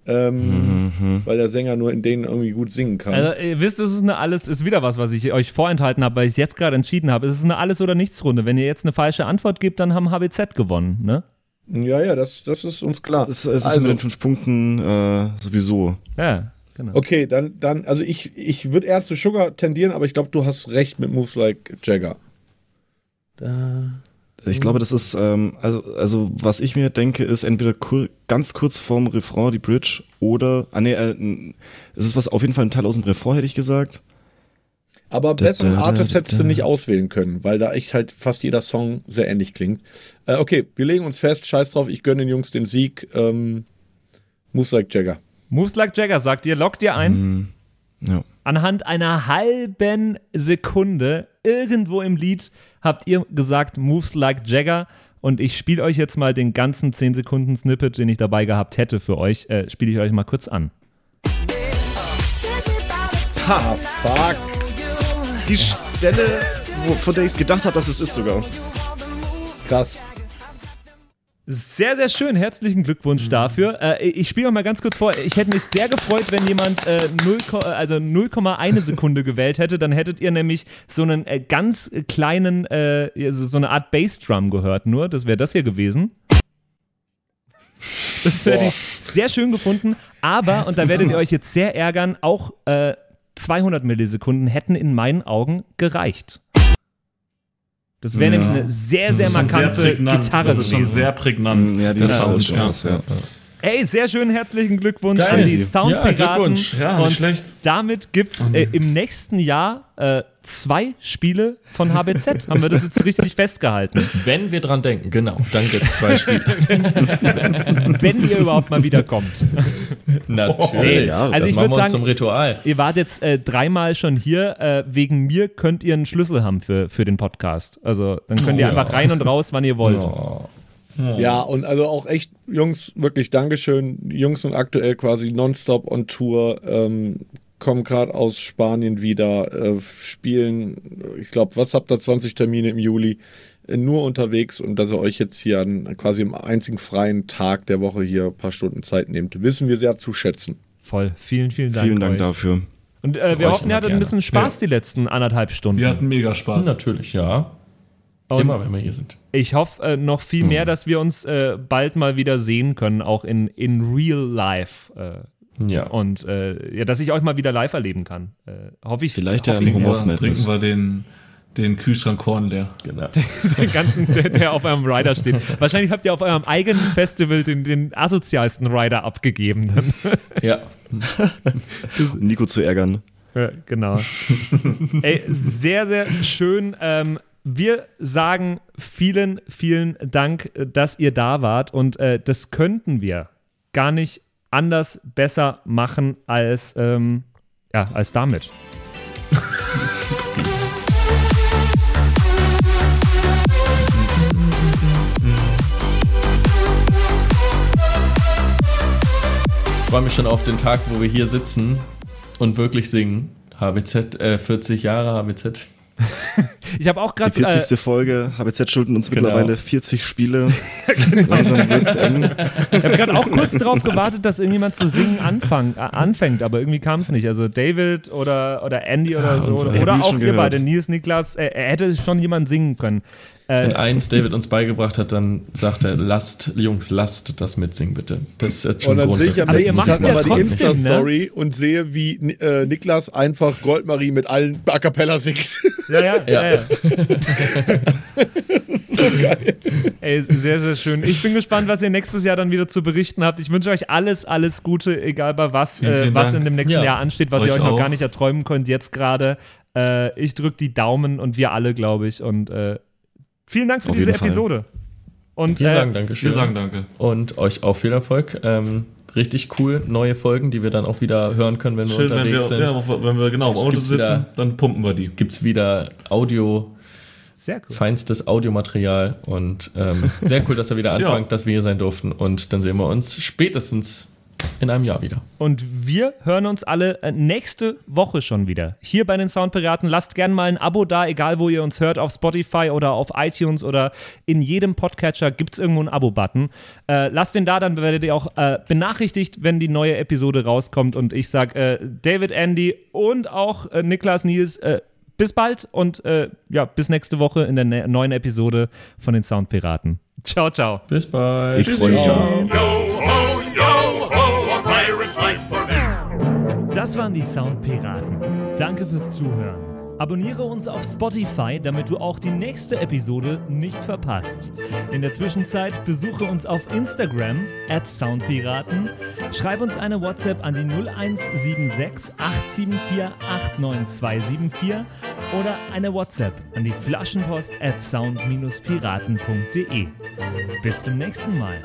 Ähm, Mhm. Weil der Sänger nur in denen irgendwie gut singen kann. Also, ihr wisst, es ist eine alles, ist wieder was, was ich euch vorenthalten habe, weil ich es jetzt gerade entschieden habe. Es ist eine Alles- oder Nichts-Runde. Wenn ihr jetzt eine falsche Antwort gebt, dann haben HBZ gewonnen, ne? ja, ja, das, das ist uns klar. Es, es ist Also- mit den fünf Punkten äh, sowieso. Ja, genau. Okay, dann, dann also ich, ich würde eher zu Sugar tendieren, aber ich glaube, du hast recht mit Moves Like Jagger. Da. Ich glaube, das ist, ähm, also, also was ich mir denke, ist entweder kur ganz kurz vorm Refrain die Bridge oder, ah nee, äh, es ist was auf jeden Fall ein Teil aus dem Refrain, hätte ich gesagt. Aber besseren da, da, Artist hättest du nicht auswählen können, weil da echt halt fast jeder Song sehr ähnlich klingt. Äh, okay, wir legen uns fest, scheiß drauf, ich gönne den Jungs den Sieg. Ähm, Moves Like Jagger. Moves like Jagger, sagt ihr, lockt ihr ein. Mhm. Ja. Anhand einer halben Sekunde irgendwo im Lied habt ihr gesagt Moves like Jagger und ich spiele euch jetzt mal den ganzen 10 Sekunden Snippet, den ich dabei gehabt hätte für euch, äh, spiele ich euch mal kurz an. Ha, fuck. Die Stelle, wo, von der ich es gedacht habe, dass es ist sogar. Krass. Sehr, sehr schön. Herzlichen Glückwunsch dafür. Äh, ich spiele mal ganz kurz vor. Ich hätte mich sehr gefreut, wenn jemand äh, 0, ko- also 0,1 Sekunde gewählt hätte. Dann hättet ihr nämlich so einen äh, ganz kleinen, äh, so eine Art Bassdrum gehört. Nur, das wäre das hier gewesen. Das hätte ich sehr schön gefunden. Aber, und da werdet ihr euch jetzt sehr ärgern, auch äh, 200 Millisekunden hätten in meinen Augen gereicht. Das wäre Ja. nämlich eine sehr, sehr Das ist schon markante prägnant. Gitarre Das ist schon sehr prägnant. Mm, Ja, die ist Sound, schon ja. ja. Ey, sehr schön, herzlichen Glückwunsch Geil. an die Ja, Soundpiraten. Glückwunsch. Ja, nicht Und schlecht. damit gibt es äh, im nächsten Jahr äh, zwei Spiele von HBZ. Haben wir das jetzt richtig festgehalten? Wenn wir dran denken, genau, dann gibt es zwei Spiele. Wenn ihr überhaupt mal wiederkommt. Natürlich. ja, also ich machen wir uns zum sagen, Ritual. ihr wart jetzt äh, dreimal schon hier. Äh, wegen mir könnt ihr einen Schlüssel haben für, für den Podcast. Also dann könnt ihr Oh, Ja. einfach rein und raus, wann ihr wollt. Ja, und also auch echt, Jungs, wirklich Dankeschön. Die Jungs sind aktuell quasi nonstop on Tour, ähm, kommen gerade aus Spanien wieder, äh, spielen, ich glaube, was habt ihr, 20 Termine im Juli, äh, nur unterwegs und dass ihr euch jetzt hier an quasi am einzigen freien Tag der Woche hier ein paar Stunden Zeit nehmt, wissen wir sehr zu schätzen. Voll. Vielen, vielen Dank. Vielen Dank euch. dafür. Und äh, wir hoffen, ihr hattet ein bisschen Spaß die letzten anderthalb Stunden. Wir hatten mega Spaß. Natürlich, ja. Und Immer, wenn wir hier sind. Ich hoffe äh, noch viel mehr, dass wir uns äh, bald mal wieder sehen können, auch in, in real life. Äh, Ja. und äh, ja, dass ich euch mal wieder live erleben kann. Äh, hoffe ich Vielleicht ja hoffe im Home sehr. of Madness. trinken wir den, den Kühlschrank Korn leer. Genau. Den ganzen, der, der auf eurem Rider steht. Wahrscheinlich habt ihr auf eurem eigenen Festival den, den asozialsten Rider abgegeben. Dann. Ja. Um Nico zu ärgern. Ja, genau. Ey, sehr, sehr schön. Ähm, wir sagen vielen, vielen Dank, äh, dass ihr da wart. Und äh, das könnten wir gar nicht anders besser machen als, ähm, ja, als damit. Ich freue mich schon auf den Tag, wo wir hier sitzen und wirklich singen. HBZ, äh, 40 Jahre HBZ. Ich habe auch Die gerade. 40. Folge, HBZ schulden uns Genau. mittlerweile 40 Spiele. Langsam wird's eng. Ich habe gerade auch kurz darauf gewartet, dass irgendjemand zu singen anfang, äh, anfängt, aber irgendwie kam es nicht. Also David oder, oder Andy oder so. und- Oder, oder die auch ihr beide, Nils, Niklas. Äh, er hätte schon jemand singen können. Wenn Äh, eins David uns beigebracht hat, dann sagt er, lasst, Jungs, lasst das mitsingen, bitte. Das ist jetzt schon Und dann Grund, sehe ich am Aber ihr macht ja nochmal die ne? Insta-Story und sehe, wie äh, Niklas einfach Goldmarie mit allen A Cappella singt. ja, ja, ja. Ja. ja. Ey, sehr, sehr schön. Ich bin gespannt, was ihr nächstes Jahr dann wieder zu berichten habt. Ich wünsche euch alles, alles Gute, egal bei was, Vielen, äh, was Dank. in dem nächsten Ja. Jahr ansteht, was ihr Euch euch noch auch. gar nicht erträumen könnt jetzt gerade. Äh, ich drücke die Daumen und wir alle, glaube ich. Und äh, vielen Dank für Auf diese. Episode. Und Wir äh, sagen Dankeschön. Wir sagen danke. Und euch auch viel Erfolg. Ähm, richtig cool, neue Folgen, die wir dann auch wieder hören können, wenn wir Schön, wenn wir, unterwegs sind. ja, wenn wir genau im Auto sitzen, wieder- dann pumpen wir die. Gibt's wieder Audio, sehr cool. feinstes Audiomaterial und ähm, sehr cool, dass er wieder Ja. anfängt, dass wir hier sein durften und dann sehen wir uns spätestens in einem Jahr wieder. Und wir hören uns alle äh, nächste Woche schon wieder. Hier bei den Soundpiraten. Lasst gerne mal ein Abo da, egal wo ihr uns hört, auf Spotify oder auf iTunes oder in jedem Podcatcher gibt es irgendwo einen Abo-Button. Äh, lasst den da, dann werdet ihr auch äh, benachrichtigt, wenn die neue Episode rauskommt. Und ich sage äh, David, Andy und auch äh, Niklas Nils, äh, bis bald und äh, ja, bis nächste Woche in der ne neuen Episode von den Soundpiraten. Ciao, ciao. Bis bald. Ich freue mich. Yo Das waren die Soundpiraten. Danke fürs Zuhören. Abonniere uns auf Spotify, damit du auch die nächste Episode nicht verpasst. In der Zwischenzeit besuche uns auf Instagram at Soundpiraten, schreib uns eine WhatsApp an die 0176 874 89274 oder eine WhatsApp an die Flaschenpost at sound-piraten.de. Bis zum nächsten Mal.